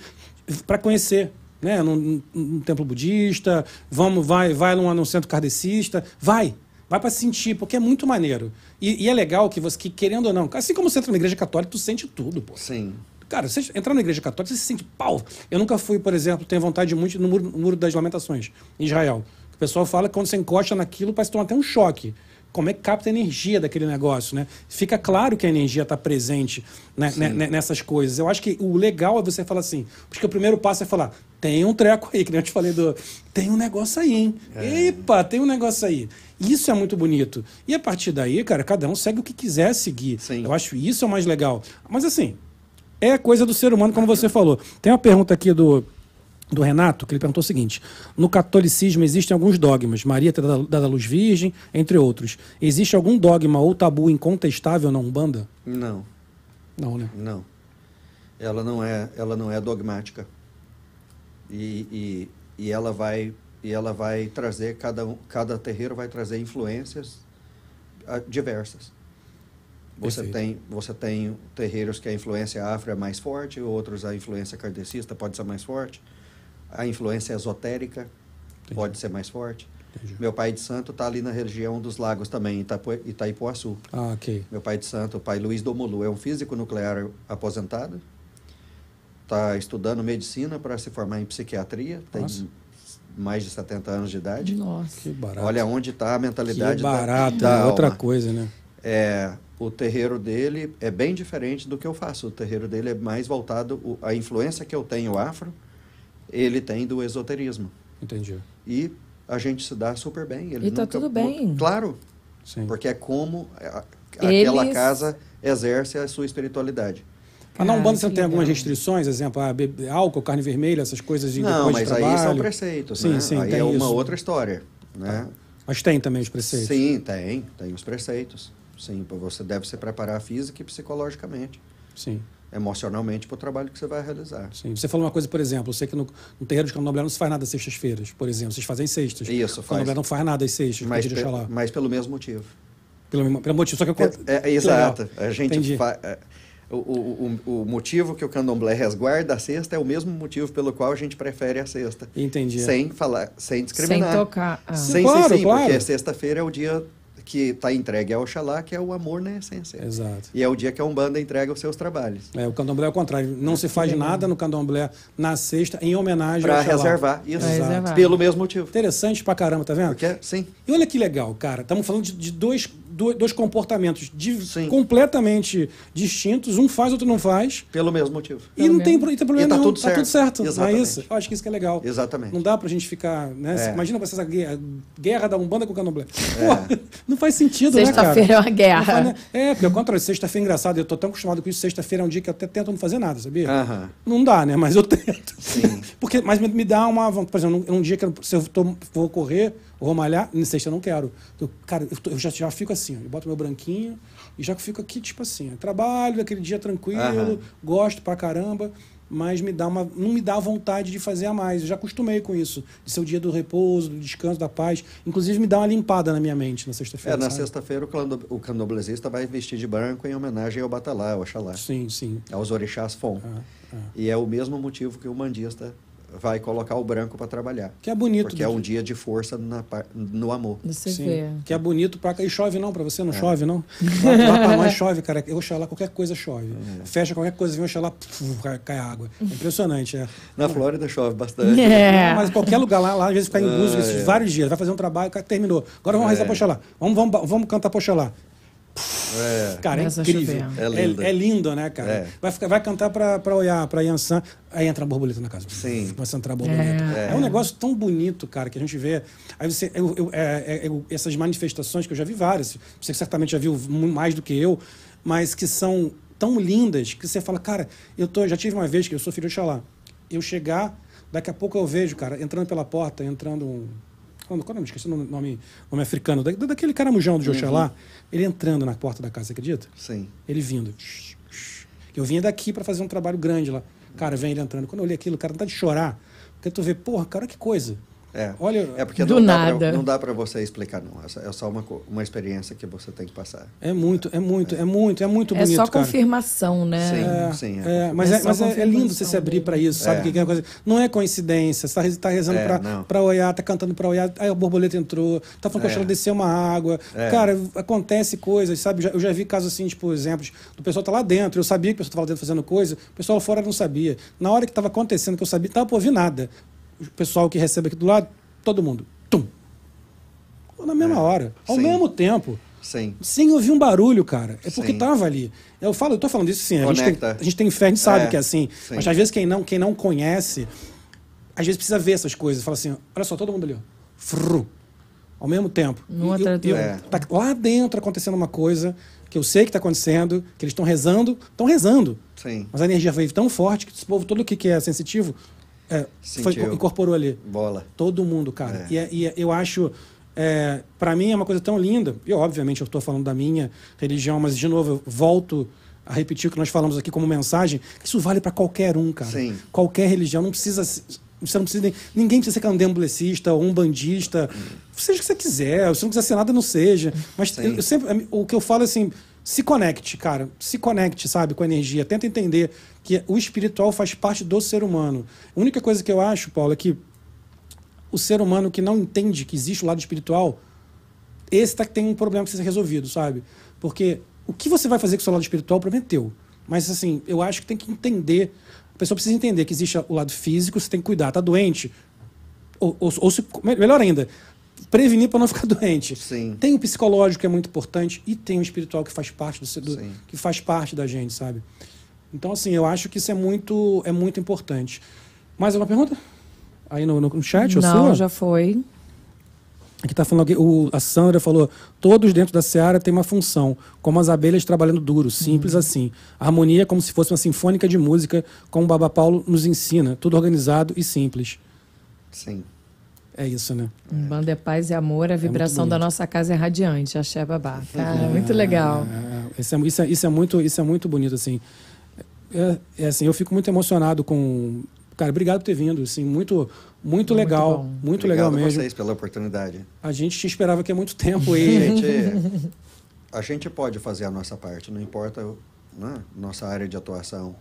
para conhecer. Né? Num, num- templo budista, vamos, vai, vai num, num centro kardecista, vai. Vai para sentir, porque é muito maneiro. E, e é legal que você, que, querendo ou não, assim como você entra na igreja católica, tu sente tudo, pô. Sim. Cara, você entrar na igreja católica, você se sente pau. Eu nunca fui, por exemplo, tenho vontade muito no muro, no muro das lamentações, em Israel. O pessoal fala que quando você encosta naquilo, parece tomar até um choque. Como é que capta a energia daquele negócio, né? Fica claro que a energia está presente né, né, né, nessas coisas. Eu acho que o legal é você falar assim, porque o primeiro passo é falar, tem um treco aí, que nem eu te falei do. Tem um negócio aí, hein? Epa, tem um negócio aí. Isso é muito bonito. E a partir daí, cara, cada um segue o que quiser seguir. Sim. Eu acho isso é o mais legal. Mas assim, é coisa do ser humano, como você falou. Tem uma pergunta aqui do, do Renato, que ele perguntou o seguinte: No catolicismo existem alguns dogmas, Maria ter dado a luz virgem, entre outros. Existe algum dogma ou tabu incontestável na Umbanda? Não, Não, né? não. Ela não é, ela não é dogmática. E, e, e ela vai e ela vai trazer cada um, cada terreiro vai trazer influências ah, diversas. Você Perfeito. tem, você tem terreiros que a influência afro é mais forte, outros a influência kardecista pode ser mais forte, a influência esotérica Entendi. pode ser mais forte. Entendi. Meu pai de santo está ali na região dos lagos também, em Itapu- Itaipuaçu. Ah, ok. Meu pai de santo, o pai Luiz Domolu, é um físico nuclear aposentado. Está estudando medicina para se formar em psiquiatria. Tem Nossa. mais de 70 anos de idade. Nossa. Que barato. Olha onde está a mentalidade que da- barato. da, é outra alma. coisa, né? É, o terreiro dele é bem diferente do que eu faço. O terreiro dele é mais voltado... o- a influência que eu tenho afro, ele tem do esoterismo. Entendi. E a gente se dá super bem. Ele E tá nunca- tudo bem. Claro, Sim. porque é como a- Eles- aquela casa exerce a sua espiritualidade. Mas na Umbanda você não que tem algumas restrições? Exemplo, ah, bebe- álcool, carne vermelha, essas coisas de Não, depois mas de aí são preceitos, Sim, né? sim, aí tem é uma isso. outra história, né? Mas tem também os preceitos? Sim, tem, tem os preceitos. Sim, você deve se preparar física e psicologicamente, Sim, emocionalmente para o trabalho que você vai realizar. sim. Você falou uma coisa, por exemplo, eu sei que no, no terreiro de candomblé não se faz nada às sextas-feiras, por exemplo. Vocês fazem sextas. Isso, O faz. candomblé não faz nada às sextas, Mas, pe- lá. mas pelo mesmo motivo. Pelo, mesmo- pelo motivo, só que eu... É, é, exato. A gente Entendi. fa- é, o, o, o, motivo que o candomblé resguarda a cesta é o mesmo motivo pelo qual a gente prefere a cesta. Entendi. Sem falar, sem Sem discriminar. tocar. Ah. Sim, Claro, sim, sim, claro. porque sexta-feira é o dia que está entregue ao Oxalá, que é o amor na essência. Exato. E é o dia que a Umbanda entrega os seus trabalhos. É, o candomblé é o contrário. Não se faz nada no candomblé na sexta em homenagem Para ao Oxalá. reservar. Isso. Pra reservar. Pelo mesmo motivo. Interessante pra caramba, tá vendo? Porque, sim, E olha que legal, cara. Estamos falando de, de dois, dois, dois comportamentos Sim. completamente distintos. Um faz, outro não faz. pelo mesmo motivo. E não Pelo tem, pro- e tem problema E tá nenhum. tudo Tá tudo certo. certo. Não é Exatamente. isso? Eu acho que isso que é legal. Exatamente. Não dá pra gente ficar, né? É. Imagina você essa guerra, guerra da Umbanda com o Candomblé. Pô, não faz sentido, né, cara? Sexta-feira é uma Não guerra. faz, né? É, porque ao contrário, sexta-feira é engraçado. Eu tô tão acostumado com isso. Sexta-feira é um dia que eu até tento não fazer nada, sabia? Não dá, né? Mas eu tento. Sim. Porque, mas me, me dá uma. Por exemplo, num, num dia que eu, se eu tô- vou correr, vou malhar, na sexta eu não quero. Eu, cara, eu, tô- eu já, já fico assim, ó, eu boto meu branquinho e já fico aqui, tipo assim, trabalho, aquele dia tranquilo, Aham. gosto pra caramba, mas me dá uma, não me dá vontade de fazer a mais. Eu já acostumei com isso, de ser o dia do repouso, do descanso, da paz. Inclusive, me dá uma limpada na minha mente na É, sexta-feira. na sabe? sexta-feira o, o candomblessista vai vestir de branco em homenagem ao Batalá, ao Oxalá, Sim, sim. aos orixás Fon. Ah, ah. E é o mesmo motivo que o mandista vai colocar o branco para trabalhar. Que é bonito. Porque é um dia de força na no amor. Você Sim, vê. que é bonito pra cá. E chove não, pra você É. não chove não? Lá, lá pra nós chove, cara. Eu Oxalá, qualquer coisa chove. É. Fecha qualquer coisa, vem Oxalá, puf, cai, cai água. É impressionante, é. Na Flórida chove bastante. É. Mas qualquer lugar lá, lá às vezes fica em Ah, Búzios é. vários dias, vai fazer um trabalho, cara, terminou. Agora vamos rezar É. pra Oxalá. Vamos, vamos, vamos cantar pra Oxalá. É. Cara, é Começa incrível. É lindo. É, lindo, né, cara? É. Vai, ficar, vai cantar pra, pra olhar, pra Yansan, aí entra a borboleta na casa. Sim. Começa a entrar a borboleta. É. É. um negócio tão bonito, cara, que a gente vê. Aí você. eu- eu- é- é- eu- essas manifestações que eu já vi várias, você certamente já viu mais do que eu, mas que são tão lindas que você fala, cara, eu tô, já tive uma vez que eu sou filho de Xalá. Eu chegar, daqui a pouco eu vejo, cara, entrando pela porta, entrando um. Quando, quando eu me esqueci o nome, nome, africano, da, daquele caramujão do Oxalá, ele entrando na porta da casa, você acredita? Sim. Ele vindo. Eu vinha daqui para fazer um trabalho grande lá. Cara, vem ele entrando. Quando eu olhei aquilo, cara, não tá de chorar. Porque tu vê, porra, cara, que coisa. É. Olha, É porque Do não, dá nada. pra, não dá para você explicar, não. É só- É só uma, uma experiência que você tem que passar. é muito, é muito, é muito, é muito É bonito, só cara. confirmação, né? Sim. É, Sim, é, é. mas É é, só mas é, é lindo confirmação você se abrir para isso, sabe? É. Que que é uma coisa, não é coincidência. Você tá, rez- tá rezando É, para olhar, tá cantando para olhar, aí a borboleta entrou, tá falando que É. a ela desceu uma água. É. Cara, acontece coisas, sabe? Já- Eu já vi casos assim, tipo, exemplos, do pessoal tá lá dentro, eu sabia que o pessoal tava lá dentro fazendo coisa, o pessoal lá fora não sabia. Na hora que tava acontecendo, que eu sabia, tava por ouvir nada. O pessoal que recebe aqui do lado, todo mundo, tum. Na mesma É. hora, ao Sim. mesmo tempo. Sim. Sem ouvir um barulho, cara. É porque Sim. tava ali. Eu falo, eu tô falando isso sim. A gente, tem, a gente tem fé, a gente sabe É, que é assim. sim. Mas às vezes quem não, quem não conhece, às vezes precisa ver essas coisas. Fala assim, olha só, todo mundo ali, ó. Fru, ao mesmo tempo. Um E- atrás do e- outro. Tá lá dentro acontecendo uma coisa que eu sei que está acontecendo, que eles estão rezando, estão rezando. Sim. Mas a energia veio tão forte que esse povo todo que que é sensitivo é, foi, incorporou ali. Bola. Todo mundo, cara. É. E, é- e é- eu acho, é, para mim é uma coisa tão linda. E obviamente eu estou falando da minha religião, mas de novo eu volto a repetir o que nós falamos aqui como mensagem. Isso vale para qualquer um, cara. Sim. Qualquer religião não precisa. Você não precisa, ninguém precisa ser candomblessista ou um bandista. Seja o que você quiser. Se não quiser ser nada, não seja. Mas eu, eu sempre, o que eu falo é assim: se conecte, cara. Se conecte, sabe, com a energia. Tenta entender que o espiritual faz parte do ser humano. A única coisa que eu acho, Paulo, é que o ser humano que não entende que existe o lado espiritual, esse tá, tem um problema que precisa ser resolvido, sabe? Porque o que você vai fazer com o seu lado espiritual, problema é. Mas, assim, eu acho que tem que entender. A pessoa precisa entender que existe o lado físico, você tem que cuidar. Tá doente? Ou, ou, ou se, melhor ainda, prevenir para não ficar doente. Sim. Tem o psicológico que é muito importante e tem o espiritual que faz parte do, do que faz parte da gente, sabe? Então assim, eu acho que isso é muito é muito importante. Mais alguma pergunta? Aí no, no chat, Não, sua? já foi. Aqui está falando aqui, o, a Sandra falou: todos dentro da Seara têm uma função, como as abelhas trabalhando duro, simples uhum. assim. A harmonia é como se fosse uma sinfônica de música, como o Baba Paulo nos ensina, tudo organizado e simples. Sim. É isso, né? Bando é paz e amor, a é vibração é da nossa casa é radiante, axé babá. Cara, é, muito legal. É, isso, é, isso, é, isso, é muito, isso é muito bonito, assim. É, é, assim, eu fico muito emocionado com. Cara, obrigado por ter vindo, assim, muito muito legal, muito, muito legal mesmo. vocês pela oportunidade. A gente te esperava aqui há muito tempo e a gente, a gente pode fazer a nossa parte, não importa né, nossa área de atuação.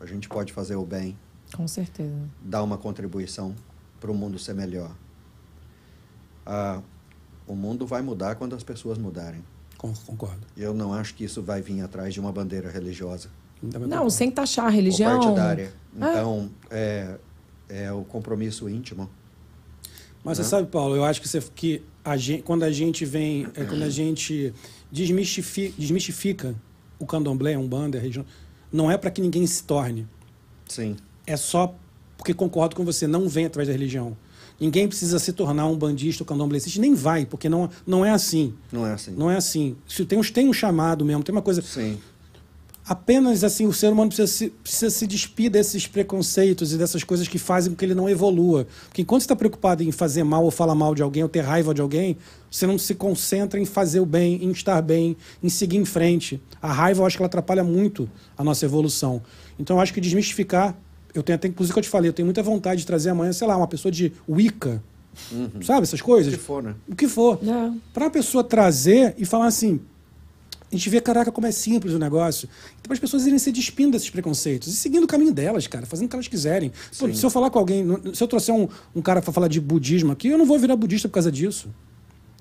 A gente pode fazer o bem. Com certeza. Dar uma contribuição para o mundo ser melhor. Ah, o mundo vai mudar quando as pessoas mudarem. Concordo. Eu não acho que isso vai vir atrás de uma bandeira religiosa. Não, sem taxar a religião. Ou partidária. Então, é, é o compromisso íntimo. Mas né? você sabe, Paulo, eu acho que, você, que a gente, quando a gente vem, é, quando a gente desmistifica, desmistifica o candomblé, a umbanda, a religião, não é para que ninguém se torne. Sim. É só porque concordo com você, não vem através da religião. Ninguém precisa se tornar um bandista ou candomblessista, nem vai, porque não, não é assim. Não é assim. Não é assim. Se tem, tem um chamado mesmo, tem uma coisa. Sim apenas assim o ser humano precisa se, precisa se despir desses preconceitos e dessas coisas que fazem com que ele não evolua. Porque enquanto você está preocupado em fazer mal ou falar mal de alguém ou ter raiva de alguém, você não se concentra em fazer o bem, em estar bem, em seguir em frente. A raiva eu acho que ela atrapalha muito a nossa evolução. Então eu acho que desmistificar, eu tenho até, inclusive que eu te falei, eu tenho muita vontade de trazer amanhã, sei lá, uma pessoa de Wicca. Uhum. Sabe essas coisas? O que for, né? O que for. É. Para a pessoa trazer e falar assim, a gente vê, caraca, como é simples o negócio. Então, as pessoas irem se despindo desses preconceitos e seguindo o caminho delas, cara, fazendo o que elas quiserem. Pô, se eu falar com alguém, se eu trouxer um, um cara para falar de budismo aqui, eu não vou virar budista por causa disso.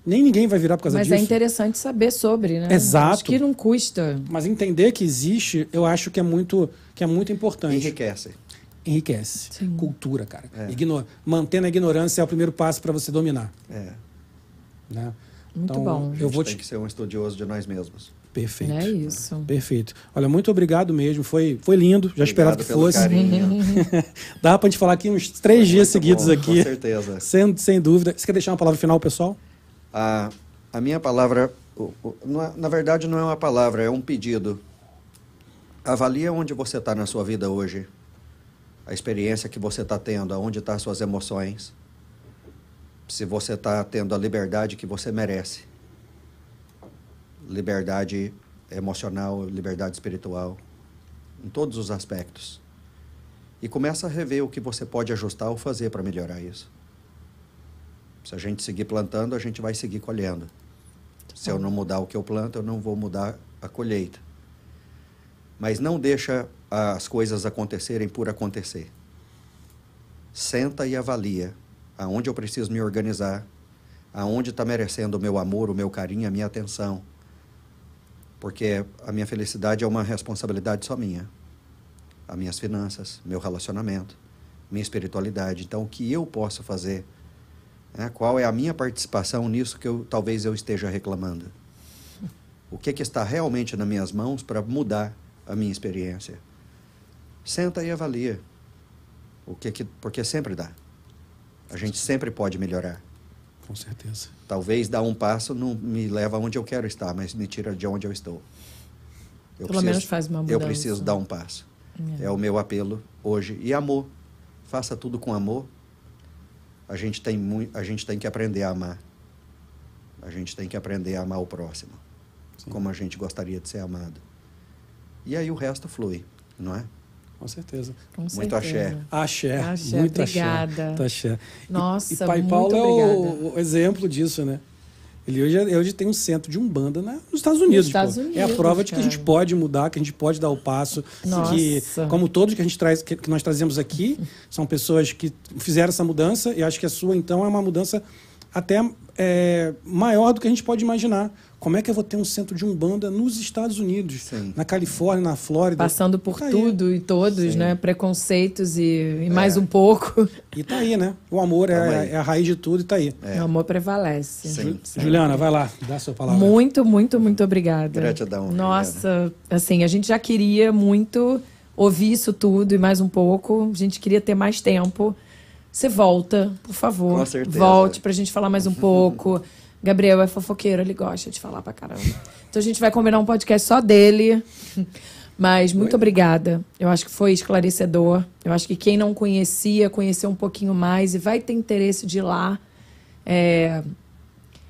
Nem ninguém vai virar por causa Mas disso. Mas é interessante saber sobre, né? Exato. Acho que não custa. Mas entender que existe, eu acho que é muito, que é muito importante. Enriquece. Enriquece. Sim. Cultura, cara. É. Ignor... Mantendo a ignorância é o primeiro passo para você dominar. É. Né? Muito então, bom. Eu vou tem te... que ser um estudioso de nós mesmos. Perfeito. É isso. Perfeito. Olha, muito obrigado mesmo. Foi, foi lindo. Já esperava que fosse. Dá pra gente falar aqui uns três foi dias seguidos bom, aqui. Com certeza. Sem, sem dúvida. Você quer deixar uma palavra final, pessoal? A, a minha palavra, é, na verdade, não é uma palavra, é um pedido. Avalie onde você está na sua vida hoje. A experiência que você está tendo, aonde estão tá as suas emoções se você está tendo a liberdade que você merece. Liberdade emocional, liberdade espiritual, em todos os aspectos. E começa a rever o que você pode ajustar ou fazer para melhorar isso. Se a gente seguir plantando, a gente vai seguir colhendo. Se eu não mudar o que eu planto, eu não vou mudar a colheita. Mas não deixa as coisas acontecerem por acontecer. Senta e avalia aonde eu preciso me organizar, aonde está merecendo o meu amor, o meu carinho, a minha atenção. Porque a minha felicidade é uma responsabilidade só minha. As minhas finanças, meu relacionamento, minha espiritualidade. Então, o que eu posso fazer? Né? Qual é a minha participação nisso que eu, talvez eu esteja reclamando? O que, que está realmente nas minhas mãos para mudar a minha experiência? Senta e avalia. O que, que porque sempre dá. A gente sempre pode melhorar. Com certeza. Talvez dar um passo não me leva aonde eu quero estar, mas me tira de onde eu estou. Eu Pelo preciso, menos faz uma mudança. Eu preciso dar um passo. É. é o meu apelo hoje. E amor. Faça tudo com amor. A gente tem, muito, a gente tem que aprender a amar. A gente tem que aprender a amar o próximo. Sim. Como a gente gostaria de ser amado. E aí o resto flui, não é? Com certeza. Com Muito certeza. axé. Axé. Axé, muito obrigada. axé. Muito axé. E- Nossa, e, Pai muito Paulo é obrigada. o, o exemplo disso, né? Ele hoje, é- hoje tem um centro de Umbanda na- nos Estados Unidos. Estados pô. é a Unidos, prova de que a gente cara. pode mudar, que a gente pode dar o passo. Nossa. Que, como todos que a gente traz, que, que nós trazemos aqui, são pessoas que fizeram essa mudança, e acho que a sua, então, é uma mudança até é, maior do que a gente pode imaginar. Como é que eu vou ter um centro de Umbanda nos Estados Unidos? Sim. Na Califórnia, na Flórida. Passando por Tá aí. tudo e todos, Sim. né? Preconceitos e, e mais um pouco. E tá aí, né? O amor é, aí. é a raiz de tudo e tá aí. É. O amor prevalece. Sim. Juliana, vai lá, dá a sua palavra. Muito, muito, muito obrigada. Gratidão, Nossa, assim, a gente já queria muito ouvir isso tudo e mais um pouco. A gente queria ter mais tempo. Você volta, por favor. Com certeza. Volte pra gente falar mais um pouco. Gabriel é fofoqueiro, ele gosta de falar pra caramba. Então a gente vai combinar um podcast só dele. Mas muito obrigada. Eu acho que foi esclarecedor. Eu acho que quem não conhecia, conheceu um pouquinho mais e vai ter interesse de ir lá. É,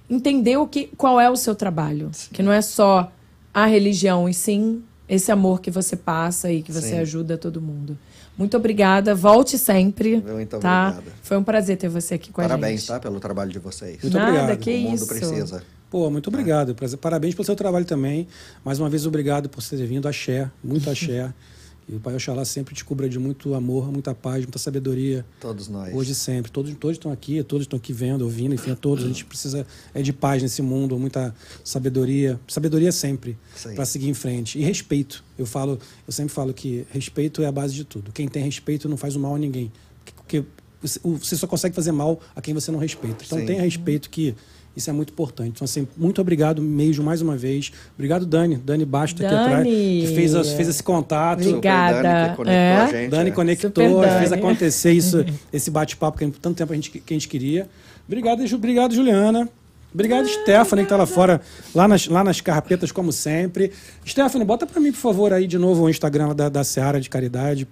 entender o que, qual é o seu trabalho. Que não é só a religião, e sim esse amor que você passa e que você Sim. ajuda todo mundo. Muito obrigada. Volte sempre. Muito tá? obrigado. Foi um prazer ter você aqui com a Parabéns, gente. tá? Pelo trabalho de vocês. Muito Nada, obrigado. que o mundo isso. precisa. Pô, muito obrigado. Parabéns pelo seu trabalho também. Mais uma vez, obrigado por você ter vindo. Axé, muito axé. E o Pai Oxalá sempre te cubra de muito amor, muita paz, muita sabedoria. Todos nós. Hoje e sempre. Todos, todos estão aqui, todos estão aqui vendo, ouvindo, enfim, a todos. A gente precisa é de paz nesse mundo, muita sabedoria. Sabedoria sempre, para seguir em frente. E respeito. Eu falo, eu sempre falo que respeito é a base de tudo. Quem tem respeito não faz o mal a ninguém. Porque você, só consegue fazer mal a quem você não respeita. Então Sim. tenha respeito que isso é muito importante. Então, assim, muito obrigado mesmo mais uma vez. Obrigado, Dani. Dani Basto aqui Dani. atrás, que fez, as- fez esse contato. Obrigada. Dani, que conectou É. a gente. Dani é. conectou, Dani. fez acontecer isso, esse bate-papo que tanto tempo a gente, que a gente queria. Obrigado, Ju- obrigado Juliana. Obrigado, Stephanie, que tá lá fora, lá nas, lá nas carpetas, como sempre. Stephanie, bota para mim, por favor, aí de novo o Instagram da, da Seara de Caridade,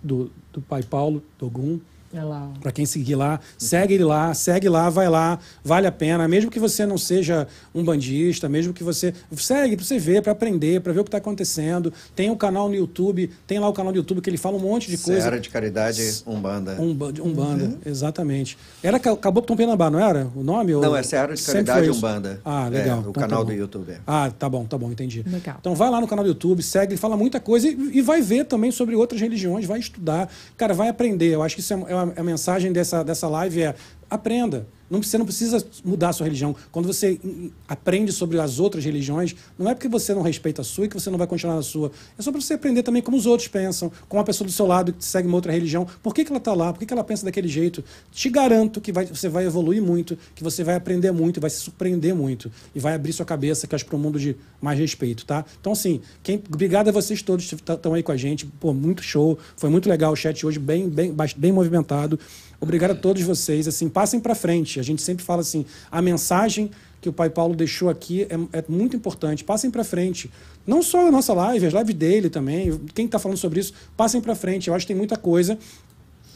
do, do Pai Paulo Dogum. Olha ó. Para quem seguir lá, segue ele lá, segue lá, vai lá, vale a pena. Mesmo que você não seja um bandista, mesmo que você. Segue para você ver, para aprender, para ver o que está acontecendo. Tem o canal no YouTube, tem lá o canal no YouTube que ele fala um monte de coisa. Seara de Caridade Umbanda. Um, Umbanda, exatamente. Era Ca- Caboclo Tom Penambá, não era o nome? Não, Ou- é Seara de Sempre Caridade? Umbanda. Ah, É, legal. o Então tá canal bom. do YouTube. é. Ah, tá bom, tá bom, entendi. Legal. Então vai lá no canal do YouTube, segue, ele fala muita coisa e, e vai ver também sobre outras religiões, vai estudar. Cara, vai aprender. Eu acho que isso é, é uma- a mensagem dessa, dessa live é aprenda. Não, você não precisa mudar a sua religião. Quando você aprende sobre as outras religiões, não é porque você não respeita a sua e que você não vai continuar na sua. É só para você aprender também como os outros pensam, como a pessoa do seu lado que segue uma outra religião. Por que, que ela está lá? Por que, que ela pensa daquele jeito? Te garanto que vai- você vai evoluir muito, que você vai aprender muito, vai se surpreender muito. E vai abrir sua cabeça, que acho, para um mundo de mais respeito, tá? Então, assim, quem, obrigado a vocês todos que estão aí com a gente. Pô, muito show. Foi muito legal o chat hoje, bem, bem, bem movimentado. Obrigado a todos vocês. Assim, passem para frente. A gente sempre fala assim, a mensagem que o Pai Paulo deixou aqui é, é muito importante. Passem para frente. Não só a nossa live, as lives dele também. Quem está falando sobre isso, passem para frente. Eu acho que tem muita coisa.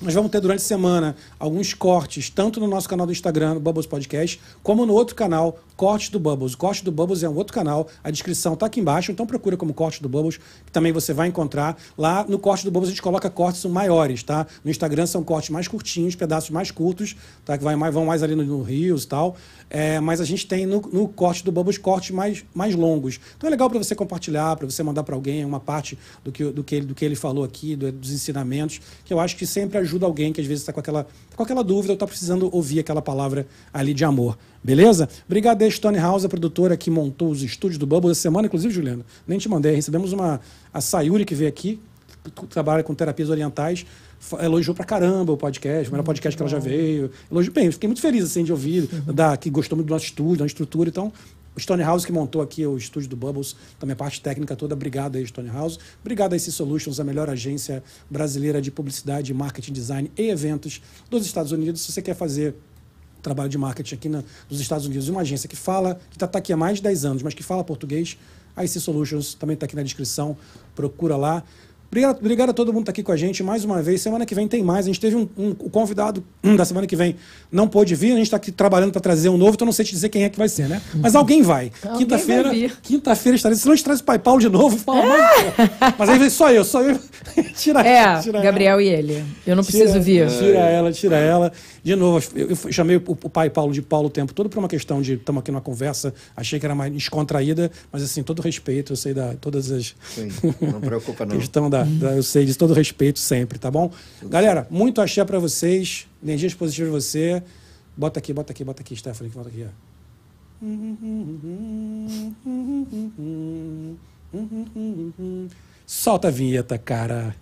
Nós vamos ter durante a semana alguns cortes, tanto no nosso canal do Instagram, no Bubbles Podcast, como no outro canal, Cortes do Bubbles. O Corte do Bubbles é um outro canal, a descrição está aqui embaixo, então procura como Corte do Bubbles, que também você vai encontrar. Lá no Corte do Bubbles a gente coloca cortes maiores, tá? No Instagram são cortes mais curtinhos, pedaços mais curtos, tá? Que vai vão mais ali no, no Rios e tal. É, mas a gente tem no, no Corte do Bubbles cortes mais, mais longos. Então é legal para você compartilhar, para você mandar para alguém uma parte do que, do, que ele, do que ele falou aqui, do- dos ensinamentos, que eu acho que sempre ajuda alguém que às vezes está com aquela, com aquela dúvida ou está precisando ouvir aquela palavra ali de amor. Beleza? Obrigado Stone House, a produtora que montou os estúdios do Bubble essa semana, inclusive, Juliano. Nem te mandei. Recebemos uma. A Sayuri que veio aqui, trabalha com terapias orientais, elogiou pra caramba o podcast, o melhor podcast que ela já veio. Elogiou bem, fiquei muito feliz assim, de ouvir, da, que gostou muito do nosso estúdio, da estrutura. Então, o Stone House que montou aqui o estúdio do Bubbles, também a parte técnica toda. Obrigado aí, Stone House. Obrigado a IC Solutions, a melhor agência brasileira de publicidade, marketing, design e eventos dos Estados Unidos. Se você quer fazer trabalho de marketing aqui na, nos Estados Unidos, uma agência que fala, que está aqui há mais de 10 anos, mas que fala português, a IC Solutions também está aqui na descrição, procura lá. Obrigado, obrigado a todo mundo que está aqui com a gente mais uma vez. Semana que vem tem mais. A gente teve um, um- o convidado hum, da semana que vem não pôde vir. A gente está aqui trabalhando para trazer um novo, então não sei te dizer quem é que vai ser, né? Mas alguém vai. Quinta-feira, quinta-feira estarei. Se não, a gente traz o Pai Paulo de novo e fala mais. Mas aí vem só eu, só eu. tira É, tira Gabriel e ele. Eu não Tira- preciso vir. Tira ela, tira ela. De novo, eu, eu chamei o, o pai Paulo de Paulo o tempo todo por uma questão de estamos aqui numa conversa, achei que era mais descontraída, mas assim, todo respeito, eu sei da todas as Sim, não preocupa não. questão da, Uhum. eu sei, de todo respeito sempre, tá bom? Galera, muito axé para vocês, energias positivas pra você. Bota aqui, bota aqui, bota aqui, Stephanie, bota aqui, ó. Solta a vinheta, cara.